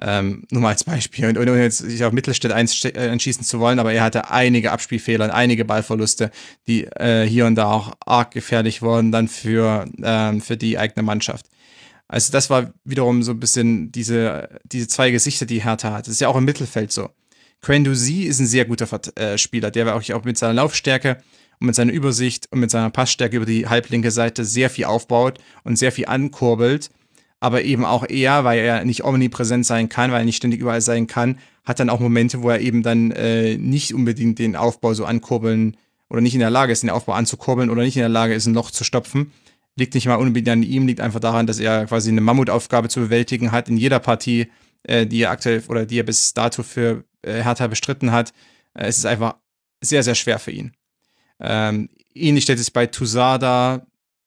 Ähm, nur mal als Beispiel. Und ohne jetzt sich auf Mittelstädt einschießen äh, zu wollen, aber er hatte einige Abspielfehler und einige Ballverluste, die äh, hier und da auch arg gefährlich wurden, dann für, ähm, für die eigene Mannschaft. Also das war wiederum so ein bisschen diese, diese zwei Gesichter, die Hertha hat. Das ist ja auch im Mittelfeld so. Quendusi ist ein sehr guter äh, Spieler, der auch, auch mit seiner Laufstärke und mit seiner Übersicht und mit seiner Passstärke über die halblinke Seite sehr viel aufbaut und sehr viel ankurbelt. Aber eben auch er, weil er nicht omnipräsent sein kann, weil er nicht ständig überall sein kann, hat dann auch Momente, wo er eben dann äh, nicht unbedingt den Aufbau so ankurbeln oder nicht in der Lage ist, den Aufbau anzukurbeln oder nicht in der Lage ist, ein Loch zu stopfen. Liegt nicht mal unbedingt an ihm, liegt einfach daran, dass er quasi eine Mammutaufgabe zu bewältigen hat in jeder Partie, äh, die er aktuell oder die er bis dato für äh, Hertha bestritten hat. Äh, es ist einfach sehr, sehr schwer für ihn. Ähm, ähnlich stellt es bei Tusada,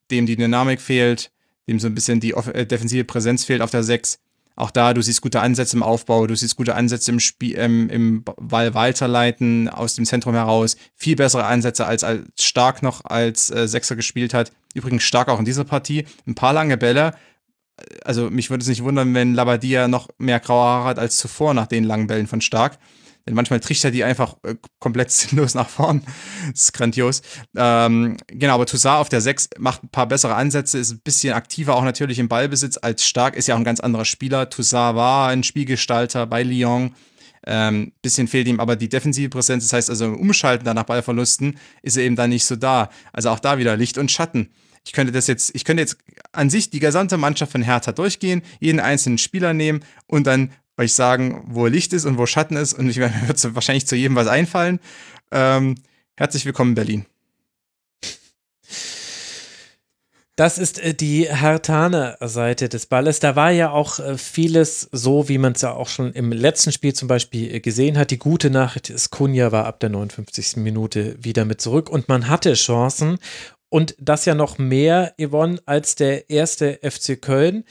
dem die Dynamik fehlt, dem so ein bisschen die äh, defensive Präsenz fehlt auf der 6. Auch da, du siehst gute Ansätze im Aufbau, du siehst gute Ansätze im Spiel, ähm, im Ball weiterleiten aus dem Zentrum heraus. Viel bessere Ansätze als, als Stark noch als äh, Sechser gespielt hat. Übrigens Stark auch in dieser Partie. Ein paar lange Bälle. Also mich würde es nicht wundern, wenn Labadia noch mehr graue Haare hat als zuvor nach den langen Bällen von Stark. Denn manchmal trichtert die einfach äh, komplett [LAUGHS] sinnlos nach vorn. Das ist grandios. Ähm, genau, aber Toussaint auf der 6 macht ein paar bessere Ansätze, ist ein bisschen aktiver auch natürlich im Ballbesitz als Stark, ist ja auch ein ganz anderer Spieler. Toussaint war ein Spielgestalter bei Lyon. Ähm, bisschen fehlt ihm aber die defensive Präsenz, das heißt also im Umschalten dann nach Ballverlusten ist er eben dann nicht so da. Also auch da wieder Licht und Schatten. Ich könnte das jetzt, ich könnte jetzt an sich die gesamte Mannschaft von Hertha durchgehen, jeden einzelnen Spieler nehmen und dann euch sagen, wo Licht ist und wo Schatten ist. Und ich werde mir [LAUGHS] wahrscheinlich zu jedem was einfallen. Ähm, herzlich willkommen, Berlin. Das ist äh, die Hertaner Seite des Balles. Da war ja auch äh, vieles so, wie man es ja auch schon im letzten Spiel zum Beispiel äh, gesehen hat. Die gute Nachricht ist, Kunja war ab der 59. Minute wieder mit zurück und man hatte Chancen. Und das ja noch mehr, Yvonne, als der erste FC Köln,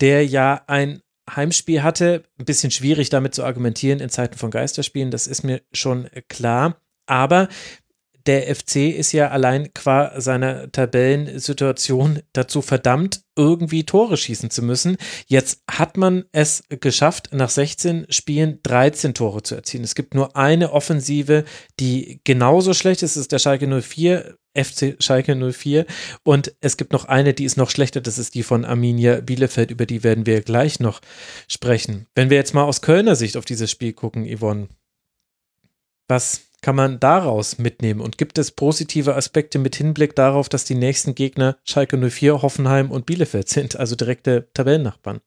der ja ein Heimspiel hatte. Ein bisschen schwierig damit zu argumentieren in Zeiten von Geisterspielen, das ist mir schon klar. Aber der FC ist ja allein qua seiner Tabellensituation dazu verdammt, irgendwie Tore schießen zu müssen. Jetzt hat man es geschafft, nach 16 Spielen 13 Tore zu erzielen. Es gibt nur eine Offensive, die genauso schlecht ist, das ist der Schalke 04. FC Schalke 04 und es gibt noch eine, die ist noch schlechter, das ist die von Arminia Bielefeld, über die werden wir gleich noch sprechen. Wenn wir jetzt mal aus Kölner Sicht auf dieses Spiel gucken, Yvonne, was kann man daraus mitnehmen? Und gibt es positive Aspekte mit Hinblick darauf, dass die nächsten Gegner Schalke 04, Hoffenheim und Bielefeld sind, also direkte Tabellennachbarn?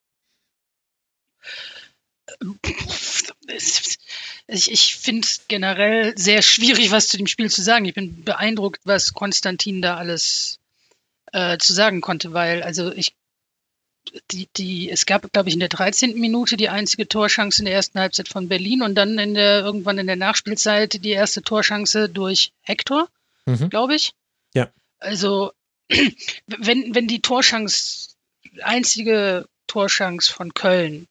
Ich, ich finde es generell sehr schwierig, was zu dem Spiel zu sagen. Ich bin beeindruckt, was Konstantin da alles äh, zu sagen konnte, weil also ich die, die, es gab, glaube ich, in der 13. Minute die einzige Torschance in der ersten Halbzeit von Berlin und dann in der, irgendwann in der Nachspielzeit die erste Torschance durch Hector, mhm. glaube ich. Ja. Also, [CLEARS THROAT] wenn, wenn die Torschance, einzige Torschance von Köln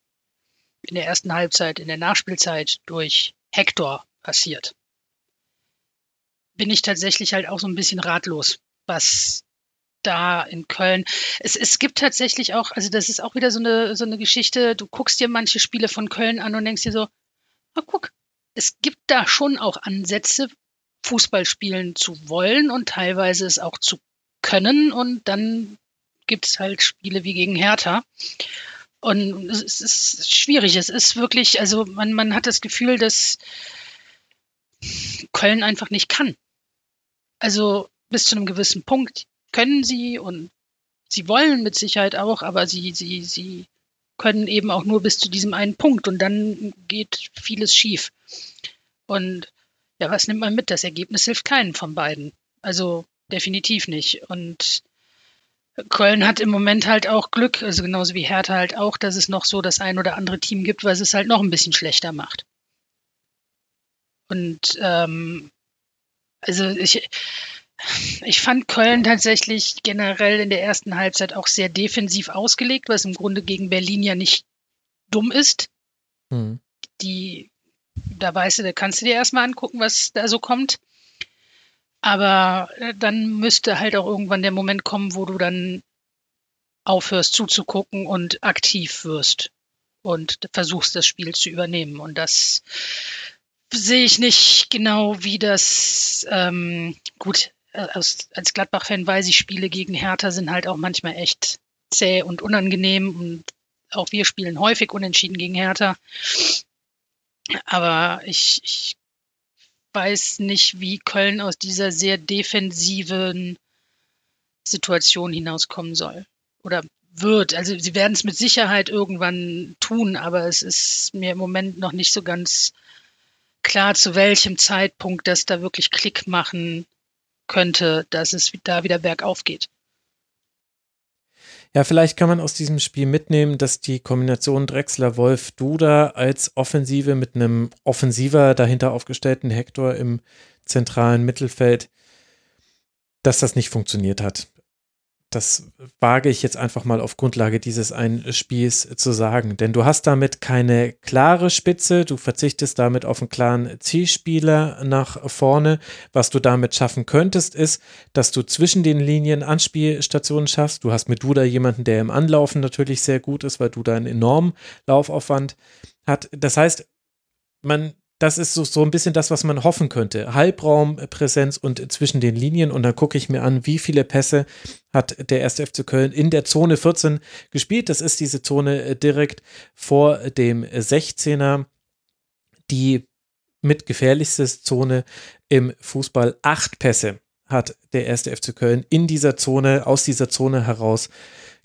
in der ersten Halbzeit, in der Nachspielzeit durch Hector passiert, bin ich tatsächlich halt auch so ein bisschen ratlos, was da in Köln. Es, es gibt tatsächlich auch, also das ist auch wieder so eine, so eine Geschichte, du guckst dir manche Spiele von Köln an und denkst dir so, oh, guck, es gibt da schon auch Ansätze, Fußball spielen zu wollen und teilweise es auch zu können und dann gibt es halt Spiele wie gegen Hertha. Und es ist schwierig. Es ist wirklich, also man, man hat das Gefühl, dass Köln einfach nicht kann. Also bis zu einem gewissen Punkt können sie und sie wollen mit Sicherheit auch, aber sie, sie, sie können eben auch nur bis zu diesem einen Punkt und dann geht vieles schief. Und ja, was nimmt man mit? Das Ergebnis hilft keinen von beiden. Also definitiv nicht. Und Köln hat im Moment halt auch Glück, also genauso wie Hertha halt auch, dass es noch so das ein oder andere Team gibt, was es halt noch ein bisschen schlechter macht. Und ähm, also ich, ich fand Köln tatsächlich generell in der ersten Halbzeit auch sehr defensiv ausgelegt, was im Grunde gegen Berlin ja nicht dumm ist. Mhm. Die, da weißt du, da kannst du dir erstmal angucken, was da so kommt. Aber äh, dann müsste halt auch irgendwann der Moment kommen, wo du dann aufhörst zuzugucken und aktiv wirst und versuchst, das Spiel zu übernehmen. Und das sehe ich nicht genau, wie das ähm, gut. Äh, als, als Gladbach-Fan weiß ich, Spiele gegen Hertha sind halt auch manchmal echt zäh und unangenehm und auch wir spielen häufig unentschieden gegen Hertha. Aber ich, ich weiß nicht, wie Köln aus dieser sehr defensiven Situation hinauskommen soll. Oder wird. Also sie werden es mit Sicherheit irgendwann tun, aber es ist mir im Moment noch nicht so ganz klar, zu welchem Zeitpunkt das da wirklich Klick machen könnte, dass es da wieder bergauf geht. Ja, vielleicht kann man aus diesem Spiel mitnehmen, dass die Kombination Drexler-Wolf-Duda als Offensive mit einem offensiver dahinter aufgestellten Hector im zentralen Mittelfeld, dass das nicht funktioniert hat das wage ich jetzt einfach mal auf Grundlage dieses einen Spiels zu sagen. Denn du hast damit keine klare Spitze, du verzichtest damit auf einen klaren Zielspieler nach vorne. Was du damit schaffen könntest, ist, dass du zwischen den Linien Anspielstationen schaffst. Du hast mit Duda jemanden, der im Anlaufen natürlich sehr gut ist, weil Duda einen enormen Laufaufwand hat. Das heißt, man das ist so, so ein bisschen das, was man hoffen könnte. Halbraumpräsenz und zwischen den Linien. Und dann gucke ich mir an, wie viele Pässe hat der erste FC Köln in der Zone 14 gespielt. Das ist diese Zone äh, direkt vor dem 16er. Die mit gefährlichste Zone im Fußball. Acht Pässe hat der erste FC Köln in dieser Zone, aus dieser Zone heraus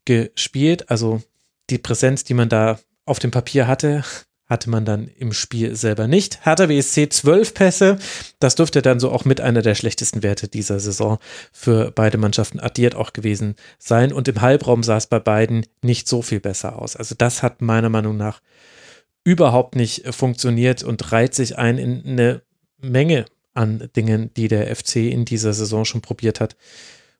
gespielt. Also die Präsenz, die man da auf dem Papier hatte, hatte man dann im Spiel selber nicht. Hertha WSC 12 Pässe. Das dürfte dann so auch mit einer der schlechtesten Werte dieser Saison für beide Mannschaften addiert auch gewesen sein. Und im Halbraum sah es bei beiden nicht so viel besser aus. Also das hat meiner Meinung nach überhaupt nicht funktioniert und reiht sich ein in eine Menge an Dingen, die der FC in dieser Saison schon probiert hat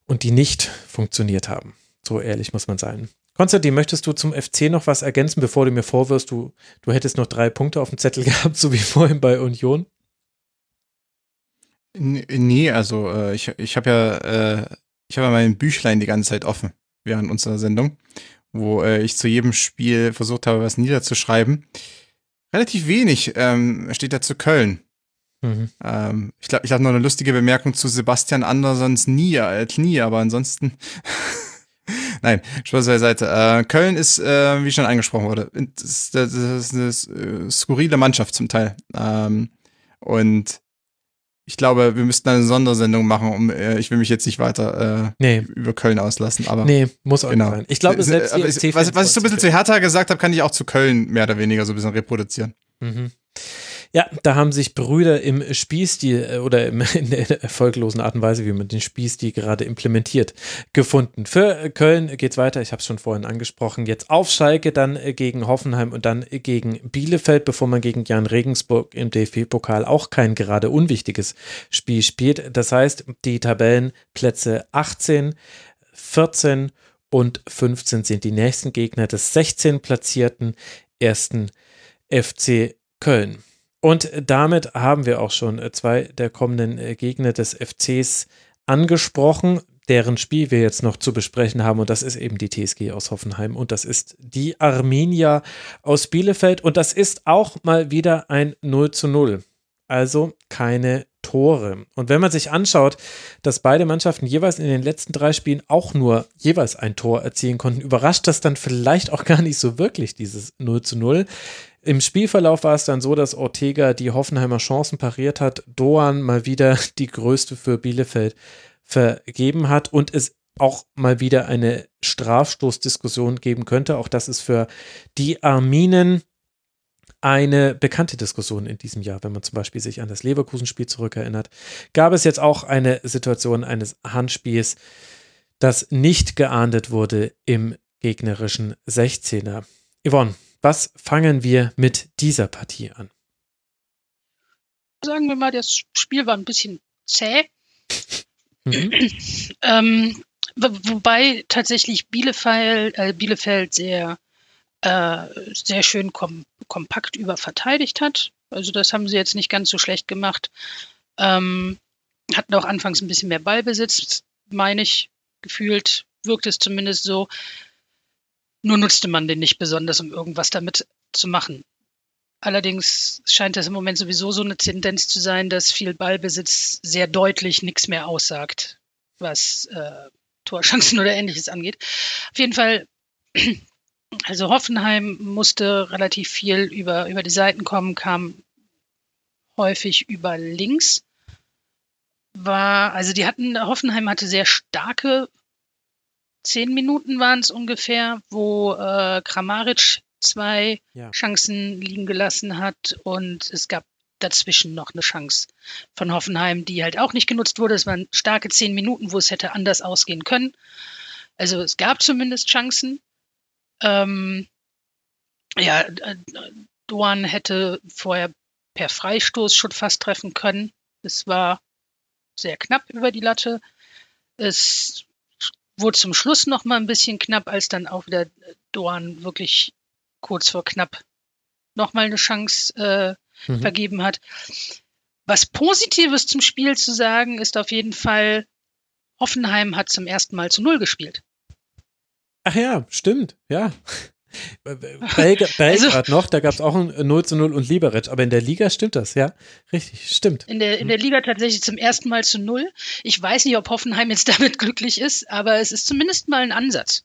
und die nicht funktioniert haben. So ehrlich muss man sein. Konstantin, möchtest du zum FC noch was ergänzen, bevor du mir vorwirfst, du, du hättest noch drei Punkte auf dem Zettel [LAUGHS] gehabt, so wie vorhin bei Union? Nee, also äh, ich, ich habe ja, äh, ich habe ja mein Büchlein die ganze Zeit offen während unserer Sendung, wo äh, ich zu jedem Spiel versucht habe, was niederzuschreiben. Relativ wenig ähm, steht da zu Köln. Mhm. Ähm, ich glaube, ich habe noch eine lustige Bemerkung zu Sebastian Andersons nie, äh, nie, aber ansonsten [LAUGHS] [LAUGHS] Nein, Spaß beiseite. Äh, Köln ist, äh, wie schon angesprochen wurde, das, das ist eine äh, skurrile Mannschaft zum Teil. Ähm, und ich glaube, wir müssten eine Sondersendung machen, um äh, ich will mich jetzt nicht weiter äh, nee. über Köln auslassen, aber nee, muss auch genau. sein. Ich glaube, selbst die ich, was, was ich so ein bisschen zu Hertha gesagt habe, kann ich auch zu Köln mehr oder weniger so ein bisschen reproduzieren. Mhm. Ja, da haben sich Brüder im Spielstil äh, oder [LAUGHS] in der erfolglosen Art und Weise, wie man den Spielstil gerade implementiert, gefunden. Für Köln geht's weiter, ich habe es schon vorhin angesprochen, jetzt auf Schalke, dann äh, gegen Hoffenheim und dann gegen Bielefeld, bevor man gegen Jan Regensburg im DFB-Pokal auch kein gerade unwichtiges Spiel spielt. Das heißt, die Tabellenplätze 18, 14 und 15 sind die nächsten Gegner des 16 platzierten ersten FC Köln. Und damit haben wir auch schon äh, zwei der kommenden äh, Gegner des FCs angesprochen, deren Spiel wir jetzt noch zu besprechen haben. Und das ist eben die TSG aus Hoffenheim und das ist die Arminia aus Bielefeld. Und das ist auch mal wieder ein 0 zu 0. Also keine Tore. Und wenn man sich anschaut, dass beide Mannschaften jeweils in den letzten drei Spielen auch nur jeweils ein Tor erzielen konnten, überrascht das dann vielleicht auch gar nicht so wirklich, dieses 0 zu 0. Im Spielverlauf war es dann so, dass Ortega die Hoffenheimer Chancen pariert hat, Doan mal wieder [LAUGHS] die größte für Bielefeld vergeben hat und es auch mal wieder eine Strafstoßdiskussion geben könnte. Auch das ist für die Arminen eine bekannte Diskussion in diesem Jahr, wenn man zum Beispiel sich an das Leverkusen-Spiel zurückerinnert. Gab es jetzt auch eine Situation eines Handspiels, das nicht geahndet wurde im gegnerischen 16er. Yvonne, was fangen wir mit dieser Partie an? Sagen wir mal, das Spiel war ein bisschen zäh. Mhm. [CLEARS THROAT] ähm, wobei tatsächlich Bielefeld, äh, Bielefeld sehr, äh, sehr schön kom kompakt über verteidigt hat. Also das haben sie jetzt nicht ganz so schlecht gemacht. Ähm, hatten auch anfangs ein bisschen mehr Ballbesitz, meine ich, gefühlt wirkt es zumindest so. Nur nutzte man den nicht besonders, um irgendwas damit zu machen. Allerdings scheint es im Moment sowieso so eine Tendenz zu sein, dass viel Ballbesitz sehr deutlich nichts mehr aussagt, was äh, Torchancen oder ähnliches angeht. Auf jeden Fall, [CLEARS THROAT] also Hoffenheim musste relativ viel über, über die Seiten kommen, kam häufig über links. War, also die hatten, Hoffenheim hatte sehr starke zehn Minuten waren es ungefähr, wo äh, Kramaric zwei ja. Chancen liegen gelassen hat und es gab dazwischen noch eine Chance von Hoffenheim, die halt auch nicht genutzt wurde. Es waren starke zehn Minuten, wo es hätte anders ausgehen können. Also es gab zumindest Chancen. Ähm, ja, Duan hätte vorher per Freistoß schon fast treffen können. Es war sehr knapp über die Latte. Es wurde zum Schluss noch mal ein bisschen knapp, als dann auch wieder Doan wirklich kurz vor knapp noch mal eine Chance äh, mhm. vergeben hat. Was Positives zum Spiel zu sagen, ist auf jeden Fall, Hoffenheim hat zum ersten Mal zu Null gespielt. Ach ja, stimmt, ja. [LAUGHS] Belgrad, Belgrad also, noch, da gab es auch ein 0 zu 0 und Liberec, aber in der Liga stimmt das, ja? Richtig, stimmt. In der, in der Liga tatsächlich zum ersten Mal zu 0. Ich weiß nicht, ob Hoffenheim jetzt [LAUGHS] damit glücklich ist, aber es ist zumindest mal ein Ansatz,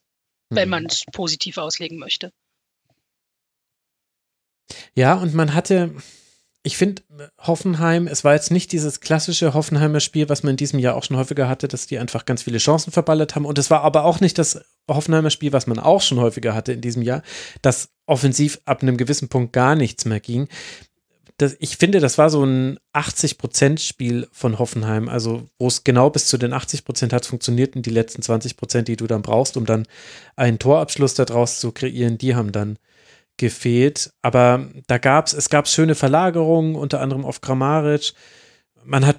wenn mhm. man es positiv auslegen möchte. Ja, und man hatte, ich finde, Hoffenheim, es war jetzt nicht dieses klassische Hoffenheimer Spiel, was man in diesem Jahr auch schon häufiger hatte, dass die einfach ganz viele Chancen verballert haben. Und es war aber auch nicht das Hoffenheimer Spiel, was man auch schon häufiger hatte in diesem Jahr, dass offensiv ab einem gewissen Punkt gar nichts mehr ging. Das, ich finde, das war so ein 80%-Spiel von Hoffenheim, also wo es genau bis zu den 80% hat funktioniert und die letzten 20%, die du dann brauchst, um dann einen Torabschluss daraus zu kreieren, die haben dann gefehlt. Aber da gab es, es gab schöne Verlagerungen, unter anderem auf Grammaric. Man hat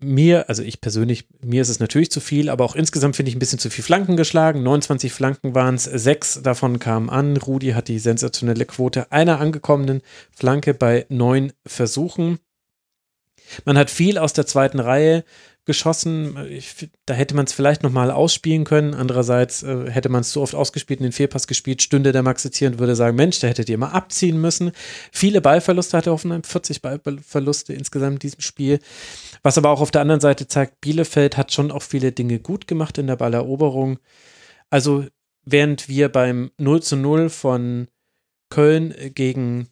mir, also ich persönlich, mir ist es natürlich zu viel, aber auch insgesamt finde ich ein bisschen zu viel Flanken geschlagen. 29 Flanken waren es, sechs davon kamen an. Rudi hat die sensationelle Quote einer angekommenen Flanke bei neun Versuchen. Man hat viel aus der zweiten Reihe geschossen. Ich, da hätte man es vielleicht nochmal ausspielen können. Andererseits äh, hätte man es so oft ausgespielt und den Fehlpass gespielt, stünde der Max jetzt hier und würde sagen, Mensch, da hättet ihr mal abziehen müssen. Viele Ballverluste hatte Hoffenheim, 40 Ballverluste insgesamt in diesem Spiel. Was aber auch auf der anderen Seite zeigt, Bielefeld hat schon auch viele Dinge gut gemacht in der Balleroberung. Also während wir beim 0 zu 0 von Köln gegen,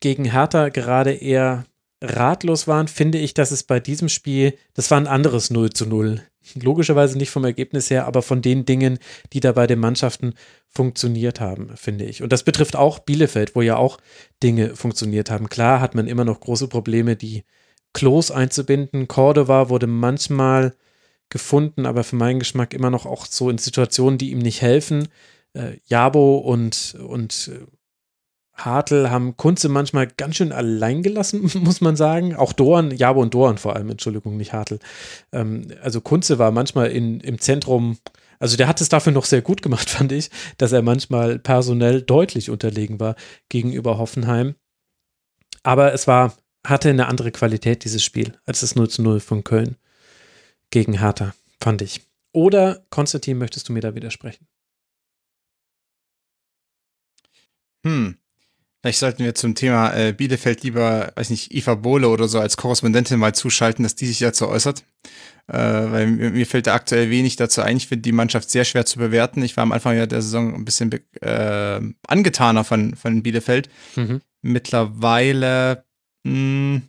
gegen Hertha gerade eher ratlos waren, finde ich, dass es bei diesem Spiel, das war ein anderes 0 zu 0. Logischerweise nicht vom Ergebnis her, aber von den Dingen, die da bei den Mannschaften funktioniert haben, finde ich. Und das betrifft auch Bielefeld, wo ja auch Dinge funktioniert haben. Klar hat man immer noch große Probleme, die Klos einzubinden. Cordova wurde manchmal gefunden, aber für meinen Geschmack immer noch auch so in Situationen, die ihm nicht helfen. Äh, Jabo und, und Hartl haben Kunze manchmal ganz schön allein gelassen, [LAUGHS] muss man sagen. Auch Dorn, Jabo und Dorn vor allem, Entschuldigung, nicht Hartl. Ähm, also Kunze war manchmal in, im Zentrum, also der hat es dafür noch sehr gut gemacht, [LAUGHS] fand ich, dass er manchmal personell deutlich unterlegen war gegenüber Hoffenheim. Aber es war, hatte eine andere Qualität, dieses Spiel, als das 0 zu 0 von Köln gegen Hertha, fand ich. Oder, Konstantin, möchtest du mir da widersprechen? Hm, Vielleicht sollten wir zum Thema äh, Bielefeld lieber, weiß nicht, Eva Bohle oder so als Korrespondentin mal zuschalten, dass die sich dazu äußert. Äh, weil mir, mir fällt da aktuell wenig dazu ein. Ich finde die Mannschaft sehr schwer zu bewerten. Ich war am Anfang der Saison ein bisschen äh, angetaner von, von Bielefeld. Mhm. Mittlerweile, mh, hm,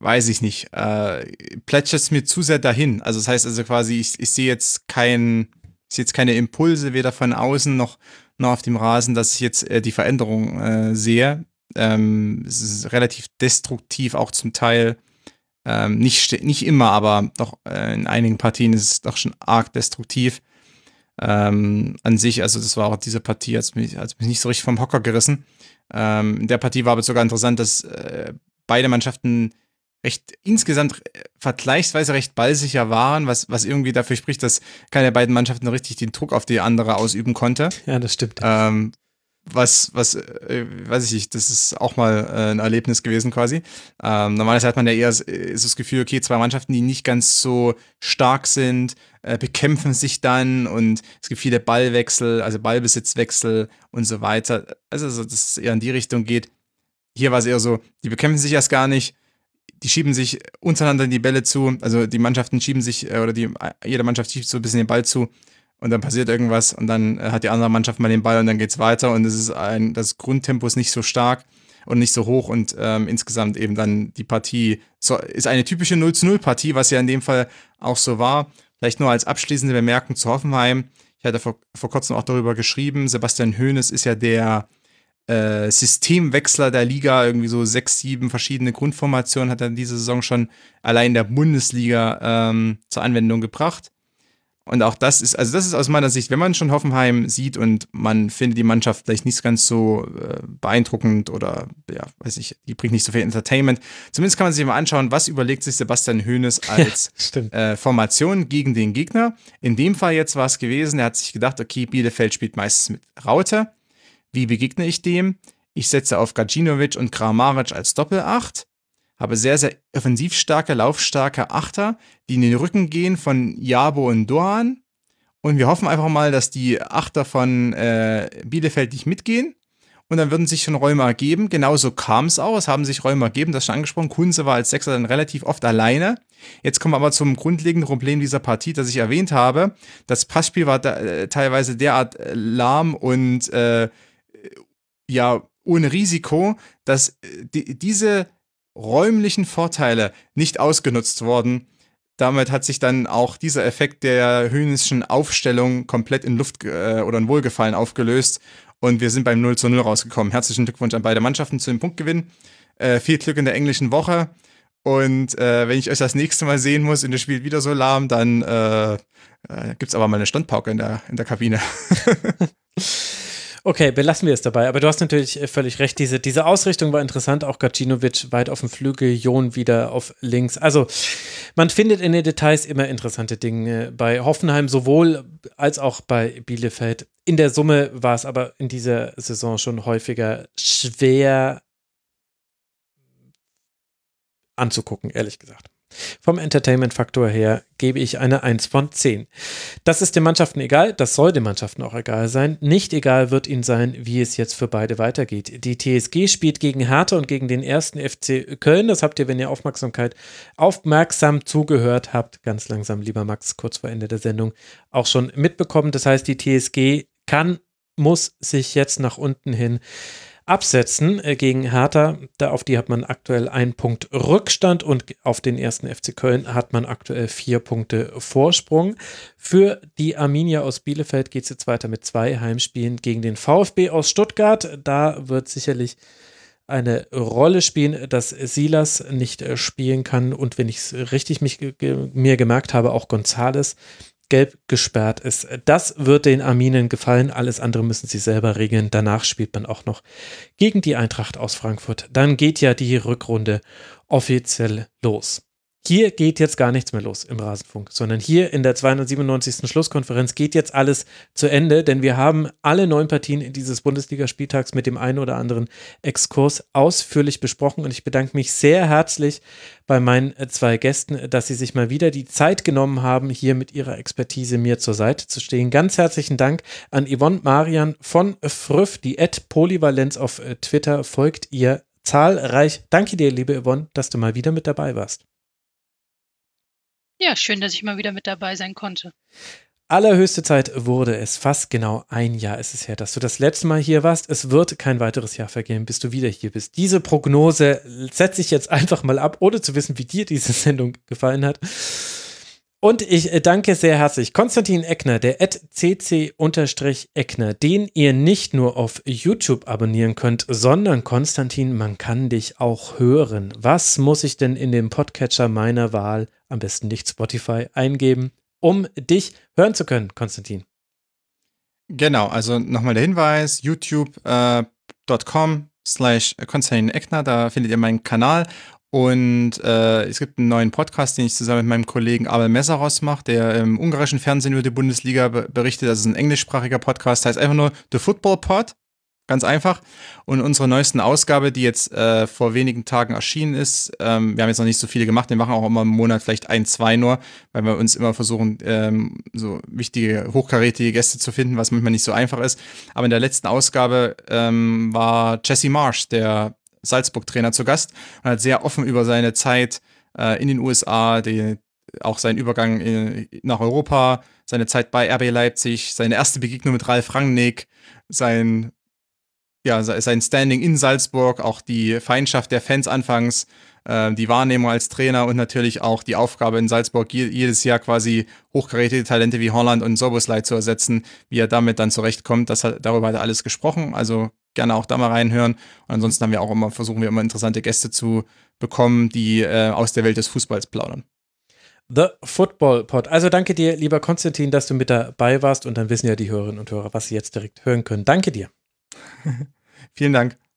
weiß ich nicht, äh, plätschert es mir zu sehr dahin. Also das heißt also quasi, ich, ich sehe jetzt kein, ich sehe jetzt keine Impulse weder von außen noch noch auf dem Rasen, dass ich jetzt äh, die Veränderung äh, sehe. Ähm, es ist relativ destruktiv auch zum Teil Ähm, nicht, nicht immer, aber doch äh, in einigen Partien ist es doch schon arg destruktiv. Ähm, an sich, also das war auch diese Partie, hat mich, hat mich nicht so richtig vom Hocker gerissen. Ähm, in der Partie war aber sogar interessant, dass äh, beide Mannschaften recht insgesamt äh, vergleichsweise recht ballsicher waren, was, was irgendwie dafür spricht, dass keine der beiden Mannschaften richtig den Druck auf die andere ausüben konnte. Ja, das stimmt. Ähm, was, was, äh, weiß ich nicht, das ist auch mal äh, ein Erlebnis gewesen quasi. Ähm, normalerweise hat man ja eher ist das Gefühl, okay, zwei Mannschaften, die nicht ganz so stark sind, äh, bekämpfen sich dann und es gibt viele Ballwechsel, also Ballbesitzwechsel und so weiter. Also, so, dass es eher in die Richtung geht. Hier war es eher so, die bekämpfen sich erst gar nicht, die schieben sich untereinander die Bälle zu, also die Mannschaften schieben sich, äh, oder die, jede Mannschaft schiebt so ein bisschen den Ball zu und dann passiert irgendwas und dann äh, hat die andere Mannschaft mal den Ball und dann geht's weiter und es ist ein, das Grundtempo ist nicht so stark und nicht so hoch und ähm, insgesamt eben dann die Partie so, ist eine typische 0 zu 0 Partie, was ja in dem Fall auch so war. Vielleicht nur als abschließende Bemerkung zu Hoffenheim. Ich hatte vor, vor kurzem auch darüber geschrieben, Sebastian Hoeneß ist ja der äh, Systemwechsler der Liga, irgendwie so sechs, sieben verschiedene Grundformationen hat er diese Saison schon allein in der Bundesliga ähm, zur Anwendung gebracht. Und auch das ist, also das ist aus meiner Sicht, wenn man schon Hoffenheim sieht und man findet die Mannschaft vielleicht nicht ganz so äh, beeindruckend oder, ja, weiß ich, die bringt nicht so viel Entertainment. Zumindest kann man sich mal anschauen, was überlegt sich Sebastian Hoeneß [LAUGHS] als ja, äh, Formation gegen den Gegner. In dem Fall jetzt war es gewesen, er hat sich gedacht, okay, Bielefeld spielt meistens mit Raute. Wie begegne ich dem? Ich setze auf Gacinovic und Kramaric als Doppelacht habe sehr, sehr offensiv starke, laufstarke Achter, die in den Rücken gehen von Jabo und Dohan. Und wir hoffen einfach mal, dass die Achter von äh, Bielefeld nicht mitgehen. Und dann würden sich schon Räume ergeben. Genauso kam es auch. Es haben sich Räume ergeben, das ist schon angesprochen. Kunze war als Sechser dann relativ oft alleine. Jetzt kommen wir aber zum grundlegenden Problem dieser Partie, das ich erwähnt habe. Das Passspiel war da, äh, teilweise derart äh, lahm und äh, ja, ohne Risiko, dass äh, die, diese räumlichen Vorteile nicht ausgenutzt worden. Damit hat sich dann auch dieser Effekt der höhnischen Aufstellung komplett in Luft äh, oder in Wohlgefallen aufgelöst und wir sind beim 0 zu 0 rausgekommen. Herzlichen Glückwunsch an beide Mannschaften zu dem Punktgewinn. Äh, viel Glück in der englischen Woche. Und äh, wenn ich euch das nächste Mal sehen muss und ihr spielt wieder so lahm, dann äh, äh, gibt es aber mal eine Standpauke in der, in der Kabine. [LAUGHS] [LAUGHS] Okay, belassen wir es dabei. Aber du hast natürlich äh, völlig recht. Diese, diese Ausrichtung war interessant. Auch Gacinovic weit auf dem Flügel, Jon wieder auf links. Also, man findet in den Details immer interessante Dinge bei Hoffenheim sowohl als auch bei Bielefeld. In der Summe war es aber in dieser Saison schon häufiger schwer anzugucken, ehrlich gesagt. Vom Entertainment-Faktor her gebe ich eine 1 von 10. Das ist den Mannschaften egal, das soll den Mannschaften auch egal sein. Nicht egal wird ihnen sein, wie es jetzt für beide weitergeht. Die TSG spielt gegen Hertha und gegen den ersten FC Köln. Das habt ihr, wenn ihr Aufmerksamkeit aufmerksam zugehört habt, ganz langsam, lieber Max, kurz vor Ende der Sendung, auch schon mitbekommen. Das heißt, die TSG kann, muss sich jetzt nach unten hin absetzen äh, gegen Hertha. Da auf die hat man aktuell einen Punkt Rückstand und auf den ersten FC Köln hat man aktuell vier Punkte Vorsprung. Für die Arminia aus Bielefeld geht es jetzt weiter mit zwei Heimspielen gegen den VfB aus Stuttgart. Da wird sicherlich eine Rolle spielen, dass Silas nicht äh, spielen kann und wenn ich es richtig mich, mir gemerkt habe, auch Gonzales gelb gesperrt ist. Das wird den Arminen gefallen. Alles andere müssen sie selber regeln. Danach spielt man auch noch gegen die Eintracht aus Frankfurt. Dann geht ja die Rückrunde offiziell los. Hier geht jetzt gar nichts mehr los im Rasenfunk, sondern hier in der 297. Schlusskonferenz geht jetzt alles zu Ende, denn wir haben alle neun Partien dieses Bundesligaspieltags mit dem einen oder anderen Exkurs ausführlich besprochen und ich bedanke mich sehr herzlich bei meinen zwei Gästen, dass sie sich mal wieder die Zeit genommen haben, hier mit ihrer Expertise mir zur Seite zu stehen. Ganz herzlichen Dank an Yvonne Marian von Früff, die at Polyvalenz auf Twitter folgt ihr zahlreich. Danke dir, liebe Yvonne, dass du mal wieder mit dabei warst. Ja, schön, dass ich mal wieder mit dabei sein konnte. Allerhöchste Zeit wurde es. Fast genau ein Jahr ist es her, dass du das letzte Mal hier warst. Es wird kein weiteres Jahr vergehen, bis du wieder hier bist. Diese Prognose setze ich jetzt einfach mal ab, ohne zu wissen, wie dir diese [LAUGHS] Sendung gefallen hat. Und ich äh, danke sehr herzlich Konstantin Eckner, der cc-eckner, den ihr nicht nur auf YouTube abonnieren könnt, sondern Konstantin, man kann dich auch hören. Was muss ich denn in dem Podcatcher meiner Wahl, am besten nicht Spotify, eingeben, um dich hören zu können, Konstantin? Genau, also nochmal der Hinweis, youtube.com äh, slash Konstantin Eckner, da findet ihr meinen Kanal und äh, es gibt einen neuen Podcast, den ich zusammen mit meinem Kollegen Abel Messeros mache, der im ungarischen Fernsehen über die Bundesliga be berichtet. Das ist ein englischsprachiger Podcast, heißt einfach nur The Football Pod. Ganz einfach. Und unsere neuesten Ausgabe, die jetzt äh, vor wenigen Tagen erschienen ist, ähm, wir haben jetzt noch nicht so viele gemacht, wir machen auch immer im Monat vielleicht ein, zwei nur, weil wir uns immer versuchen, ähm, so wichtige, hochkarätige Gäste zu finden, was manchmal nicht so einfach ist. Aber in der letzten Ausgabe ähm, war Jesse Marsh, der Salzburg-Trainer zu Gast und hat sehr offen über seine Zeit äh, in den USA, die, auch seinen Übergang in, nach Europa, seine Zeit bei RB Leipzig, seine erste Begegnung mit Ralf Rangnick, sein, ja, sein Standing in Salzburg, auch die Feindschaft der Fans anfangs, äh, die Wahrnehmung als Trainer und natürlich auch die Aufgabe in Salzburg je, jedes Jahr quasi hochkarätige Talente wie Holland und Soboslai zu ersetzen, wie er damit dann zurechtkommt. Das hat, darüber hat er alles gesprochen. Also gerne auch da mal reinhören. Und ansonsten haben wir auch immer, versuchen wir immer interessante Gäste zu bekommen, die äh, aus der Welt des Fußballs plaudern. The Football Pod. Also danke dir, lieber Konstantin, dass du mit dabei warst und dann wissen ja die Hörerinnen und Hörer, was sie jetzt direkt hören können. Danke dir. [LAUGHS] Vielen Dank.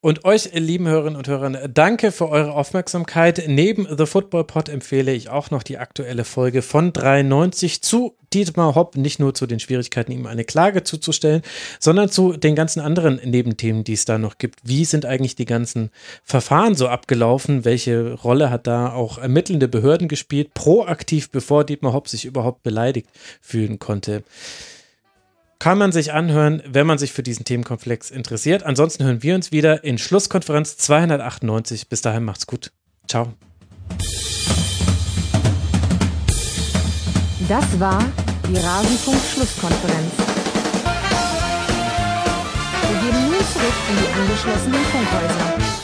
Und euch, lieben Hörerinnen und Hörer, danke für eure Aufmerksamkeit. Neben The Football Pod empfehle ich auch noch die aktuelle Folge von 93 zu Dietmar Hopp, nicht nur zu den Schwierigkeiten, ihm eine Klage zuzustellen, sondern zu den ganzen anderen Nebenthemen, die es da noch gibt. Wie sind eigentlich die ganzen Verfahren so abgelaufen? Welche Rolle hat da auch ermittelnde Behörden gespielt, proaktiv, bevor Dietmar Hopp sich überhaupt beleidigt fühlen konnte? Kann man sich anhören, wenn man sich für diesen Themenkomplex interessiert. Ansonsten hören wir uns wieder in Schlusskonferenz 298. Bis dahin macht's gut. Ciao. Das war die Rasenfunk-Schlusskonferenz. Wir gehen nun zurück in die angeschlossenen Funkhäuser.